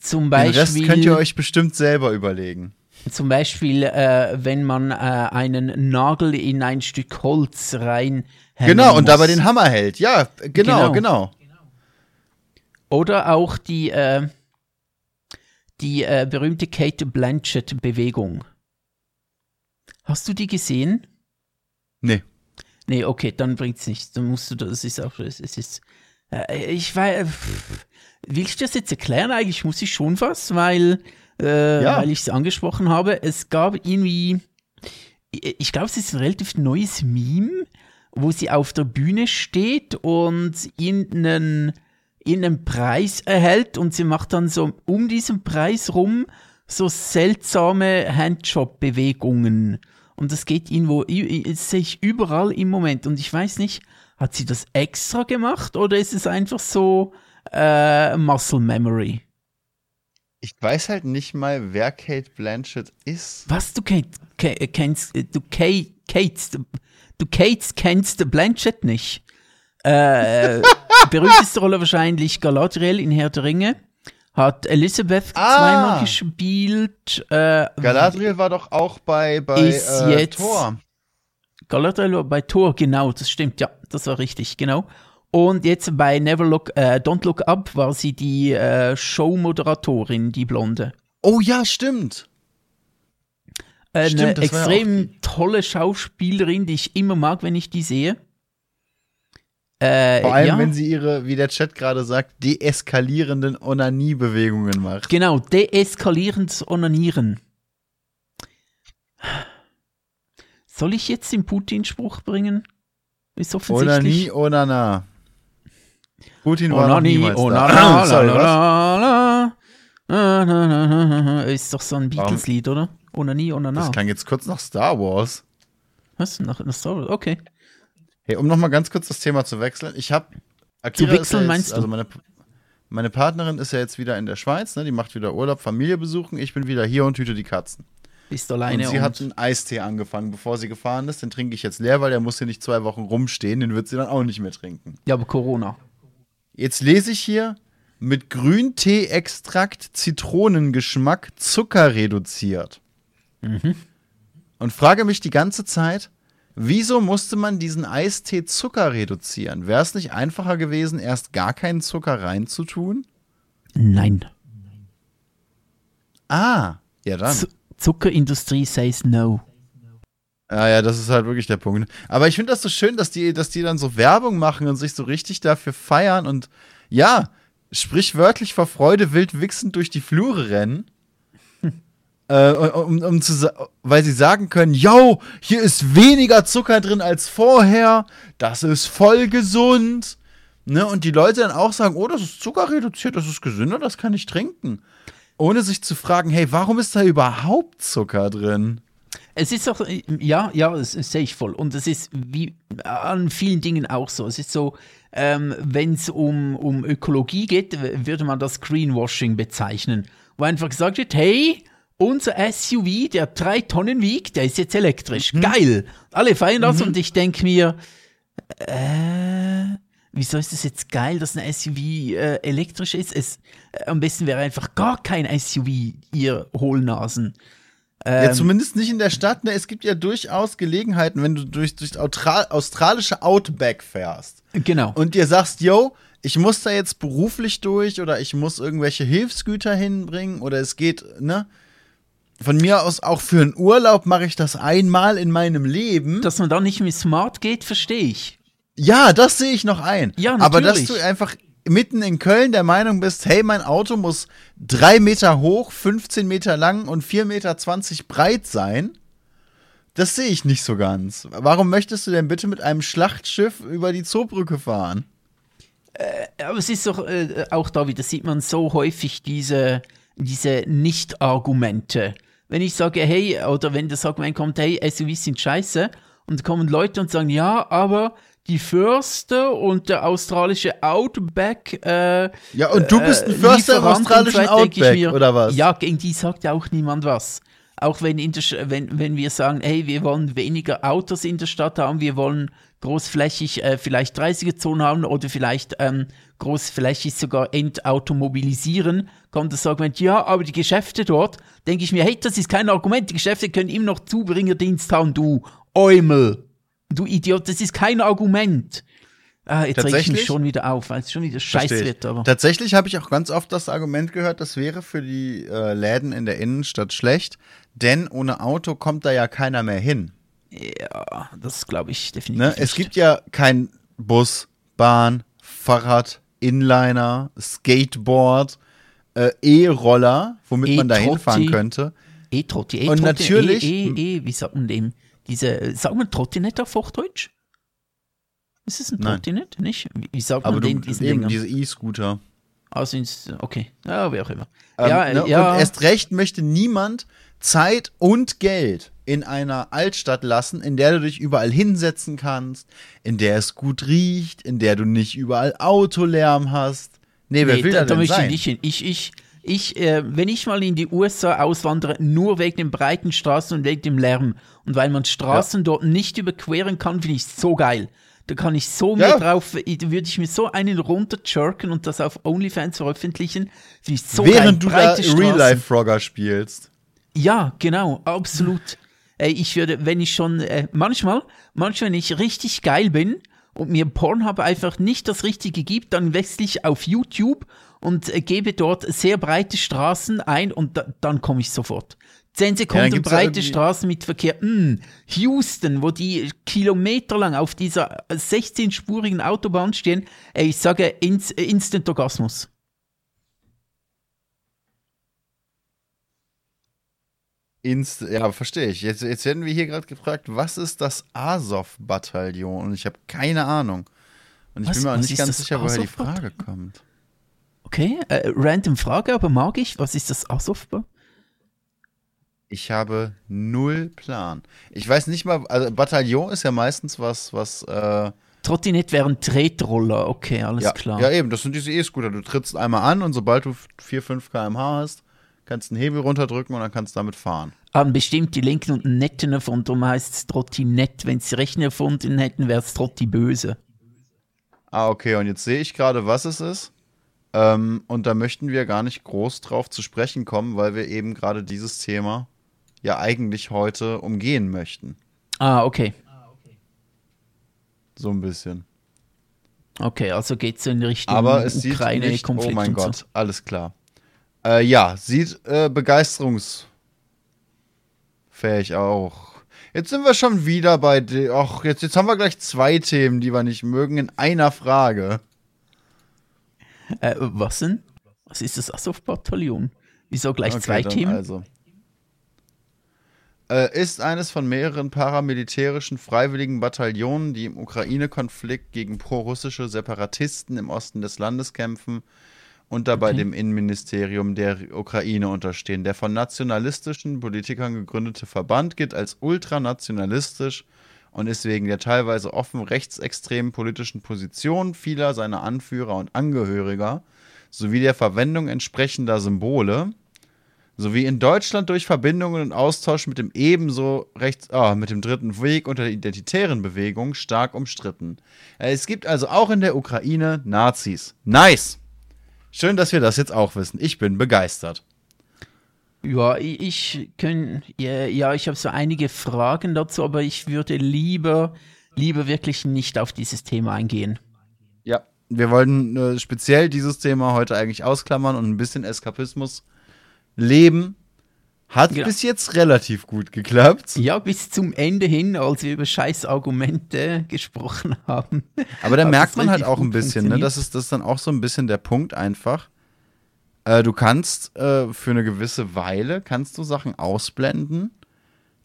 zum Den Rest Beispiel, könnt ihr euch bestimmt selber überlegen. zum Beispiel äh, wenn man äh, einen Nagel in ein Stück Holz rein Genau, und dabei muss. den Hammer hält. Ja, Genau. genau, genau. Oder auch die, äh, die äh, berühmte Kate Blanchett-Bewegung. Hast du die gesehen? Nee. Nee, okay, dann bringt's nichts. Dann musst du das ist auch es ist ich weiß pff, willst du das jetzt erklären? Eigentlich muss ich schon was, weil äh, Ja. weil ich es angesprochen habe. Es gab irgendwie ich glaube, es ist ein relativ neues Meme, wo sie auf der Bühne steht und irgendeinen irgendeinen Preis erhält und sie macht dann so um diesen Preis rum so seltsame Handjob-Bewegungen. Und das geht irgendwo, das sehe ich überall im Moment. Und ich weiß nicht, hat sie das extra gemacht oder ist es einfach so äh, Muscle Memory? Ich weiß halt nicht mal, wer Kate Blanchett ist. Was, du ke, kennst, äh, du Kate, Kates, du Kates kennst Blanchett nicht? Äh, berühmteste Rolle wahrscheinlich Galadriel in Herr der Ringe. Hat Elizabeth Ah. zweimal gespielt. Äh, Galadriel war doch auch bei, bei Ist äh, jetzt- Thor. War bei Thor, genau, das stimmt, ja, das war richtig, genau. Und jetzt bei Never Look, äh, Don't Look Up war sie die äh, Showmoderatorin, die Blonde. Oh ja, stimmt. Eine Stimmt, extrem tolle Schauspielerin, die ich immer mag, wenn ich die sehe. Äh, Vor allem, ja, wenn sie ihre, wie der Chat gerade sagt, deeskalierenden Onanie-Bewegungen macht. Genau, deeskalierendes Onanieren. Soll ich jetzt den Putin-Spruch bringen? Ist offensichtlich. Onanie, Onana. Putin war noch Onani, niemals da. Onana, Sorry, la, la, la. Ist doch so ein Beatles-Lied, oder? Onani, Onana. Das klang jetzt kurz nach Star Wars. Was? Nach, nach Star Wars? Okay. Hey, um noch mal ganz kurz das Thema zu wechseln. Ich habe Zu wechseln, meinst du? Also meine, meine Partnerin ist ja jetzt wieder in der Schweiz, ne? Die macht wieder Urlaub, Familie besuchen. Ich bin wieder hier und hüte die Katzen. Bist alleine und sie hat einen Eistee angefangen, bevor sie gefahren ist. Den trinke ich jetzt leer, weil der muss hier nicht zwei Wochen rumstehen. Den wird sie dann auch nicht mehr trinken. Ja, aber Corona. Jetzt lese ich hier mit Grüntee-Extrakt, Zitronengeschmack, Zucker reduziert. Und frage mich die ganze Zeit, wieso musste man diesen Eistee Zucker reduzieren? Wäre es nicht einfacher gewesen, erst gar keinen Zucker reinzutun? Nein. Ah, ja dann. Z Zuckerindustrie says no. Ja, ja, das ist halt wirklich der Punkt. Aber ich finde das so schön, dass die, dass die dann so Werbung machen und sich so richtig dafür feiern und ja, sprichwörtlich vor Freude wild wichsend durch die Flure rennen. Äh, um, um zu, weil sie sagen können, yo, hier ist weniger Zucker drin als vorher, das ist voll gesund. Ne? Und die Leute dann auch sagen, oh, das ist Zucker reduziert, das ist gesünder, das kann ich trinken. Ohne sich zu fragen, hey, warum ist da überhaupt Zucker drin? Es ist auch, äh, ja, ja, das sehe ich voll. Und es ist wie an vielen Dingen auch so. Es ist so, ähm, wenn es um, um Ökologie geht, würde man das Greenwashing bezeichnen. Wo einfach gesagt wird, hey, unser SUV, der drei Tonnen wiegt, der ist jetzt elektrisch. Mhm. Geil. Alle feiern das mhm. und ich denke mir, äh, wieso ist es jetzt geil, dass ein SUV äh, elektrisch ist? Es, äh, am besten wäre einfach gar kein SUV, ihr Hohlnasen. Ähm, ja, zumindest nicht in der Stadt. Ne? Es gibt ja durchaus Gelegenheiten, wenn du durch, durch australische Outback fährst. Genau. Und dir sagst, yo, ich muss da jetzt beruflich durch oder ich muss irgendwelche Hilfsgüter hinbringen oder es geht, ne? Von mir aus auch für einen Urlaub mache ich das einmal in meinem Leben. Dass man da nicht mit Smart geht, verstehe ich. Ja, das sehe ich noch ein. Ja, natürlich. Aber dass du einfach mitten in Köln der Meinung bist, hey, mein Auto muss drei Meter hoch, 15 Meter lang und 4,20 Meter breit sein, das sehe ich nicht so ganz. Warum möchtest du denn bitte mit einem Schlachtschiff über die Zoobrücke fahren? Äh, aber es ist doch äh, auch da wieder, sieht man so häufig diese, diese Nicht-Argumente. Wenn ich sage, hey, oder wenn das Argument kommt, hey, SUVs sind scheiße, und kommen Leute und sagen, ja, aber die Förster und der australische Outback. Äh, ja, und du bist ein äh, Förster im australischen Outback, mir, oder was? Ja, gegen die sagt ja auch niemand was. Auch wenn, in der, wenn, wenn wir sagen, hey, wir wollen weniger Autos in der Stadt haben, wir wollen großflächig äh, vielleicht 30er-Zonen haben oder vielleicht ähm, großflächig sogar entautomobilisieren, kommt das Argument, ja, aber die Geschäfte dort, denke ich mir, hey, das ist kein Argument, die Geschäfte können immer noch Zubringerdienst haben, du Eumel. Du Idiot, das ist kein Argument. Ah, jetzt reg ich mich schon wieder auf, weil es schon wieder scheiße wird. Aber. Tatsächlich habe ich auch ganz oft das Argument gehört, das wäre für die äh, Läden in der Innenstadt schlecht, denn ohne Auto kommt da ja keiner mehr hin. Ja, das glaube ich definitiv. Ne? Es gibt ja kein Bus, Bahn, Fahrrad, Inliner, Skateboard, äh, E-Roller, womit e man da hinfahren könnte. E-Trotti, E-Trotti. Und natürlich. E, e, e, wie sagt man dem? Diese, sagt man Trottinette auf Hochdeutsch? Ist es ein Trottinett? Nicht? Wie, sagt man Aber den, du, diesen eben, diese E-Scooter. Also, okay. Ja, wie auch immer. Ähm, ja, ne, ja. Und erst recht möchte niemand Zeit und Geld in einer Altstadt lassen, in der du dich überall hinsetzen kannst, in der es gut riecht, in der du nicht überall Autolärm hast. Nee, wer nee, will da, da denn möchte sein? ich nicht hin. Ich, ich, ich, äh, wenn ich mal in die USA auswandere, nur wegen den breiten Straßen und wegen dem Lärm und weil man Straßen ja. dort nicht überqueren kann, finde ich so geil. Da kann ich so ja. mir drauf, würde ich mir so einen runterjerken und das auf OnlyFans veröffentlichen. Finde ich so Während geil. du da Real-Life-Frogger spielst. Ja, genau, absolut. Ey, ich würde, wenn ich schon, äh, manchmal, manchmal, wenn ich richtig geil bin und mir Pornhub einfach nicht das Richtige gibt, dann wechsle ich auf YouTube und gebe dort sehr breite Straßen ein und da, dann komme ich sofort. Zehn Sekunden ja, breite Straßen mit Verkehr. Hm, Houston, wo die kilometerlang auf dieser 16-spurigen Autobahn stehen. Ey, ich sage Inst Instant Orgasmus. Inst ja, verstehe ich. Jetzt, jetzt werden wir hier gerade gefragt, was ist das Azov-Bataillon? Und ich habe keine Ahnung. Und ich was, bin mir auch nicht ganz sicher, woher die Frage kommt. Okay, äh, random Frage, aber mag ich. Was ist das Asofba? Ich habe null Plan. Ich weiß nicht mal, also Bataillon ist ja meistens was, was. Äh, Trottinett wären Tretroller, okay, alles ja, klar. Ja, eben, das sind diese E-Scooter. Du trittst einmal an und sobald du 4, 5 km/h hast, kannst du einen Hebel runterdrücken und dann kannst du damit fahren. Haben bestimmt die Linken und Netten erfunden, darum heißt es Trottinett. Wenn sie Rechner erfunden hätten, wäre es Trotti böse. Ah, okay, und jetzt sehe ich gerade, was es ist. Ähm, und da möchten wir gar nicht groß drauf zu sprechen kommen, weil wir eben gerade dieses Thema ja eigentlich heute umgehen möchten. Ah, okay. So ein bisschen. Okay, also geht es in Richtung Aber es Ukraine sieht nicht, Konflikt. Oh mein Gott, so. alles klar. Äh, ja, sieht äh, begeisterungsfähig auch. Jetzt sind wir schon wieder bei. Ach, jetzt, jetzt haben wir gleich zwei Themen, die wir nicht mögen, in einer Frage. Äh, was denn? Was ist das Azov-Bataillon? Wieso gleich okay, zwei Themen? Also. Äh, ist eines von mehreren paramilitärischen freiwilligen Bataillonen, die im Ukraine-Konflikt gegen prorussische Separatisten im Osten des Landes kämpfen und dabei okay. dem Innenministerium der Ukraine unterstehen. Der von nationalistischen Politikern gegründete Verband gilt als ultranationalistisch und ist wegen der teilweise offen rechtsextremen politischen Position vieler seiner Anführer und Angehöriger sowie der Verwendung entsprechender Symbole sowie in Deutschland durch Verbindungen und Austausch mit dem ebenso rechts, ah, mit dem dritten Weg unter der identitären Bewegung stark umstritten. Es gibt also auch in der Ukraine Nazis. Nice! Schön, dass wir das jetzt auch wissen. Ich bin begeistert. Ja, ich kann, ja, ja ich habe so einige Fragen dazu, aber ich würde lieber, lieber wirklich nicht auf dieses Thema eingehen. Ja, wir wollten äh, speziell dieses Thema heute eigentlich ausklammern und ein bisschen Eskapismus leben. Hat genau. bis jetzt relativ gut geklappt. Ja, bis zum Ende hin, als wir über scheiß Argumente gesprochen haben. Aber da merkt man halt auch ein bisschen, ne? Das ist, das ist dann auch so ein bisschen der Punkt einfach. Äh, du kannst äh, für eine gewisse Weile kannst du Sachen ausblenden,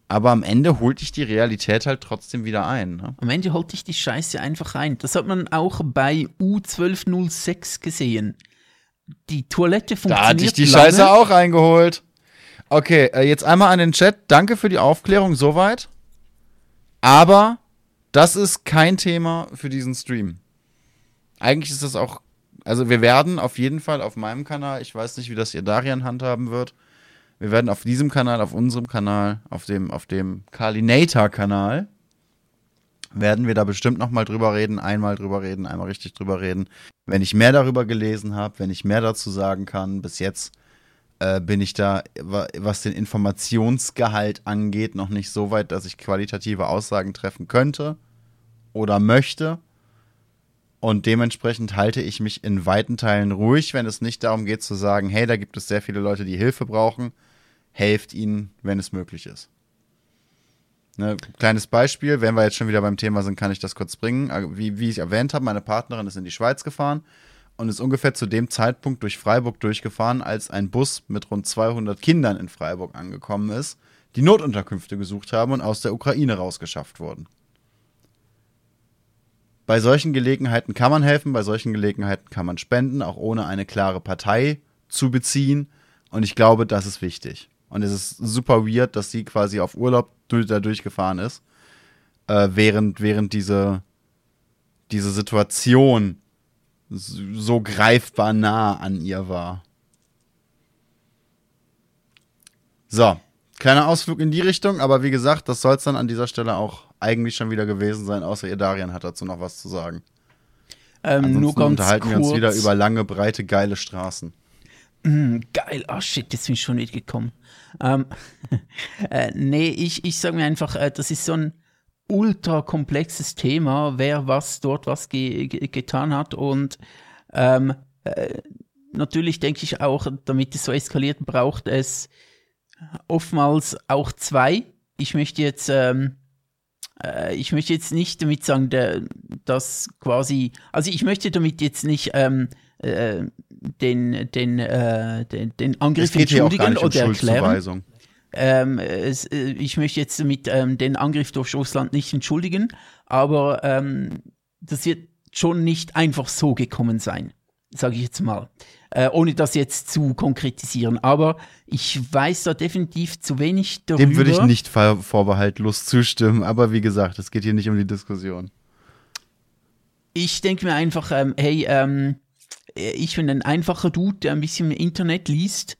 aber am Ende holt dich die Realität halt trotzdem wieder ein. Ne? Am Ende holt dich die Scheiße einfach ein. Das hat man auch bei U1206 gesehen. Die Toilette funktioniert. Da hatte ich die lange. Scheiße auch reingeholt. Okay, äh, jetzt einmal an den Chat. Danke für die Aufklärung soweit. Aber das ist kein Thema für diesen Stream. Eigentlich ist das auch. Also, wir werden auf jeden Fall auf meinem Kanal, ich weiß nicht, wie das ihr Darian handhaben wird. Wir werden auf diesem Kanal, auf unserem Kanal, auf dem, auf dem Kalinator-Kanal, werden wir da bestimmt nochmal drüber reden, einmal drüber reden, einmal richtig drüber reden. Wenn ich mehr darüber gelesen habe, wenn ich mehr dazu sagen kann, bis jetzt äh, bin ich da, was den Informationsgehalt angeht, noch nicht so weit, dass ich qualitative Aussagen treffen könnte oder möchte. Und dementsprechend halte ich mich in weiten Teilen ruhig, wenn es nicht darum geht zu sagen, hey, da gibt es sehr viele Leute, die Hilfe brauchen. Helft ihnen, wenn es möglich ist. Ne, kleines Beispiel, wenn wir jetzt schon wieder beim Thema sind, kann ich das kurz bringen. Wie, wie ich erwähnt habe, meine Partnerin ist in die Schweiz gefahren und ist ungefähr zu dem Zeitpunkt durch Freiburg durchgefahren, als ein Bus mit rund 200 Kindern in Freiburg angekommen ist, die Notunterkünfte gesucht haben und aus der Ukraine rausgeschafft wurden. Bei solchen Gelegenheiten kann man helfen, bei solchen Gelegenheiten kann man spenden, auch ohne eine klare Partei zu beziehen. Und ich glaube, das ist wichtig. Und es ist super weird, dass sie quasi auf Urlaub da durchgefahren ist, äh, während, während diese, diese Situation so greifbar nah an ihr war. So, kleiner Ausflug in die Richtung, aber wie gesagt, das soll es dann an dieser Stelle auch eigentlich schon wieder gewesen sein, außer ihr Darian hat dazu noch was zu sagen. Ähm, nur ganz unterhalten kurz. wir uns wieder über lange, breite, geile Straßen. Mm, geil, oh shit, jetzt bin ich schon mitgekommen. Ähm, äh, nee, ich, ich sage mir einfach, äh, das ist so ein ultra komplexes Thema, wer was dort was ge ge getan hat und ähm, äh, natürlich denke ich auch, damit es so eskaliert, braucht es oftmals auch zwei. Ich möchte jetzt, ähm, äh, ich möchte jetzt nicht damit sagen, der, dass quasi, also ich möchte damit jetzt nicht ähm, äh, den, den, äh, den, den Angriff entschuldigen oder erklären. Ähm, es, äh, ich möchte jetzt mit ähm, den Angriff durch Russland nicht entschuldigen, aber ähm, das wird schon nicht einfach so gekommen sein, sage ich jetzt mal. Äh, ohne das jetzt zu konkretisieren. Aber ich weiß da definitiv zu wenig darüber. Dem würde ich nicht vorbehaltlos zustimmen, aber wie gesagt, es geht hier nicht um die Diskussion. Ich denke mir einfach, ähm, hey, ähm, ich bin ein einfacher Dude, der ein bisschen im Internet liest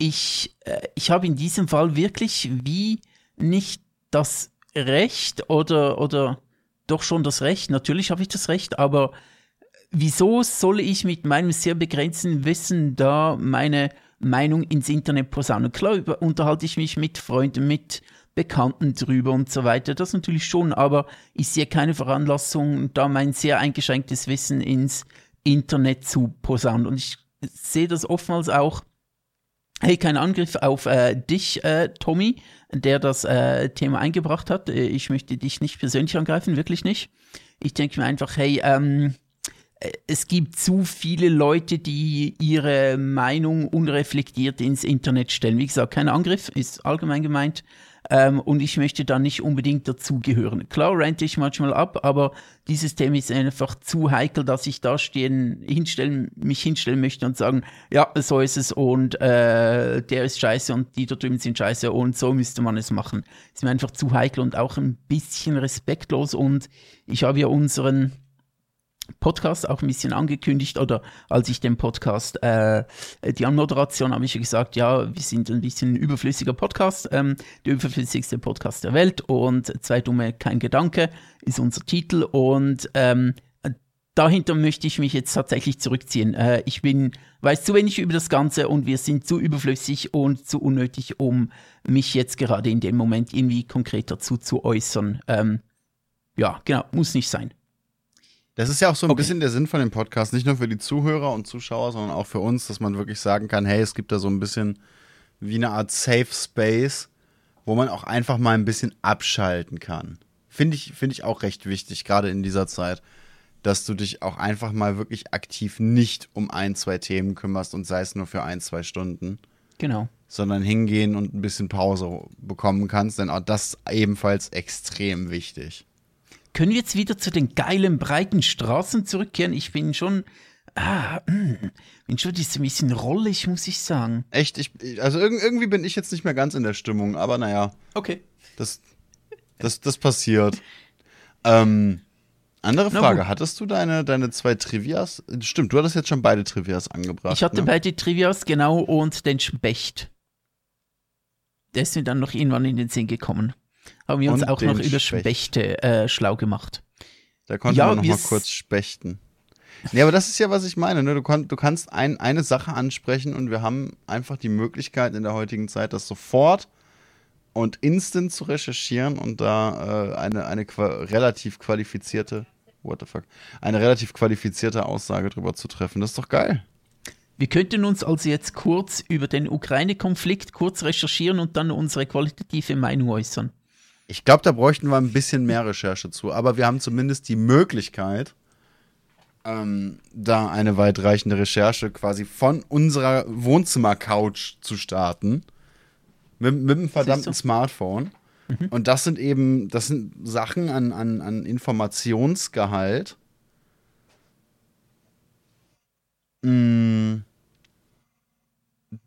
ich, äh, ich habe in diesem Fall wirklich wie nicht das Recht oder, oder doch schon das Recht, natürlich habe ich das Recht, aber wieso soll ich mit meinem sehr begrenzten Wissen da meine Meinung ins Internet posaunen? Klar über, unterhalte ich mich mit Freunden, mit Bekannten drüber und so weiter, das natürlich schon, aber ich sehe keine Veranlassung, da mein sehr eingeschränktes Wissen ins Internet zu posaunen. Und ich sehe das oftmals auch Hey, kein Angriff auf äh, dich, äh, Tommy, der das äh, Thema eingebracht hat. Äh, ich möchte dich nicht persönlich angreifen, wirklich nicht. Ich denke mir einfach, hey, ähm, äh, es gibt zu viele Leute, die ihre Meinung unreflektiert ins Internet stellen. Wie gesagt, kein Angriff, ist allgemein gemeint. ähm, und ich möchte da nicht unbedingt dazugehören. Klar rente ich manchmal ab, aber dieses Thema ist einfach zu heikel, dass ich da stehen, hinstellen, mich hinstellen möchte und sagen, ja, so ist es und äh, der ist scheiße und die da drüben sind scheiße und so müsste man es machen. Ist mir einfach zu heikel und auch ein bisschen respektlos und ich habe ja unseren Podcast auch ein bisschen angekündigt oder als ich den Podcast, äh, die Anmoderation habe ich gesagt, ja, wir sind ein bisschen ein überflüssiger Podcast, ähm, der überflüssigste Podcast der Welt und zwei Dumme, kein Gedanke ist unser Titel und ähm, dahinter möchte ich mich jetzt tatsächlich zurückziehen. Äh, ich bin, weiß zu wenig über das Ganze und wir sind zu überflüssig und zu unnötig, um mich jetzt gerade in dem Moment irgendwie konkret dazu zu äußern. Ähm, ja, genau, muss nicht sein. Das ist ja auch so ein okay. bisschen der Sinn von dem Podcast, nicht nur für die Zuhörer und Zuschauer, sondern auch für uns, dass man wirklich sagen kann, hey, es gibt da so ein bisschen wie eine Art Safe Space, wo man auch einfach mal ein bisschen abschalten kann. Finde ich, finde ich auch recht wichtig, gerade in dieser Zeit, dass du dich auch einfach mal wirklich aktiv nicht um ein, zwei Themen kümmerst und sei es nur für ein, zwei Stunden. Genau. Sondern hingehen und ein bisschen Pause bekommen kannst, denn auch das ebenfalls extrem wichtig. Können wir jetzt wieder zu den geilen, breiten Straßen zurückkehren? Ich bin schon. Ah, mh, hm, bin schon ein bisschen rollig, muss ich sagen. Echt? Ich, also irgendwie bin ich jetzt nicht mehr ganz in der Stimmung, aber naja. Okay. Das, das, das passiert. ähm, andere Frage, hattest du deine, deine zwei Trivias? Stimmt, du hattest jetzt schon beide Trivias angebracht. Ich hatte ne? beide Trivias, genau, und den Specht. Der ist mir dann noch irgendwann in den Sinn gekommen haben wir uns auch noch über Specht. Spechte äh, schlau gemacht. Da konnten ja, wir noch mal kurz spechten. Nee, aber das ist ja, was ich meine. Ne? Du, kon du kannst ein, eine Sache ansprechen und wir haben einfach die Möglichkeit in der heutigen Zeit, das sofort und instant zu recherchieren und da äh, eine, eine qua relativ qualifizierte, what the fuck, eine relativ qualifizierte Aussage drüber zu treffen. Das ist doch geil. Wir könnten uns also jetzt kurz über den Ukraine-Konflikt kurz recherchieren und dann unsere qualitative Meinung äußern. Ich glaube, da bräuchten wir ein bisschen mehr Recherche zu, aber wir haben zumindest die Möglichkeit, ähm, da eine weitreichende Recherche quasi von unserer Wohnzimmer-Couch zu starten. Mit, mit einem verdammten Smartphone. Mhm. Und das sind eben, das sind Sachen an, an, an Informationsgehalt. Mh,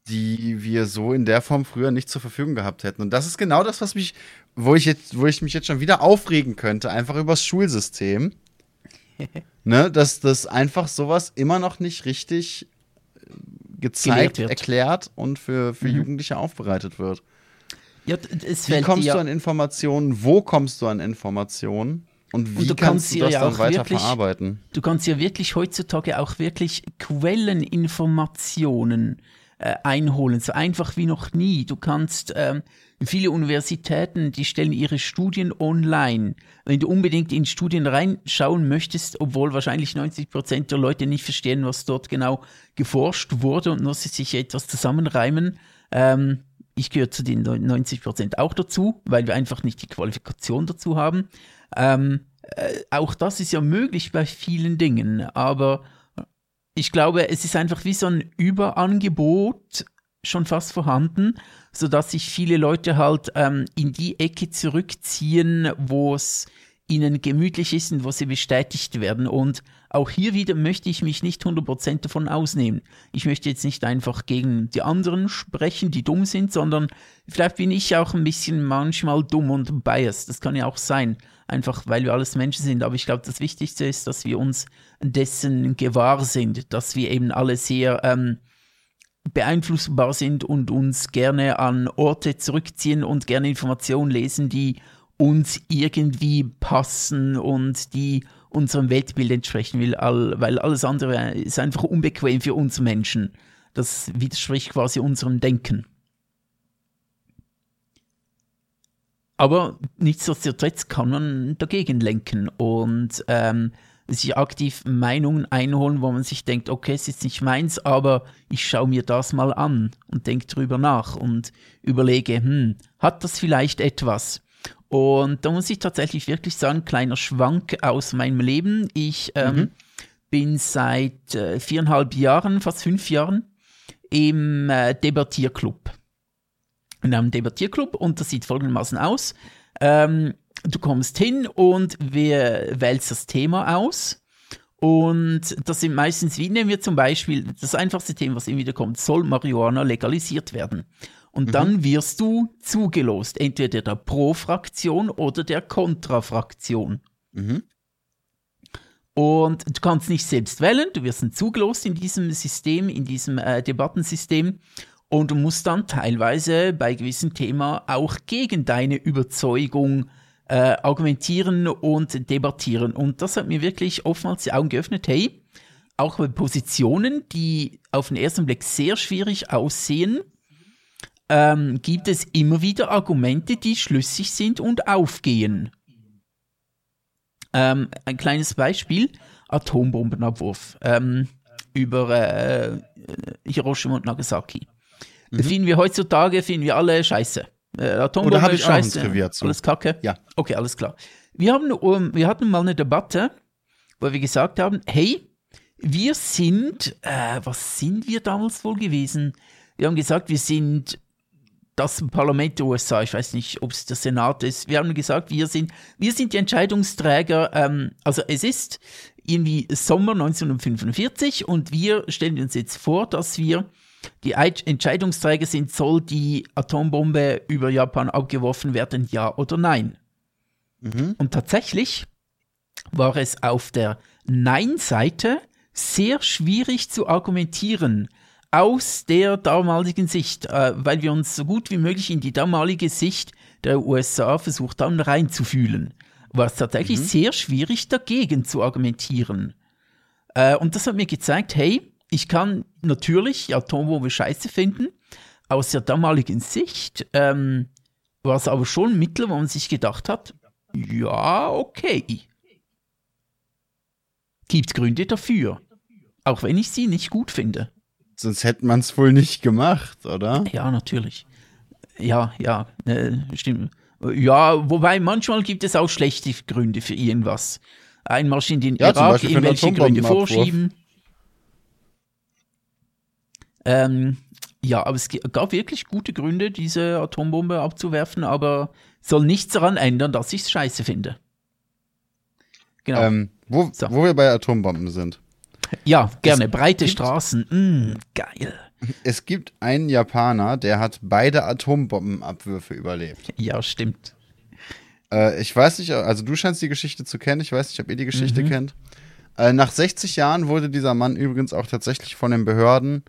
die wir so in der Form früher nicht zur Verfügung gehabt hätten. Und das ist genau das, was mich, wo ich jetzt, wo ich mich jetzt schon wieder aufregen könnte, einfach übers Schulsystem. ne, dass das einfach sowas immer noch nicht richtig äh, gezeigt, erklärt und für, für mhm. Jugendliche aufbereitet wird. Ja, wie kommst du an Informationen? Wo kommst du an Informationen? Und wie und du kannst, kannst du das ja dann weiter wirklich, verarbeiten? Du kannst ja wirklich heutzutage auch wirklich Quelleninformationen äh, einholen, so einfach wie noch nie. Du kannst, ähm, viele Universitäten, die stellen ihre Studien online. Wenn du unbedingt in Studien reinschauen möchtest, obwohl wahrscheinlich 90 Prozent der Leute nicht verstehen, was dort genau geforscht wurde und nur sie sich etwas zusammenreimen, ähm, ich gehöre zu den 90 Prozent auch dazu, weil wir einfach nicht die Qualifikation dazu haben. Ähm, äh, auch das ist ja möglich bei vielen Dingen, aber ich glaube, es ist einfach wie so ein Überangebot schon fast vorhanden, sodass sich viele Leute halt ähm, in die Ecke zurückziehen, wo es ihnen gemütlich ist und wo sie bestätigt werden. Und auch hier wieder möchte ich mich nicht 100% davon ausnehmen. Ich möchte jetzt nicht einfach gegen die anderen sprechen, die dumm sind, sondern vielleicht bin ich auch ein bisschen manchmal dumm und biased. Das kann ja auch sein einfach weil wir alles Menschen sind. Aber ich glaube, das Wichtigste ist, dass wir uns dessen gewahr sind, dass wir eben alle sehr ähm, beeinflussbar sind und uns gerne an Orte zurückziehen und gerne Informationen lesen, die uns irgendwie passen und die unserem Weltbild entsprechen will, weil alles andere ist einfach unbequem für uns Menschen. Das widerspricht quasi unserem Denken. Aber nichtsdestotrotz kann man dagegen lenken und ähm, sich aktiv Meinungen einholen, wo man sich denkt, okay, es ist nicht meins, aber ich schaue mir das mal an und denke drüber nach und überlege, hm, hat das vielleicht etwas? Und da muss ich tatsächlich wirklich sagen, kleiner Schwank aus meinem Leben. Ich ähm, mhm. bin seit äh, viereinhalb Jahren, fast fünf Jahren, im äh, Debattierclub. In einem Debattierclub und das sieht folgendermaßen aus. Ähm, du kommst hin und wir wählst das Thema aus. Und das sind meistens, wie nehmen wir zum Beispiel, das einfachste Thema, was immer wieder kommt, soll Marihuana legalisiert werden? Und mhm. dann wirst du zugelost, entweder der Pro-Fraktion oder der Kontra-Fraktion. Mhm. Und du kannst nicht selbst wählen, du wirst dann zugelost in diesem System, in diesem äh, Debattensystem. Und du musst dann teilweise bei gewissem Thema auch gegen deine Überzeugung äh, argumentieren und debattieren. Und das hat mir wirklich oftmals die Augen geöffnet. Hey, auch bei Positionen, die auf den ersten Blick sehr schwierig aussehen, ähm, gibt es immer wieder Argumente, die schlüssig sind und aufgehen. Ähm, ein kleines Beispiel: Atombombenabwurf ähm, über äh, Hiroshima und Nagasaki. Mhm. Finden wir heutzutage, finden wir alle scheiße. Äh, Atombombe, Oder habe ich scheiße, auch ein zu. Alles kacke? Ja. Okay, alles klar. Wir, haben, um, wir hatten mal eine Debatte, wo wir gesagt haben, hey, wir sind, äh, was sind wir damals wohl gewesen? Wir haben gesagt, wir sind das Parlament der USA, ich weiß nicht, ob es der Senat ist. Wir haben gesagt, wir sind, wir sind die Entscheidungsträger. Ähm, also es ist irgendwie Sommer 1945 und wir stellen uns jetzt vor, dass wir die Entscheidungsträger sind, soll die Atombombe über Japan abgeworfen werden, ja oder nein? Mhm. Und tatsächlich war es auf der Nein-Seite sehr schwierig zu argumentieren aus der damaligen Sicht, äh, weil wir uns so gut wie möglich in die damalige Sicht der USA versucht haben reinzufühlen. War es tatsächlich mhm. sehr schwierig dagegen zu argumentieren. Äh, und das hat mir gezeigt, hey, ich kann natürlich Atombombe scheiße finden. Aus der damaligen Sicht ähm, war es aber schon ein Mittel, wo man sich gedacht hat, ja, okay. Gibt Gründe dafür. Auch wenn ich sie nicht gut finde. Sonst hätte man es wohl nicht gemacht, oder? Ja, natürlich. Ja, ja, äh, stimmt. Ja, wobei manchmal gibt es auch schlechte Gründe für irgendwas. Einmarsch in den ja, Irak, irgendwelche Gründe vorschieben. Ähm, ja, aber es gab wirklich gute Gründe, diese Atombombe abzuwerfen, aber soll nichts daran ändern, dass ich es scheiße finde. Genau. Ähm, wo, so. wo wir bei Atombomben sind. Ja, gerne. Es Breite Straßen. Mm, geil. Es gibt einen Japaner, der hat beide Atombombenabwürfe überlebt. Ja, stimmt. Äh, ich weiß nicht, also du scheinst die Geschichte zu kennen. Ich weiß nicht, ob ihr die Geschichte mhm. kennt. Äh, nach 60 Jahren wurde dieser Mann übrigens auch tatsächlich von den Behörden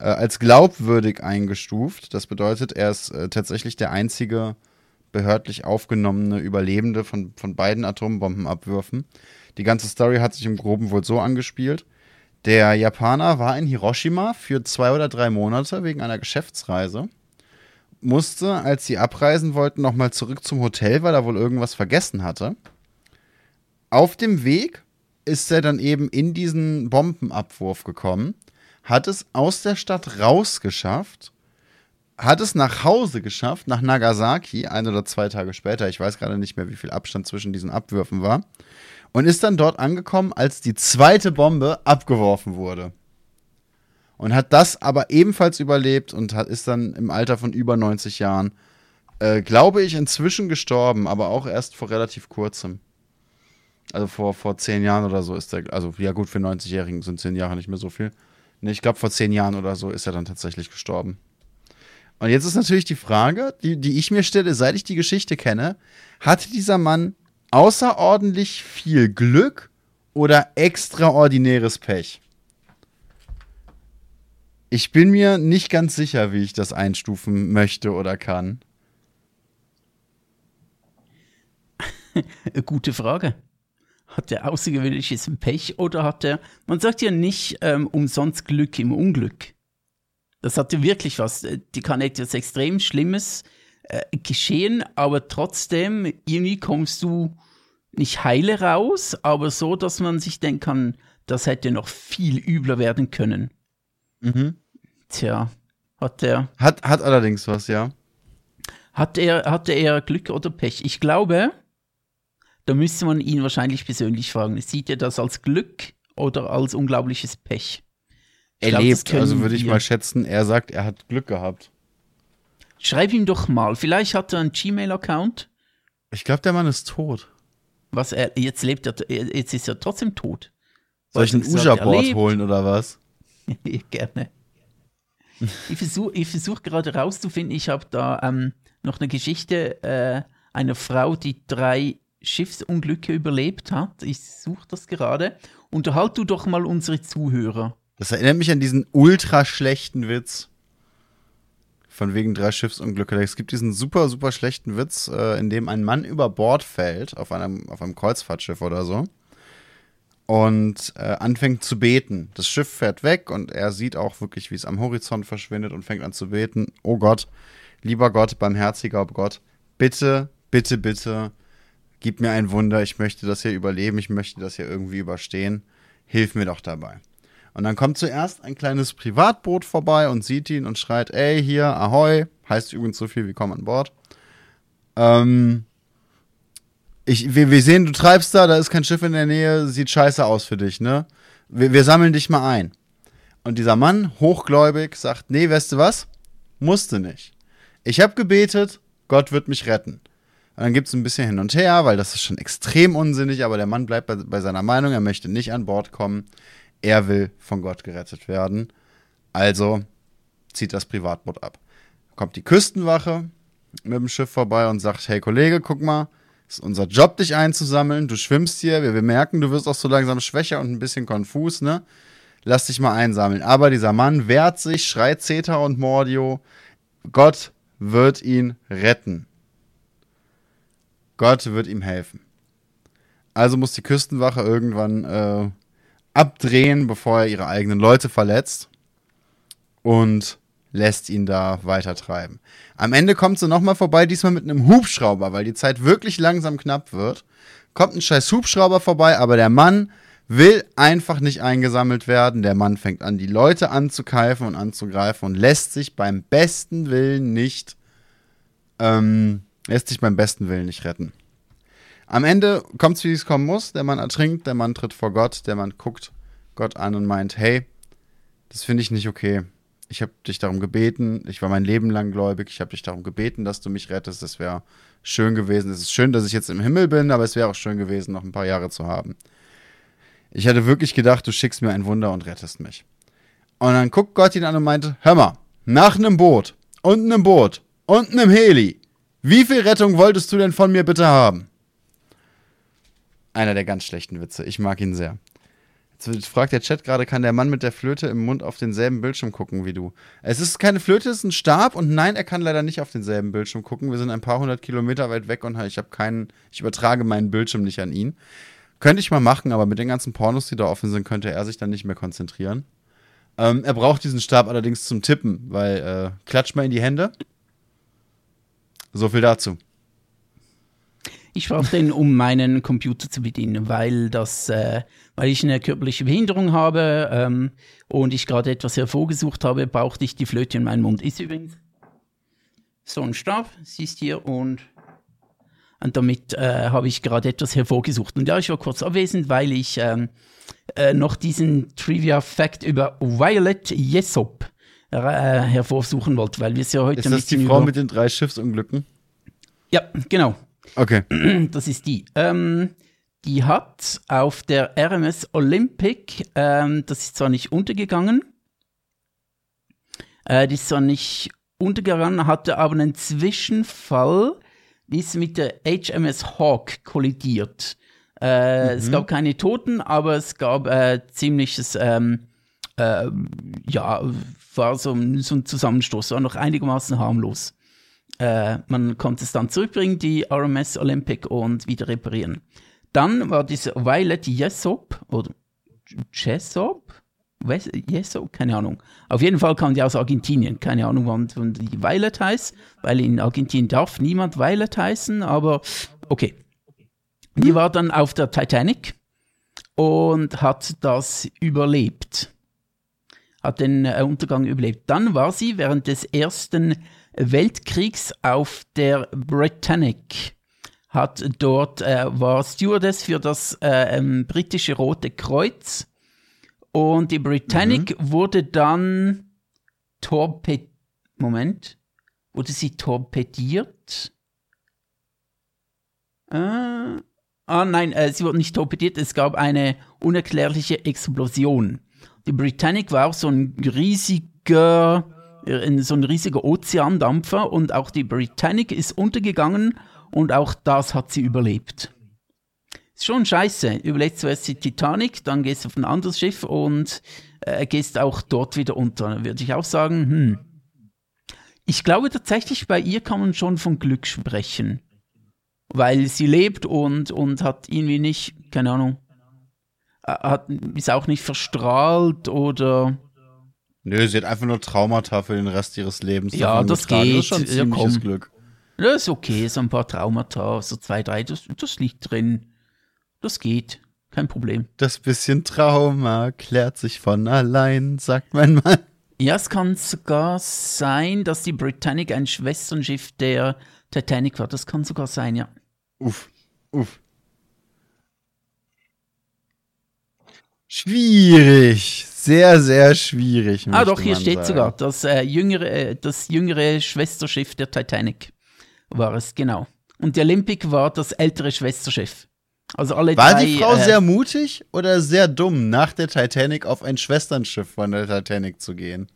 äh, als glaubwürdig eingestuft. Das bedeutet, er ist äh, tatsächlich der einzige behördlich aufgenommene Überlebende von, von beiden Atombombenabwürfen. Die ganze Story hat sich im Groben wohl so angespielt. Der Japaner war in Hiroshima für zwei oder drei Monate wegen einer Geschäftsreise. Musste, als sie abreisen wollten, nochmal zurück zum Hotel, weil er wohl irgendwas vergessen hatte. Auf dem Weg ist er dann eben in diesen Bombenabwurf gekommen hat es aus der Stadt rausgeschafft, hat es nach Hause geschafft, nach Nagasaki, ein oder zwei Tage später, ich weiß gerade nicht mehr, wie viel Abstand zwischen diesen Abwürfen war, und ist dann dort angekommen, als die zweite Bombe abgeworfen wurde. Und hat das aber ebenfalls überlebt und hat, ist dann im Alter von über 90 Jahren, äh, glaube ich, inzwischen gestorben, aber auch erst vor relativ kurzem. Also vor, vor zehn Jahren oder so ist er, also ja gut, für 90-Jährigen sind zehn Jahre nicht mehr so viel. Ich glaube, vor zehn Jahren oder so ist er dann tatsächlich gestorben. Und jetzt ist natürlich die Frage, die, die ich mir stelle, seit ich die Geschichte kenne, hatte dieser Mann außerordentlich viel Glück oder extraordinäres Pech? Ich bin mir nicht ganz sicher, wie ich das einstufen möchte oder kann. Gute Frage. Hat er außergewöhnliches Pech oder hat er, man sagt ja nicht ähm, umsonst Glück im Unglück. Das hatte wirklich was. Äh, die kann etwas extrem Schlimmes äh, geschehen, aber trotzdem, irgendwie kommst du nicht heile raus, aber so, dass man sich denken kann, das hätte noch viel übler werden können. Mhm. Tja, hat er. Hat, hat allerdings was, ja. Hat er, hatte er Glück oder Pech? Ich glaube, da müsste man ihn wahrscheinlich persönlich fragen. Sieht er das als Glück oder als unglaubliches Pech? Ich erlebt, glaub, also würde ich mal schätzen, er sagt, er hat Glück gehabt. Schreib ihm doch mal. Vielleicht hat er einen Gmail-Account. Ich glaube, der Mann ist tot. Was er jetzt lebt, er, jetzt ist er trotzdem tot. Soll ich ein Uja-Board holen oder was? Gerne. ich versuche ich versuch gerade rauszufinden, ich habe da ähm, noch eine Geschichte äh, einer Frau, die drei Schiffsunglücke überlebt hat. Ich suche das gerade. Unterhalt du doch mal unsere Zuhörer. Das erinnert mich an diesen ultra schlechten Witz. Von wegen drei Schiffsunglücke. Es gibt diesen super, super schlechten Witz, äh, in dem ein Mann über Bord fällt, auf einem, auf einem Kreuzfahrtschiff oder so. Und äh, anfängt zu beten. Das Schiff fährt weg und er sieht auch wirklich, wie es am Horizont verschwindet und fängt an zu beten. Oh Gott, lieber Gott, barmherziger Gott, bitte, bitte, bitte, gib mir ein Wunder. Ich möchte das hier überleben. Ich möchte das hier irgendwie überstehen. Hilf mir doch dabei. Und dann kommt zuerst ein kleines Privatboot vorbei und sieht ihn und schreit, ey, hier, ahoi. Heißt übrigens so viel wie komm an Bord. Ähm, ich, wir, wir sehen, du treibst da, da ist kein Schiff in der Nähe, sieht scheiße aus für dich, ne? Wir, wir sammeln dich mal ein. Und dieser Mann, hochgläubig, sagt, nee, weißt du was? Musste nicht. Ich habe gebetet, Gott wird mich retten. Und dann gibt es ein bisschen hin und her, weil das ist schon extrem unsinnig, aber der Mann bleibt bei, bei seiner Meinung, er möchte nicht an Bord kommen er will von Gott gerettet werden. Also zieht das Privatboot ab. Kommt die Küstenwache mit dem Schiff vorbei und sagt, hey Kollege, guck mal, ist unser Job, dich einzusammeln. Du schwimmst hier, wir, wir merken, du wirst auch so langsam schwächer und ein bisschen konfus, ne? Lass dich mal einsammeln. Aber dieser Mann wehrt sich, schreit Zeta und Mordio. Gott wird ihn retten. Gott wird ihm helfen. Also muss die Küstenwache irgendwann äh, abdrehen, bevor er ihre eigenen Leute verletzt und lässt ihn da weiter treiben. Am Ende kommt sie nochmal vorbei, diesmal mit einem Hubschrauber, weil die Zeit wirklich langsam knapp wird. Kommt ein scheiß Hubschrauber vorbei, aber der Mann will einfach nicht eingesammelt werden. Der Mann fängt an, die Leute anzukeifen und anzugreifen und lässt sich beim besten Willen nicht, ähm, lässt sich beim besten Willen nicht retten. Am Ende kommt es, wie es kommen muss. Der Mann ertrinkt, der Mann tritt vor Gott, der Mann guckt Gott an und meint, hey, das finde ich nicht okay. Ich habe dich darum gebeten, ich war mein Leben lang gläubig, ich habe dich darum gebeten, dass du mich rettest. Das wäre schön gewesen. Es ist schön, dass ich jetzt im Himmel bin, aber es wäre auch schön gewesen, noch ein paar Jahre zu haben. Ich hatte wirklich gedacht, du schickst mir ein Wunder und rettest mich. Und dann guckt Gott ihn an und meinte, hör mal, nach einem Boot und einem Boot und einem Heli, wie viel Rettung wolltest du denn von mir bitte haben? Einer der ganz schlechten Witze. Ich mag ihn sehr. Jetzt fragt der Chat gerade, kann der Mann mit der Flöte im Mund auf denselben Bildschirm gucken wie du? Es ist keine Flöte, es ist ein Stab und nein, er kann leider nicht auf denselben Bildschirm gucken. Wir sind ein paar hundert Kilometer weit weg und ich habe keinen, ich übertrage meinen Bildschirm nicht an ihn. Könnte ich mal machen, aber mit den ganzen Pornos, die da offen sind, könnte er sich dann nicht mehr konzentrieren. Ähm, er braucht diesen Stab allerdings zum Tippen, weil äh, klatsch mal in die Hände. So viel dazu. Ich brauche den, um meinen Computer zu bedienen, weil das, äh, weil ich eine körperliche Behinderung habe ähm, und ich gerade etwas hervorgesucht habe, brauchte ich die Flöte in meinem Mund. Ist übrigens so ein Stab, siehst hier und und damit äh, habe ich gerade etwas hervorgesucht. Und ja, ich war kurz abwesend, weil ich ähm, äh, noch diesen Trivia-Fact über Violet Jessop äh, hervorsuchen wollte, weil wir es ja heute Ist das die Frau mit den drei Schiffsunglücken? Ja, genau. Okay. Das ist die. Ähm, die hat auf der RMS Olympic, ähm, das ist zwar nicht untergegangen, äh, die ist zwar nicht untergegangen, hatte aber einen Zwischenfall, die ist mit der HMS Hawk kollidiert. Äh, mhm. Es gab keine Toten, aber es gab äh, ziemliches, ähm, äh, ja, war so, so ein Zusammenstoß, war noch einigermaßen harmlos. Äh, man konnte es dann zurückbringen, die RMS Olympic, und wieder reparieren. Dann war diese Violet Jessop, oder Jessop? Jessop? Keine Ahnung. Auf jeden Fall kam die aus Argentinien. Keine Ahnung, wann die Violet heißt, weil in Argentinien darf niemand Violet heißen, aber okay. Die war dann auf der Titanic und hat das überlebt. Hat den äh, Untergang überlebt. Dann war sie während des ersten Weltkriegs auf der Britannic. Hat dort, äh, war Stewardess für das äh, ähm, britische Rote Kreuz. Und die Britannic mhm. wurde dann Torped. Moment. wurde sie torpediert. Äh, ah nein, äh, sie wurde nicht torpediert, es gab eine unerklärliche Explosion. Die Britannic war auch so ein riesiger, äh, so ein riesiger Ozeandampfer und auch die Britannic ist untergegangen und auch das hat sie überlebt. Ist schon scheiße. Überlegst zuerst die Titanic, dann gehst du auf ein anderes Schiff und äh, gehst auch dort wieder unter. Würde ich auch sagen, hm. Ich glaube tatsächlich, bei ihr kann man schon von Glück sprechen. Weil sie lebt und, und hat irgendwie nicht, keine Ahnung, hat, ist auch nicht verstrahlt oder. Nö, sie hat einfach nur Traumata für den Rest ihres Lebens. Ja, das getragen. geht. Das ist schon ja, Glück. Das ist okay, so ein paar Traumata, so zwei, drei, das, das liegt drin. Das geht, kein Problem. Das bisschen Trauma klärt sich von allein, sagt mein Mann. Ja, es kann sogar sein, dass die Britannic ein Schwesternschiff der Titanic war. Das kann sogar sein, ja. Uff, uff. Schwierig. Sehr, sehr schwierig. Ah, doch, hier steht sagen. sogar, das, äh, jüngere, äh, das jüngere Schwesterschiff der Titanic war es, genau. Und die Olympic war das ältere Schwesterschiff. Also alle war drei, die Frau äh, sehr mutig oder sehr dumm, nach der Titanic auf ein Schwesternschiff von der Titanic zu gehen?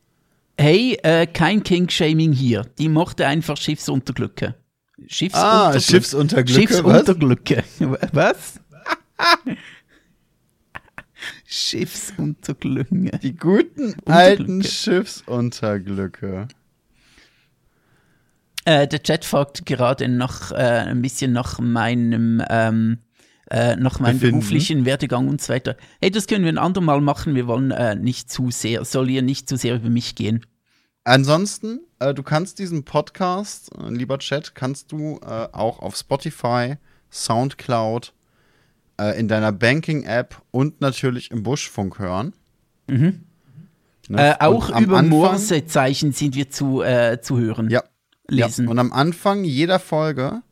Hey, äh, kein King-Shaming hier. Die mochte einfach Schiffsunterglücke. Schiffsunterglücke. Ah, Schiffsunterglücke. Schiffsunterglücke. Was? Schiffsunterglücke. Die guten alten Schiffsunterglücke. Äh, der Chat fragt gerade noch äh, ein bisschen nach meinem, ähm, äh, nach meinem Befinden. beruflichen Werdegang und so weiter. Hey, das können wir ein andermal machen. Wir wollen äh, nicht zu sehr, soll hier nicht zu sehr über mich gehen. Ansonsten, äh, du kannst diesen Podcast, äh, lieber Chat, kannst du auch auf Spotify, Soundcloud, äh, in deiner Banking-App und natürlich im Buschfunk hören. Mhm. Ne? Äh, auch über Anfang- Morsezeichen sind wir zu, äh, zu hören. Ja. Lesen. Ja. Und am Anfang jeder Folge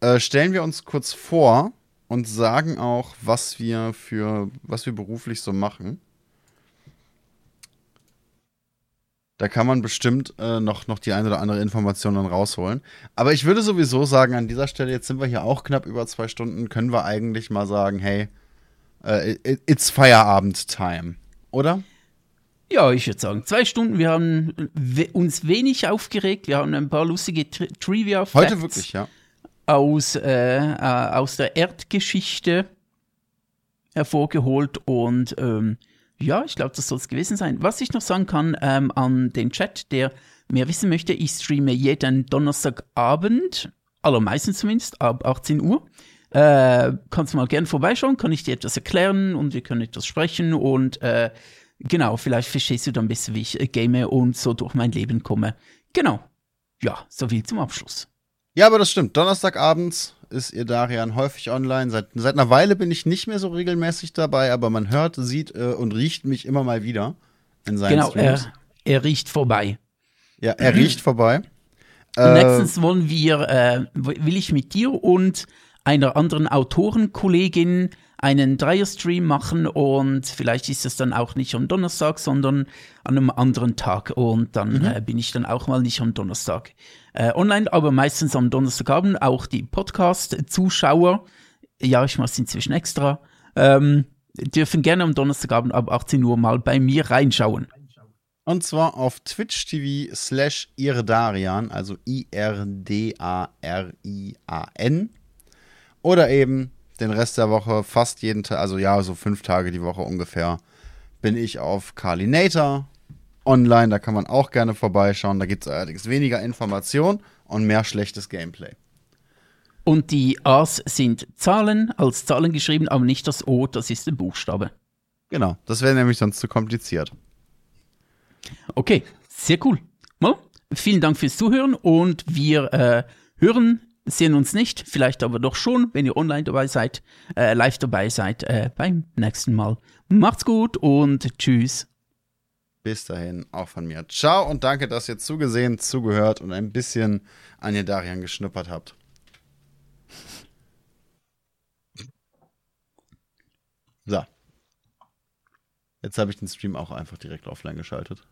äh, stellen wir uns kurz vor und sagen auch, was wir für, was wir beruflich so machen. Da kann man bestimmt äh, noch, noch die eine oder andere Information dann rausholen. Aber ich würde sowieso sagen, an dieser Stelle, jetzt sind wir hier auch knapp über zwei Stunden, können wir eigentlich mal sagen, hey, äh, it- it's Feierabend-Time, oder? Ja, ich würde sagen, zwei Stunden. Wir haben we uns wenig aufgeregt. Wir haben ein paar lustige Tri trivia Heute wirklich, ja. aus, äh, äh, aus der Erdgeschichte hervorgeholt und ähm, ja, ich glaube, das soll es gewesen sein. Was ich noch sagen kann ähm, an den Chat, der mehr wissen möchte, ich streame jeden Donnerstagabend, allermeistens zumindest, ab 18 Uhr. Äh, kannst du mal gerne vorbeischauen, kann ich dir etwas erklären und wir können etwas sprechen und äh, genau, vielleicht verstehst du dann besser, wie ich äh, game und so durch mein Leben komme. Genau. Ja, soviel zum Abschluss. Ja, aber das stimmt. Donnerstagabends ist ihr Darian häufig online. Seit, seit einer Weile bin ich nicht mehr so regelmäßig dabei, aber man hört, sieht äh, und riecht mich immer mal wieder in seinen Genau, Streams. er, er riecht vorbei. ja, er riecht vorbei. Äh, nächstens wollen wir, äh, will ich mit dir und einer anderen Autorenkollegin einen Dreier-Stream machen und vielleicht ist es dann auch nicht am Donnerstag, sondern an einem anderen Tag und dann äh, bin ich dann auch mal nicht am Donnerstag äh, online, aber meistens am Donnerstagabend auch die Podcast-Zuschauer, ja, ich mache es inzwischen extra, ähm, dürfen gerne am Donnerstagabend ab 18 Uhr mal bei mir reinschauen. Und zwar auf Twitch TV slash Irdarian, also I-R-D-A-R-I-A-N. Oder eben den Rest der Woche, fast jeden Tag, also ja, so fünf Tage die Woche ungefähr, bin ich auf Carlinator online. Da kann man auch gerne vorbeischauen. Da gibt es allerdings weniger Information und mehr schlechtes Gameplay. Und die A's sind Zahlen, als Zahlen geschrieben, aber nicht das O, das ist ein Buchstabe. Genau, das wäre nämlich sonst zu kompliziert. Okay, sehr cool. Well, vielen Dank fürs Zuhören und wir äh, hören, sehen uns nicht, vielleicht aber doch schon, wenn ihr online dabei seid, äh, live dabei seid, äh, beim nächsten Mal. Macht's gut und tschüss. Bis dahin, auch von mir. Ciao und danke, dass ihr zugesehen, zugehört und ein bisschen an ihr Darian geschnuppert habt. So. Jetzt habe ich den Stream auch einfach direkt offline geschaltet.